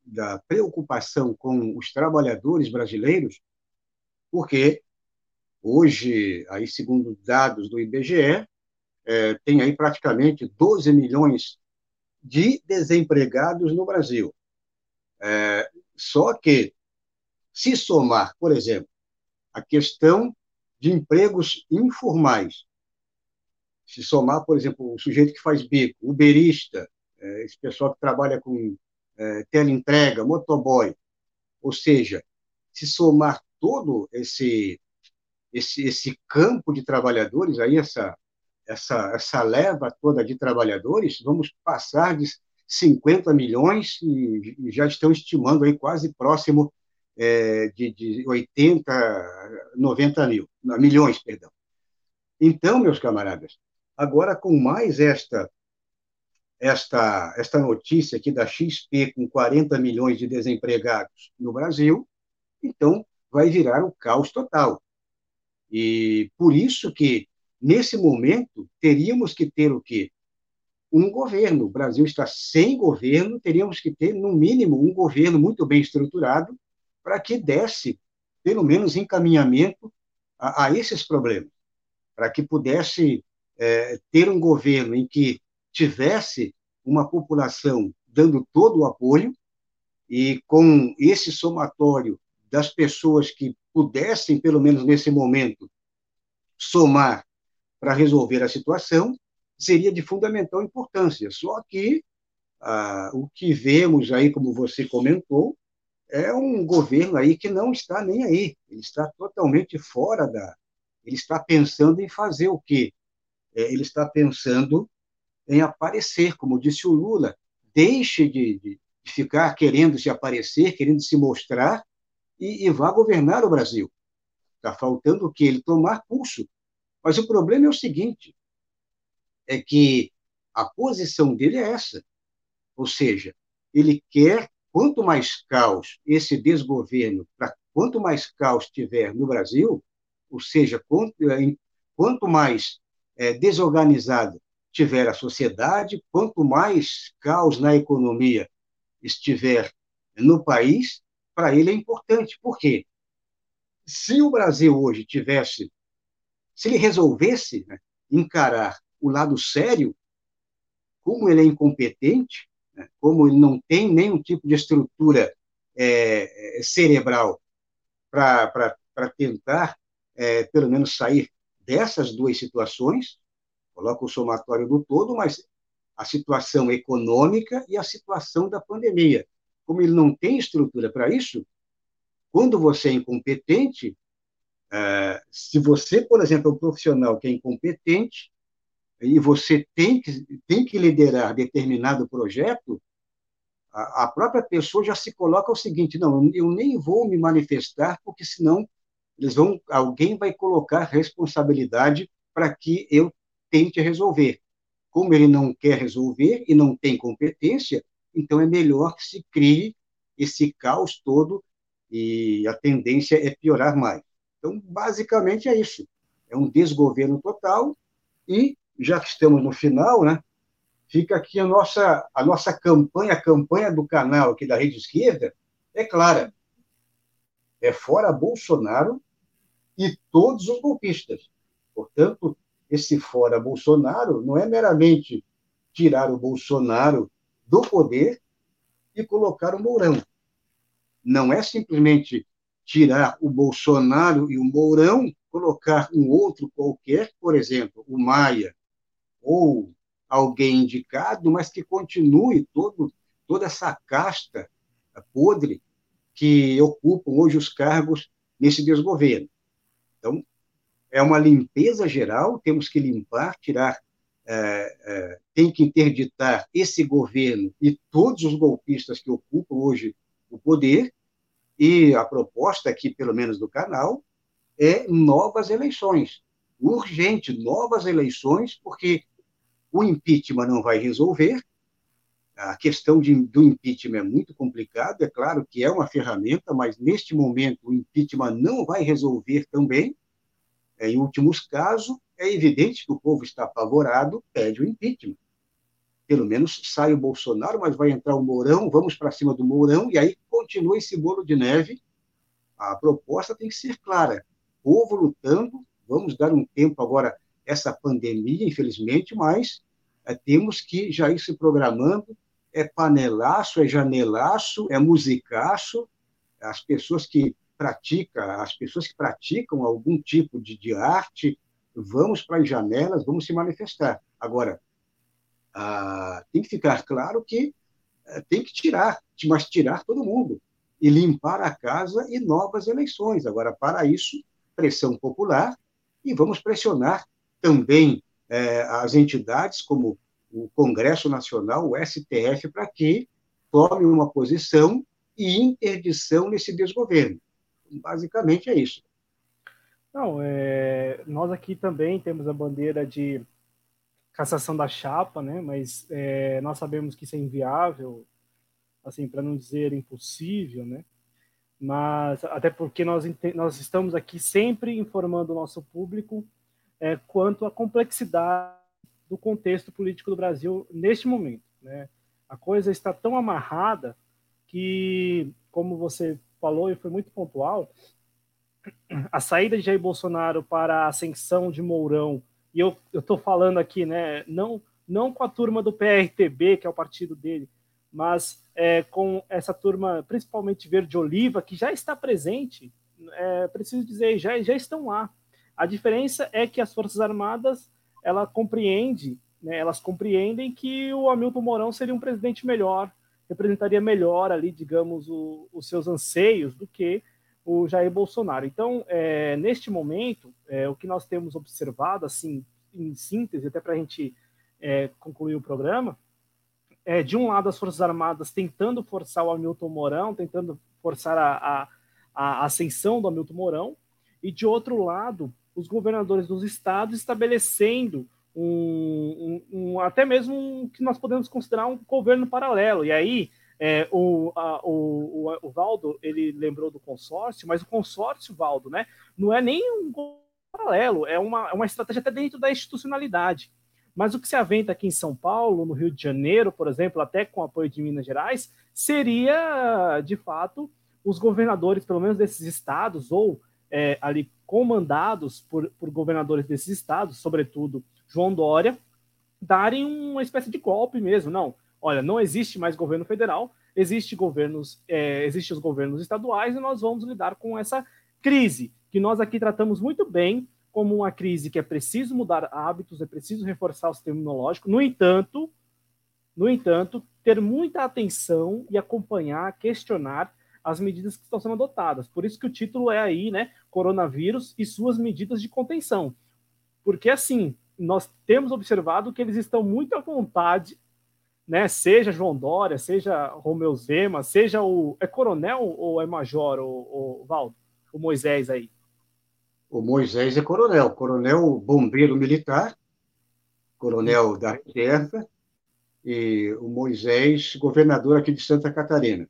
da preocupação com os trabalhadores brasileiros, porque hoje, aí segundo dados do IBGE, é, tem aí praticamente 12 milhões de desempregados no Brasil. É, só que, se somar, por exemplo, a questão de empregos informais se somar, por exemplo, o sujeito que faz bico, uberista, é, esse pessoal que trabalha com é, teleentrega, motoboy, ou seja, se somar todo esse, esse, esse campo de trabalhadores, aí essa, essa, essa leva toda de trabalhadores, vamos passar de 50 milhões e, e já estão estimando aí quase próximo é, de, de 80, 90 mil, milhões, perdão. Então, meus camaradas, Agora, com mais esta esta, esta notícia aqui da XP com 40 milhões de desempregados no Brasil, então vai virar um caos total. E por isso que, nesse momento, teríamos que ter o quê? Um governo. O Brasil está sem governo, teríamos que ter, no mínimo, um governo muito bem estruturado para que desse, pelo menos, encaminhamento a, a esses problemas, para que pudesse é, ter um governo em que tivesse uma população dando todo o apoio e com esse somatório das pessoas que pudessem, pelo menos nesse momento, somar para resolver a situação, seria de fundamental importância. Só que ah, o que vemos aí, como você comentou, é um governo aí que não está nem aí. Ele está totalmente fora da. Ele está pensando em fazer o quê? é, ele está pensando em aparecer, como disse o Lula, deixe de, de, ficar querendo se aparecer, querendo se mostrar e, e vá governar o Brasil. Está faltando o que ele tomar pulso. Mas o problema é o seguinte: é que a posição dele é essa. Ou seja, ele quer, quanto mais caos esse desgoverno, quanto mais caos tiver no Brasil, ou seja, quanto, quanto mais é, desorganizada tiver a sociedade, quanto mais caos na economia estiver no país, para ele é importante. Por quê? Se o Brasil hoje tivesse, se ele resolvesse né, encarar o lado sério, como ele é incompetente, né, como ele não tem nenhum tipo de estrutura é, é cerebral para tentar, é, pelo menos, sair dessas duas situações, coloca o somatório do todo, mas a situação econômica e a situação da pandemia. Como ele não tem estrutura para isso, quando você é incompetente, É, se você, por exemplo, é um profissional que é incompetente e você tem que, tem que liderar determinado projeto, a, a própria pessoa já se coloca o seguinte: não, eu nem vou me manifestar, porque senão eles vão, alguém vai colocar responsabilidade para que eu tente resolver. Como ele não quer resolver e não tem competência, então é melhor que se crie esse caos todo e a tendência é piorar mais. Então, basicamente é isso. É um desgoverno total e, já que estamos no final, né, fica aqui a nossa, a nossa campanha, a campanha do canal aqui da Rede Esquerda, é clara. É fora Bolsonaro e todos os golpistas. Portanto, esse fora Bolsonaro não é meramente tirar o Bolsonaro do poder e colocar o Mourão. Não é simplesmente tirar o Bolsonaro e o Mourão, colocar um outro qualquer, por exemplo, o Maia, ou alguém indicado, mas que continue todo, toda essa casta podre que ocupam hoje os cargos nesse desgoverno. Então, é uma limpeza geral, temos que limpar, tirar, é, é, tem que interditar esse governo e todos os golpistas que ocupam hoje o poder, e a proposta aqui, pelo menos do canal, é novas eleições. Urgente, novas eleições, porque o impeachment não vai resolver. A questão de, do impeachment é muito complicada, é claro que é uma ferramenta, mas neste momento o impeachment não vai resolver também. É, em últimos casos, é evidente que o povo está apavorado, pede o impeachment. Pelo menos sai o Bolsonaro, mas vai entrar o Mourão, vamos para cima do Mourão, e aí continua esse bolo de neve. A proposta tem que ser clara. Povo lutando, vamos dar um tempo agora essa pandemia, infelizmente, mas temos que já ir se programando. É panelaço, é janelaço, é musicaço. As pessoas que praticam, as pessoas que praticam algum tipo de, de arte, vamos para as janelas, vamos se manifestar. Agora, ah, tem que ficar claro que é, tem que tirar, mas tirar todo mundo e limpar a casa e novas eleições. Agora, para isso, pressão popular e vamos pressionar também é, as entidades como o Congresso Nacional, o STF, para que tome uma posição e interdição nesse desgoverno. Basicamente é isso. Não, é, nós aqui também temos a bandeira de cassação da chapa, né? Mas é, nós sabemos que isso é inviável, assim, para não dizer impossível, né? Mas até porque nós, nós estamos aqui sempre informando o nosso público é, quanto à complexidade do contexto político do Brasil neste momento. Né? A coisa está tão amarrada que, como você falou e foi muito pontual, a saída de Jair Bolsonaro para a ascensão de Mourão, e eu estou falando aqui, né, não, não com a turma do PRTB, que é o partido dele, mas é, com essa turma, principalmente verde-oliva, que já está presente, é, preciso dizer, já, já estão lá. A diferença é que as Forças Armadas ela compreende, né, elas compreendem que o Hamilton Mourão seria um presidente melhor, representaria melhor ali, digamos, o, os seus anseios do que o Jair Bolsonaro. Então, é, neste momento, é, o que nós temos observado, assim, em síntese, até para a gente é, concluir o programa, é, de um lado, as Forças Armadas tentando forçar o Hamilton Mourão, tentando forçar a, a, a ascensão do Hamilton Mourão, e de outro lado, os governadores dos estados estabelecendo um, um, um até mesmo um, que nós podemos considerar um governo paralelo. E aí é, o, a, o, o, o, Valdo ele lembrou do consórcio, mas o consórcio, Valdo, né, não é nem um paralelo, é uma, é uma estratégia até dentro da institucionalidade. Mas o que se aventa aqui em São Paulo, no Rio de Janeiro, por exemplo, até com apoio de Minas Gerais, seria, de fato, os governadores, pelo menos desses estados, ou é, ali comandados por, por governadores desses estados, sobretudo João Dória, darem uma espécie de golpe mesmo. Não, olha, não existe mais governo federal, existe governos, é, existem os governos estaduais e nós vamos lidar com essa crise que nós aqui tratamos muito bem como uma crise que é preciso mudar hábitos, é preciso reforçar o sistema imunológico. No entanto, no entanto, ter muita atenção e acompanhar, questionar as medidas que estão sendo adotadas. Por isso que o título é aí, né? Coronavírus e suas medidas de contenção. Porque, assim, nós temos observado que eles estão muito à vontade, né? Seja João Dória, seja Romeu Zema, seja o. É coronel ou é major, o, o Valdo? O Moisés aí? O Moisés é coronel, coronel bombeiro militar, coronel da reserva, e o Moisés, governador aqui de Santa Catarina.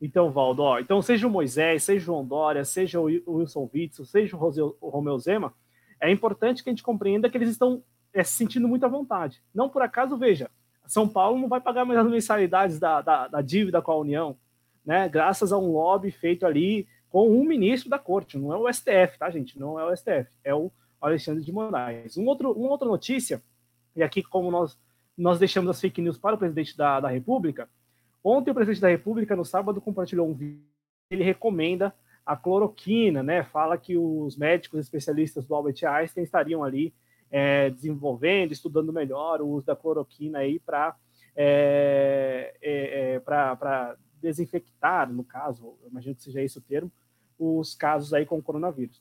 Então, Valdo, ó, então seja o Moisés, seja o João Dória, seja o Wilson Witzel, seja o Romeu Zema, é importante que a gente compreenda que eles estão é, se sentindo muito à vontade. Não por acaso, veja, São Paulo não vai pagar mais as mensalidades da, da, da dívida com a União, né? Graças a um lobby feito ali com um ministro da corte, não é o STF, tá, gente? Não é o STF, é o Alexandre de Moraes. Um outro, uma outra notícia, e aqui, como nós, nós deixamos as fake news para o presidente da, da República, ontem o presidente da República, no sábado, compartilhou um vídeo, ele recomenda a cloroquina, né? Fala que os médicos especialistas do Albert Einstein estariam ali é, desenvolvendo, estudando melhor o uso da cloroquina aí para é, é, é para desinfectar, no caso, imagino que seja esse o termo, os casos aí com coronavírus.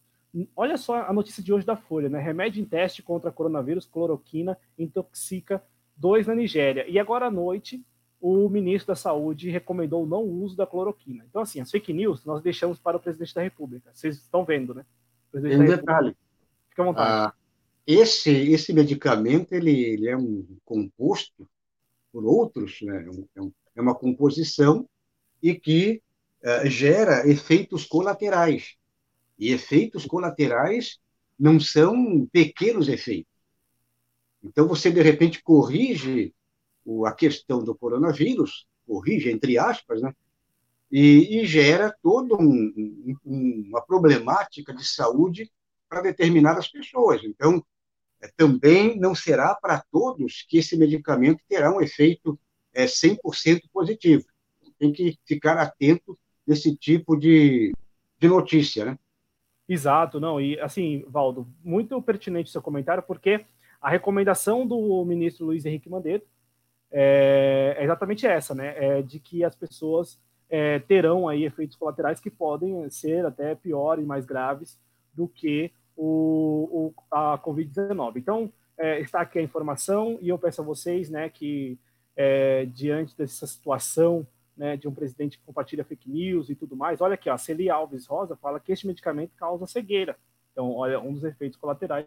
Olha só a notícia de hoje da Folha, né? Remédio em teste contra coronavírus, cloroquina, intoxica dois na Nigéria. E agora à noite, o ministro da Saúde recomendou o não uso da cloroquina. Então, assim, as fake news nós deixamos para o presidente da República. Vocês estão vendo, né? Um detalhe. Fica à vontade. Ah, esse, esse medicamento ele, ele, é um composto por outros, né? É, um, é uma composição e que uh, gera efeitos colaterais. E efeitos colaterais não são pequenos efeitos. Então, você, de repente, corrige a questão do coronavírus, corrige, entre aspas, né? E, e gera toda um, um, uma problemática de saúde para determinadas pessoas. Então, é, também não será para todos que esse medicamento terá um efeito é, 100% positivo. Tem que ficar atento nesse tipo de, de notícia, né? Exato, não, e assim, Valdo, muito pertinente seu comentário, porque a recomendação do ministro Luiz Henrique Mandetta é, é exatamente essa, né? É de que as pessoas é, terão aí efeitos colaterais que podem ser até piores, mais graves do que o, o a Covid-19. Então, é, está aqui a informação e eu peço a vocês, né, que é, diante dessa situação né, de um presidente que compartilha fake news e tudo mais, olha aqui, a Celi Alves Rosa fala que este medicamento causa cegueira. Então, olha, um dos efeitos colaterais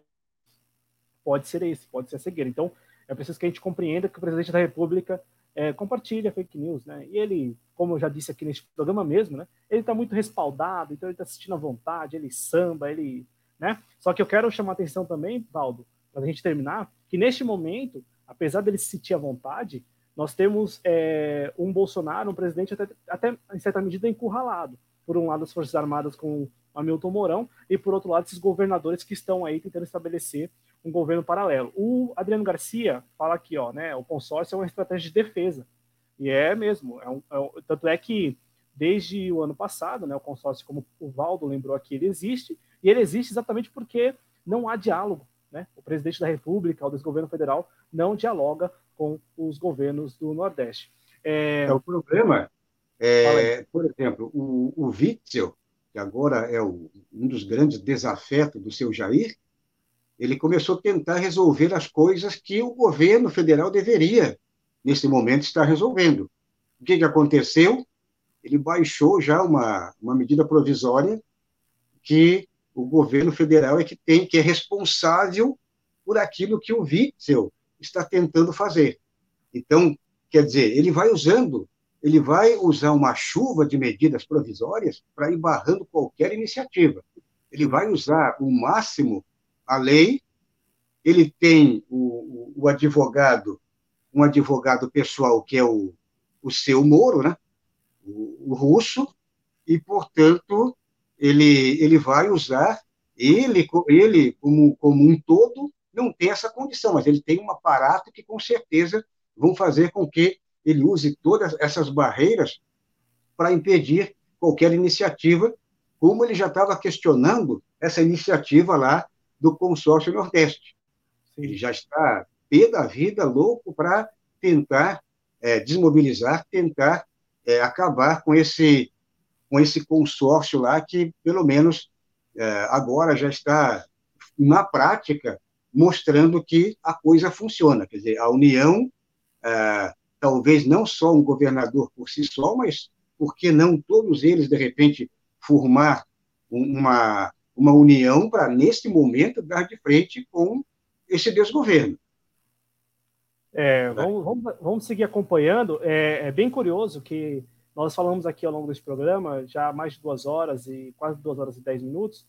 pode ser esse, pode ser a cegueira. Então, é preciso que a gente compreenda que o presidente da República é, compartilha fake news, né? E ele, como eu já disse aqui neste programa mesmo, né? Ele está muito respaldado, então ele está assistindo à vontade, ele samba, ele, né? Só que eu quero chamar a atenção também, Valdo, para a gente terminar, que neste momento, apesar dele se sentir à vontade, nós temos é, um Bolsonaro, um presidente até, até em certa medida encurralado. Por um lado, as Forças Armadas com Hamilton Mourão, e por outro lado, esses governadores que estão aí tentando estabelecer um governo paralelo. O Adriano Garcia fala aqui, ó, né, o consórcio é uma estratégia de defesa. E é mesmo, é um, é um, tanto é que desde o ano passado, né, o consórcio, como o Valdo lembrou aqui, ele existe, e ele existe exatamente porque não há diálogo. Né? O presidente da República, o desgoverno federal, não dialoga com os governos do Nordeste. É, é o problema, é, por exemplo, o, o Witzel, que agora é o, um dos grandes desafetos do seu Jair, ele começou a tentar resolver as coisas que o governo federal deveria, nesse momento, estar resolvendo. O que, que aconteceu? Ele baixou já uma, uma medida provisória que o governo federal é que tem, que é responsável por aquilo que o Witzel está tentando fazer. Então, quer dizer, ele vai usando, ele vai usar uma chuva de medidas provisórias para ir barrando qualquer iniciativa. Ele vai usar o máximo a lei, ele tem o, o, advogado, um advogado pessoal que é o, o seu Moro, né? o, o russo, e, portanto, ele, ele vai usar, ele, ele como, como um todo, não tem essa condição, mas ele tem um aparato que, com certeza, vão fazer com que ele use todas essas barreiras para impedir qualquer iniciativa, como ele já estava questionando essa iniciativa lá do consórcio Nordeste. Ele já está pé da vida, louco para tentar é, desmobilizar, tentar é, acabar com esse, com esse consórcio lá que, pelo menos, é, agora já está, na prática, mostrando que a coisa funciona. Quer dizer, a União, é, talvez não só um governador por si só, mas por que não todos eles, de repente, formar uma, uma união para, neste momento, dar de frente com esse desgoverno? É, vamos, vamos, vamos, seguir acompanhando. É, é, bem curioso que nós falamos aqui ao longo desse programa, já há mais de duas horas e quase duas horas e dez minutos,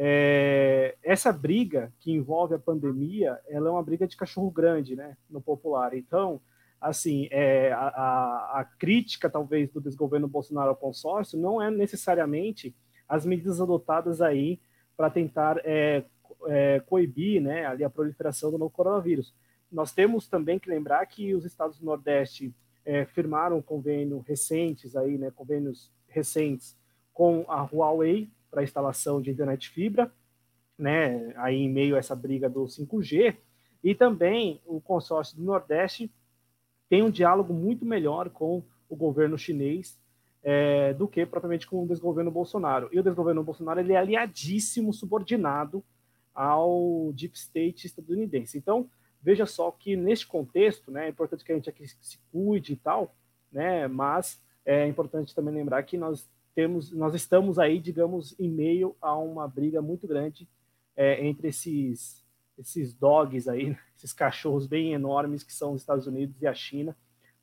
é, essa briga que envolve a pandemia, ela é uma briga de cachorro grande, né, no popular. Então, assim, é, a, a, a, crítica talvez do desgoverno Bolsonaro ao consórcio não é necessariamente as medidas adotadas aí para tentar é, é, coibir, né, ali a proliferação do novo coronavírus. Nós temos também que lembrar que os estados do Nordeste é, firmaram convênio recentes aí, né, convênios recentes com a Huawei para instalação de internet fibra, né, aí em meio a essa briga do 5G, e também o consórcio do Nordeste tem um diálogo muito melhor com o governo chinês é, do que propriamente com o desgoverno Bolsonaro. E o desgoverno Bolsonaro ele é aliadíssimo, subordinado ao deep state estadunidense. Então, Veja só que neste contexto, né, é importante que a gente aqui se cuide e tal, né, mas é importante também lembrar que nós temos, nós estamos aí, digamos, em meio a uma briga muito grande é, entre esses esses dogs aí, né, esses cachorros bem enormes que são os Estados Unidos e a China.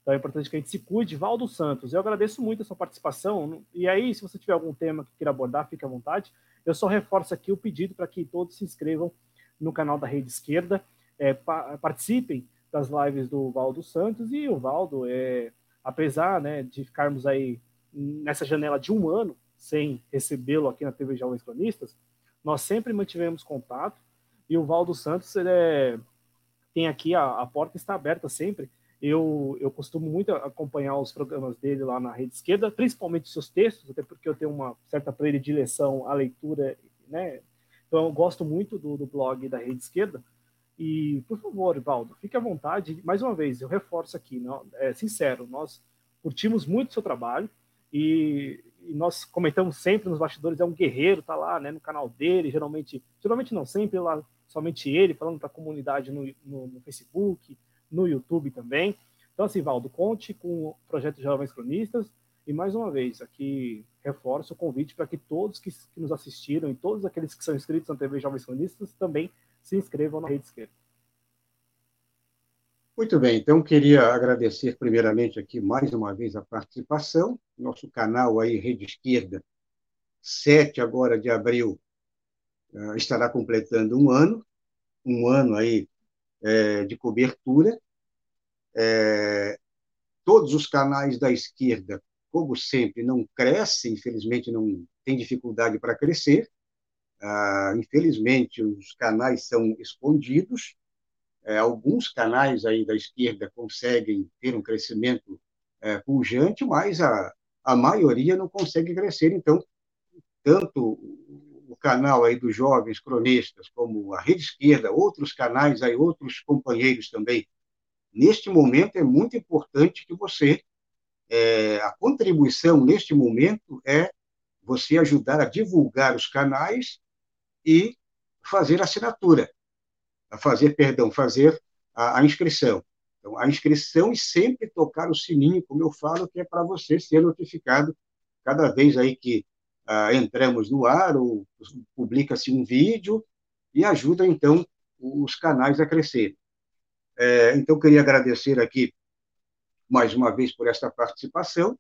Então é importante que a gente se cuide. Valdo Santos, eu agradeço muito a sua participação. E aí, se você tiver algum tema que queira abordar, fique à vontade. Eu só reforço aqui o pedido para que todos se inscrevam no canal da Rede Esquerda é, pa participem das lives do Valdo Santos e o Valdo, é, apesar né, de ficarmos aí nessa janela de um ano sem recebê-lo aqui na TV Jovens Cronistas, nós sempre mantivemos contato e o Valdo Santos é, tem aqui a, a porta está aberta sempre. Eu, eu costumo muito acompanhar os programas dele lá na rede esquerda, principalmente seus textos, até porque eu tenho uma certa predileção à leitura, né? Então eu gosto muito do, do blog da rede esquerda. E, por favor, Valdo, fique à vontade. Mais uma vez, eu reforço aqui, não, é sincero, nós curtimos muito o seu trabalho e, e, nós comentamos sempre nos bastidores, é um guerreiro, tá lá né, no canal dele, geralmente, geralmente não sempre, lá somente ele, falando para a comunidade no, no, no, Facebook, no YouTube também. Então, assim, Valdo, conte com o projeto Jovens Cronistas e, mais uma vez, aqui reforço o convite para que todos que, que nos assistiram e todos aqueles que são inscritos na TV Jovens Cronistas também se inscrevam na rede esquerda. Muito bem, então queria agradecer primeiramente aqui mais uma vez a participação. Nosso canal aí, Rede Esquerda, 7 agora de abril, uh, estará completando um ano, um ano aí é, de cobertura. É, todos os canais da esquerda, como sempre, não crescem, infelizmente não tem dificuldade para crescer. Ah, infelizmente, os canais são escondidos. É, alguns canais aí da esquerda conseguem ter um crescimento é, pujante, mas a, a maioria não consegue crescer. Então, tanto canal aí dos jovens cronistas, como a Rede Esquerda, outros canais aí, outros companheiros também, neste momento é muito importante que você, é, a contribuição neste momento é você ajudar a divulgar os canais e fazer a assinatura, fazer, perdão, fazer a, a inscrição. Então, a inscrição e sempre tocar o sininho, como eu falo, que é para você ser notificado cada vez aí que ah, entramos no ar ou publica-se um vídeo e ajuda, então, os canais a crescer. É, então, queria agradecer aqui mais uma vez por esta participação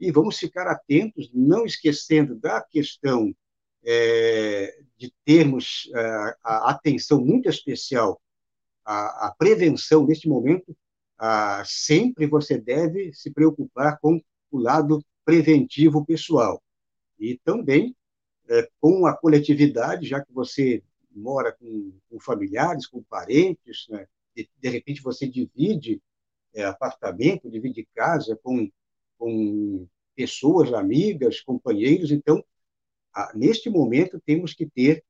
e vamos ficar atentos, não esquecendo da questão é, de termos é, a atenção muito especial à, à prevenção neste momento, a, sempre você deve se preocupar com o lado preventivo pessoal. E também é, com a coletividade, já que você mora com, com familiares, com parentes, né? de, de, repente você divide é, apartamento, divide casa com, com pessoas, amigas, companheiros, então neste momento, temos que ter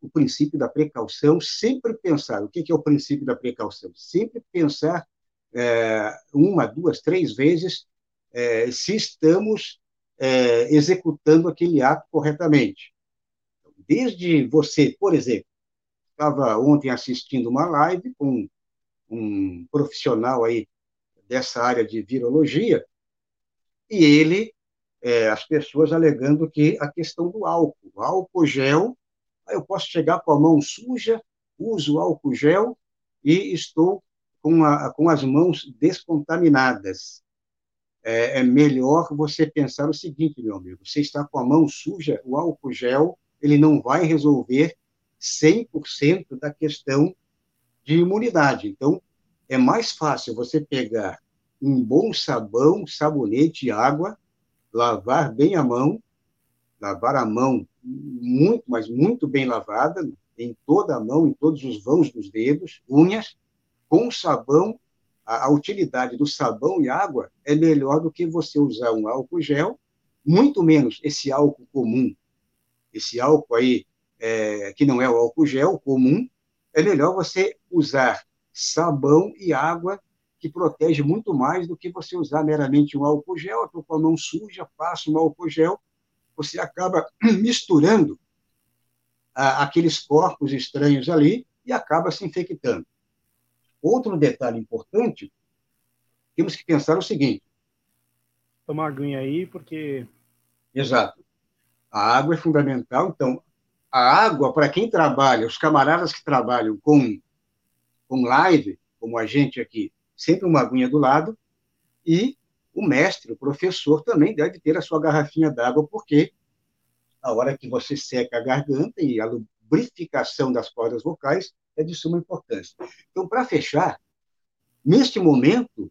o princípio da precaução, sempre pensar, o que é o princípio da precaução? Sempre pensar é, uma, duas, três vezes é, se estamos é, executando aquele ato corretamente. Desde você, por exemplo, estava ontem assistindo uma live com um profissional aí dessa área de virologia, e ele, é, as pessoas alegando que a questão do álcool, álcool gel, eu posso chegar com a mão suja, uso álcool gel e estou com, a, com as mãos descontaminadas. É, é melhor você pensar o seguinte, meu amigo, você está com a mão suja, o álcool gel, ele não vai resolver 100% da questão de imunidade. Então, é mais fácil você pegar um bom sabão, sabonete e água, lavar bem a mão, lavar a mão muito, mas muito bem lavada, em toda a mão, em todos os vãos dos dedos, unhas, com sabão, a, a utilidade do sabão e água é melhor do que você usar um álcool gel, muito menos esse álcool comum, esse álcool aí, é, que não é o álcool gel comum, é melhor você usar sabão e água, que protege muito mais do que você usar meramente um álcool gel. A mão suja, passa um álcool gel, você acaba misturando ah, aqueles corpos estranhos ali e acaba se infectando. Outro detalhe importante, temos que pensar o seguinte. Tomar aguinha aí, porque. Exato. A água é fundamental. Então, a água, para quem trabalha, os camaradas que trabalham com, com live, como a gente aqui, sempre uma aguinha do lado, e o mestre, o professor, também deve ter a sua garrafinha d'água, porque a hora que você seca a garganta e a lubrificação das cordas vocais é de suma importância. Então, para fechar, neste momento,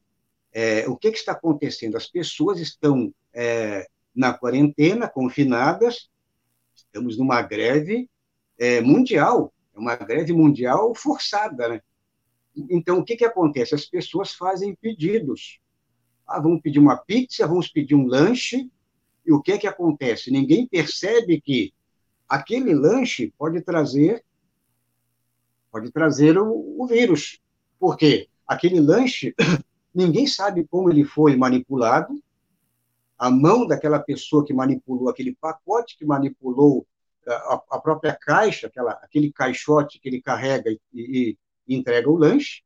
é, o que, que, está acontecendo? As pessoas estão é, na quarentena, confinadas, estamos numa greve é, mundial, é uma greve mundial forçada, né? Então, o que, que acontece? As pessoas fazem pedidos. Ah, vamos pedir uma pizza, vamos pedir um lanche, e o que, que acontece? Ninguém percebe que aquele lanche pode trazer pode trazer o, o vírus. Por quê? Aquele lanche, ninguém sabe como ele foi manipulado, a mão daquela pessoa que manipulou aquele pacote, que manipulou a, a própria caixa, aquela, aquele caixote que ele carrega e, e, e entrega o lanche.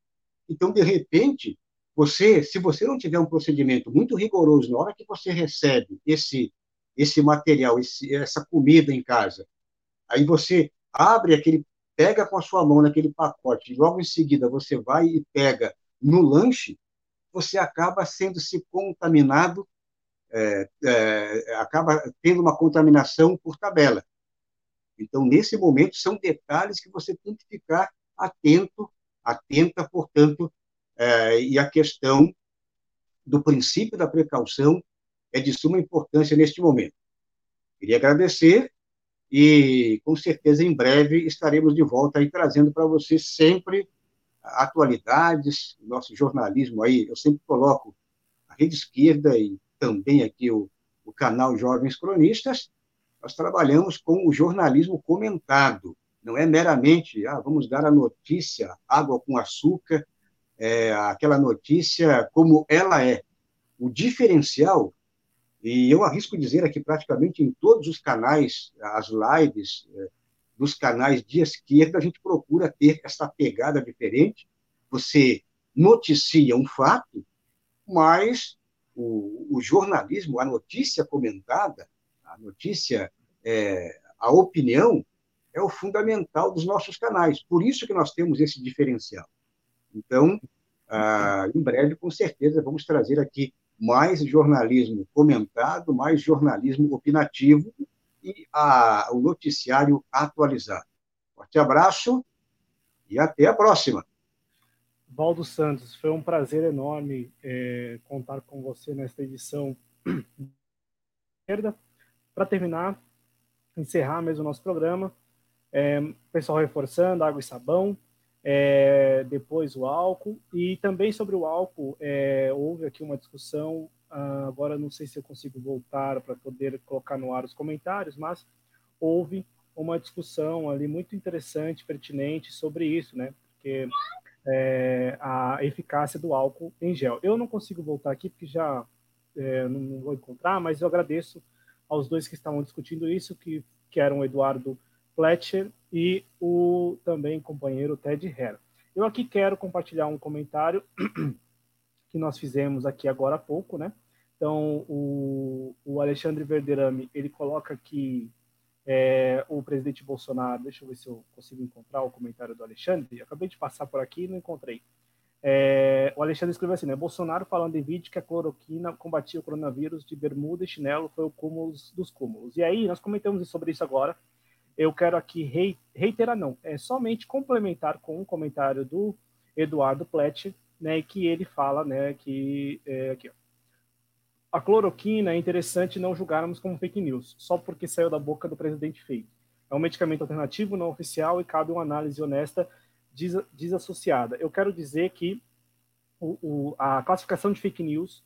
Então, de repente, você, se você não tiver um procedimento muito rigoroso na hora que você recebe esse esse material, esse, essa comida em casa, aí você abre aquele, pega com a sua mão naquele pacote, e logo em seguida você vai e pega no lanche, você acaba sendo se contaminado, é, é, acaba tendo uma contaminação por tabela. Então, nesse momento, são detalhes que você tem que ficar atento, atenta, portanto, é, e a questão do princípio da precaução é de suma importância neste momento. Queria agradecer e, com certeza, em breve estaremos de volta aí trazendo para você sempre atualidades, nosso jornalismo aí, eu sempre coloco a Rede Esquerda e também aqui o, o canal Jovens Cronistas, nós trabalhamos com o jornalismo comentado, não é meramente, ah, vamos dar a notícia, água com açúcar, é, aquela notícia como ela é. O diferencial, e eu arrisco dizer aqui praticamente em todos os canais, as lives é, dos canais de esquerda, a gente procura ter essa pegada diferente. Você noticia um fato, mas o, o jornalismo, a notícia comentada, a notícia, é, a opinião, é o fundamental dos nossos canais. Por isso que nós temos esse diferencial. Então, ah, em breve, com certeza, vamos trazer aqui mais jornalismo comentado, mais jornalismo opinativo e a, o noticiário atualizado. Forte abraço e até a próxima. Valdo Santos, foi um prazer enorme é, contar com você nesta edição. Para terminar, encerrar mesmo o nosso programa, é, pessoal reforçando, água e sabão, é, depois o álcool, e também sobre o álcool, é, houve aqui uma discussão, ah, agora não sei se eu consigo voltar para poder colocar no ar os comentários, mas houve uma discussão ali muito interessante, pertinente sobre isso, né? Porque é, a eficácia do álcool em gel. Eu não consigo voltar aqui porque já é, não, não, vou encontrar, mas eu agradeço aos dois que estavam discutindo isso, que, que eram o Eduardo Fletcher e o também companheiro Ted Hare. Eu aqui quero compartilhar um comentário que nós fizemos aqui agora há pouco, né? Então, o, o Alexandre Verderame, ele coloca que é, o presidente Bolsonaro, deixa eu ver se eu consigo encontrar o comentário do Alexandre, acabei de passar por aqui e não encontrei. É, o Alexandre escreveu assim, né? Bolsonaro falando em vídeo que a cloroquina combatia o coronavírus de bermuda e chinelo foi o cúmulo dos cúmulos. E aí, nós comentamos sobre isso agora. Eu quero aqui reiterar, não, é somente complementar com um comentário do Eduardo Plett, né, que ele fala, né, que é, aqui, ó, a cloroquina é interessante não julgarmos como fake news, só porque saiu da boca do presidente feito. É um medicamento alternativo, não oficial, e cabe uma análise honesta des desassociada. Eu quero dizer que o, o, a classificação de fake news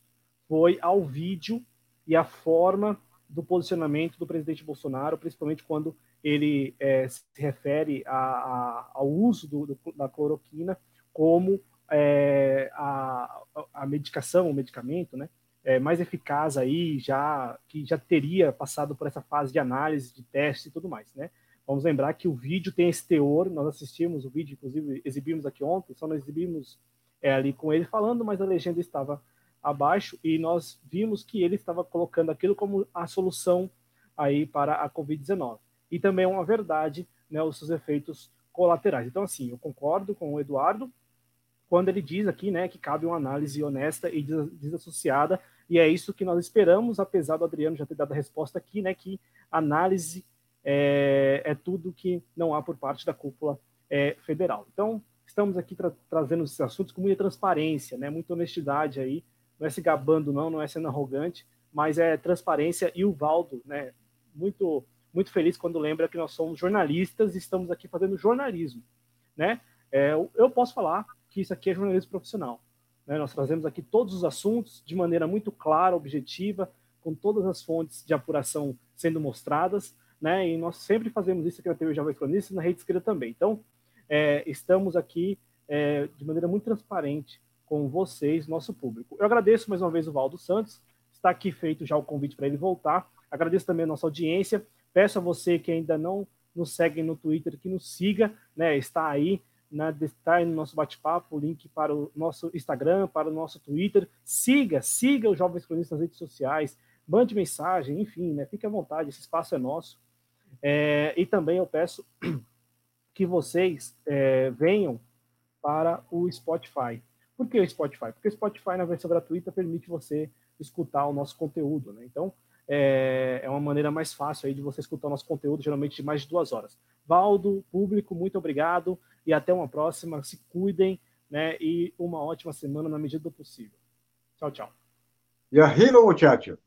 foi ao vídeo e a forma do posicionamento do presidente Bolsonaro, principalmente quando ele é, se refere a, a, ao uso do, do, da cloroquina como é, a, a medicação, o medicamento, né, é, mais eficaz aí, já que já teria passado por essa fase de análise, de teste e tudo mais, né? Vamos lembrar que o vídeo tem esse teor, nós assistimos o vídeo, inclusive exibimos aqui ontem, só nós exibimos é, ali com ele falando, mas a legenda estava abaixo e nós vimos que ele estava colocando aquilo como a solução aí para a Covid-19. E também uma verdade, né, os seus efeitos colaterais. Então, assim, eu concordo com o Eduardo, quando ele diz aqui né, que cabe uma análise honesta e desassociada, e é isso que nós esperamos, apesar do Adriano já ter dado a resposta aqui, né, que análise é, é tudo que não há por parte da cúpula é, federal. Então, estamos aqui tra trazendo esses assuntos com muita transparência, né, muita honestidade aí, não é se gabando não, não é sendo arrogante, mas é transparência e o Valdo, né, muito muito feliz quando lembra que nós somos jornalistas e estamos aqui fazendo jornalismo, né? É, eu posso falar que isso aqui é jornalismo profissional. Né? Nós trazemos aqui todos os assuntos de maneira muito clara, objetiva, com todas as fontes de apuração sendo mostradas, né? E nós sempre fazemos isso aqui na TV Jovem Cronista e na Rede Esquerda também. Então, é, estamos aqui é, de maneira muito transparente com vocês, nosso público. Eu agradeço mais uma vez o Valdo Santos, está aqui feito já o convite para ele voltar. Agradeço também a nossa audiência. Peço a você que ainda não nos segue no Twitter que nos siga, né? Está aí na, está no nosso bate-papo, o link para o nosso Instagram, para o nosso Twitter. Siga, siga os Jovens Cronistas nas redes sociais, mande mensagem, enfim, né, fique à vontade, esse espaço é nosso. É, e também eu peço que vocês é, venham para o Spotify. Por que o Spotify? Porque o Spotify, na versão gratuita, permite você escutar o nosso conteúdo. Né? Então, é, é uma maneira mais fácil aí de você escutar o nosso conteúdo, geralmente de mais de duas horas. Valdo, público, muito obrigado e até uma próxima. Se cuidem né, e uma ótima semana na medida do possível. Tchau, tchau. E a muchacho.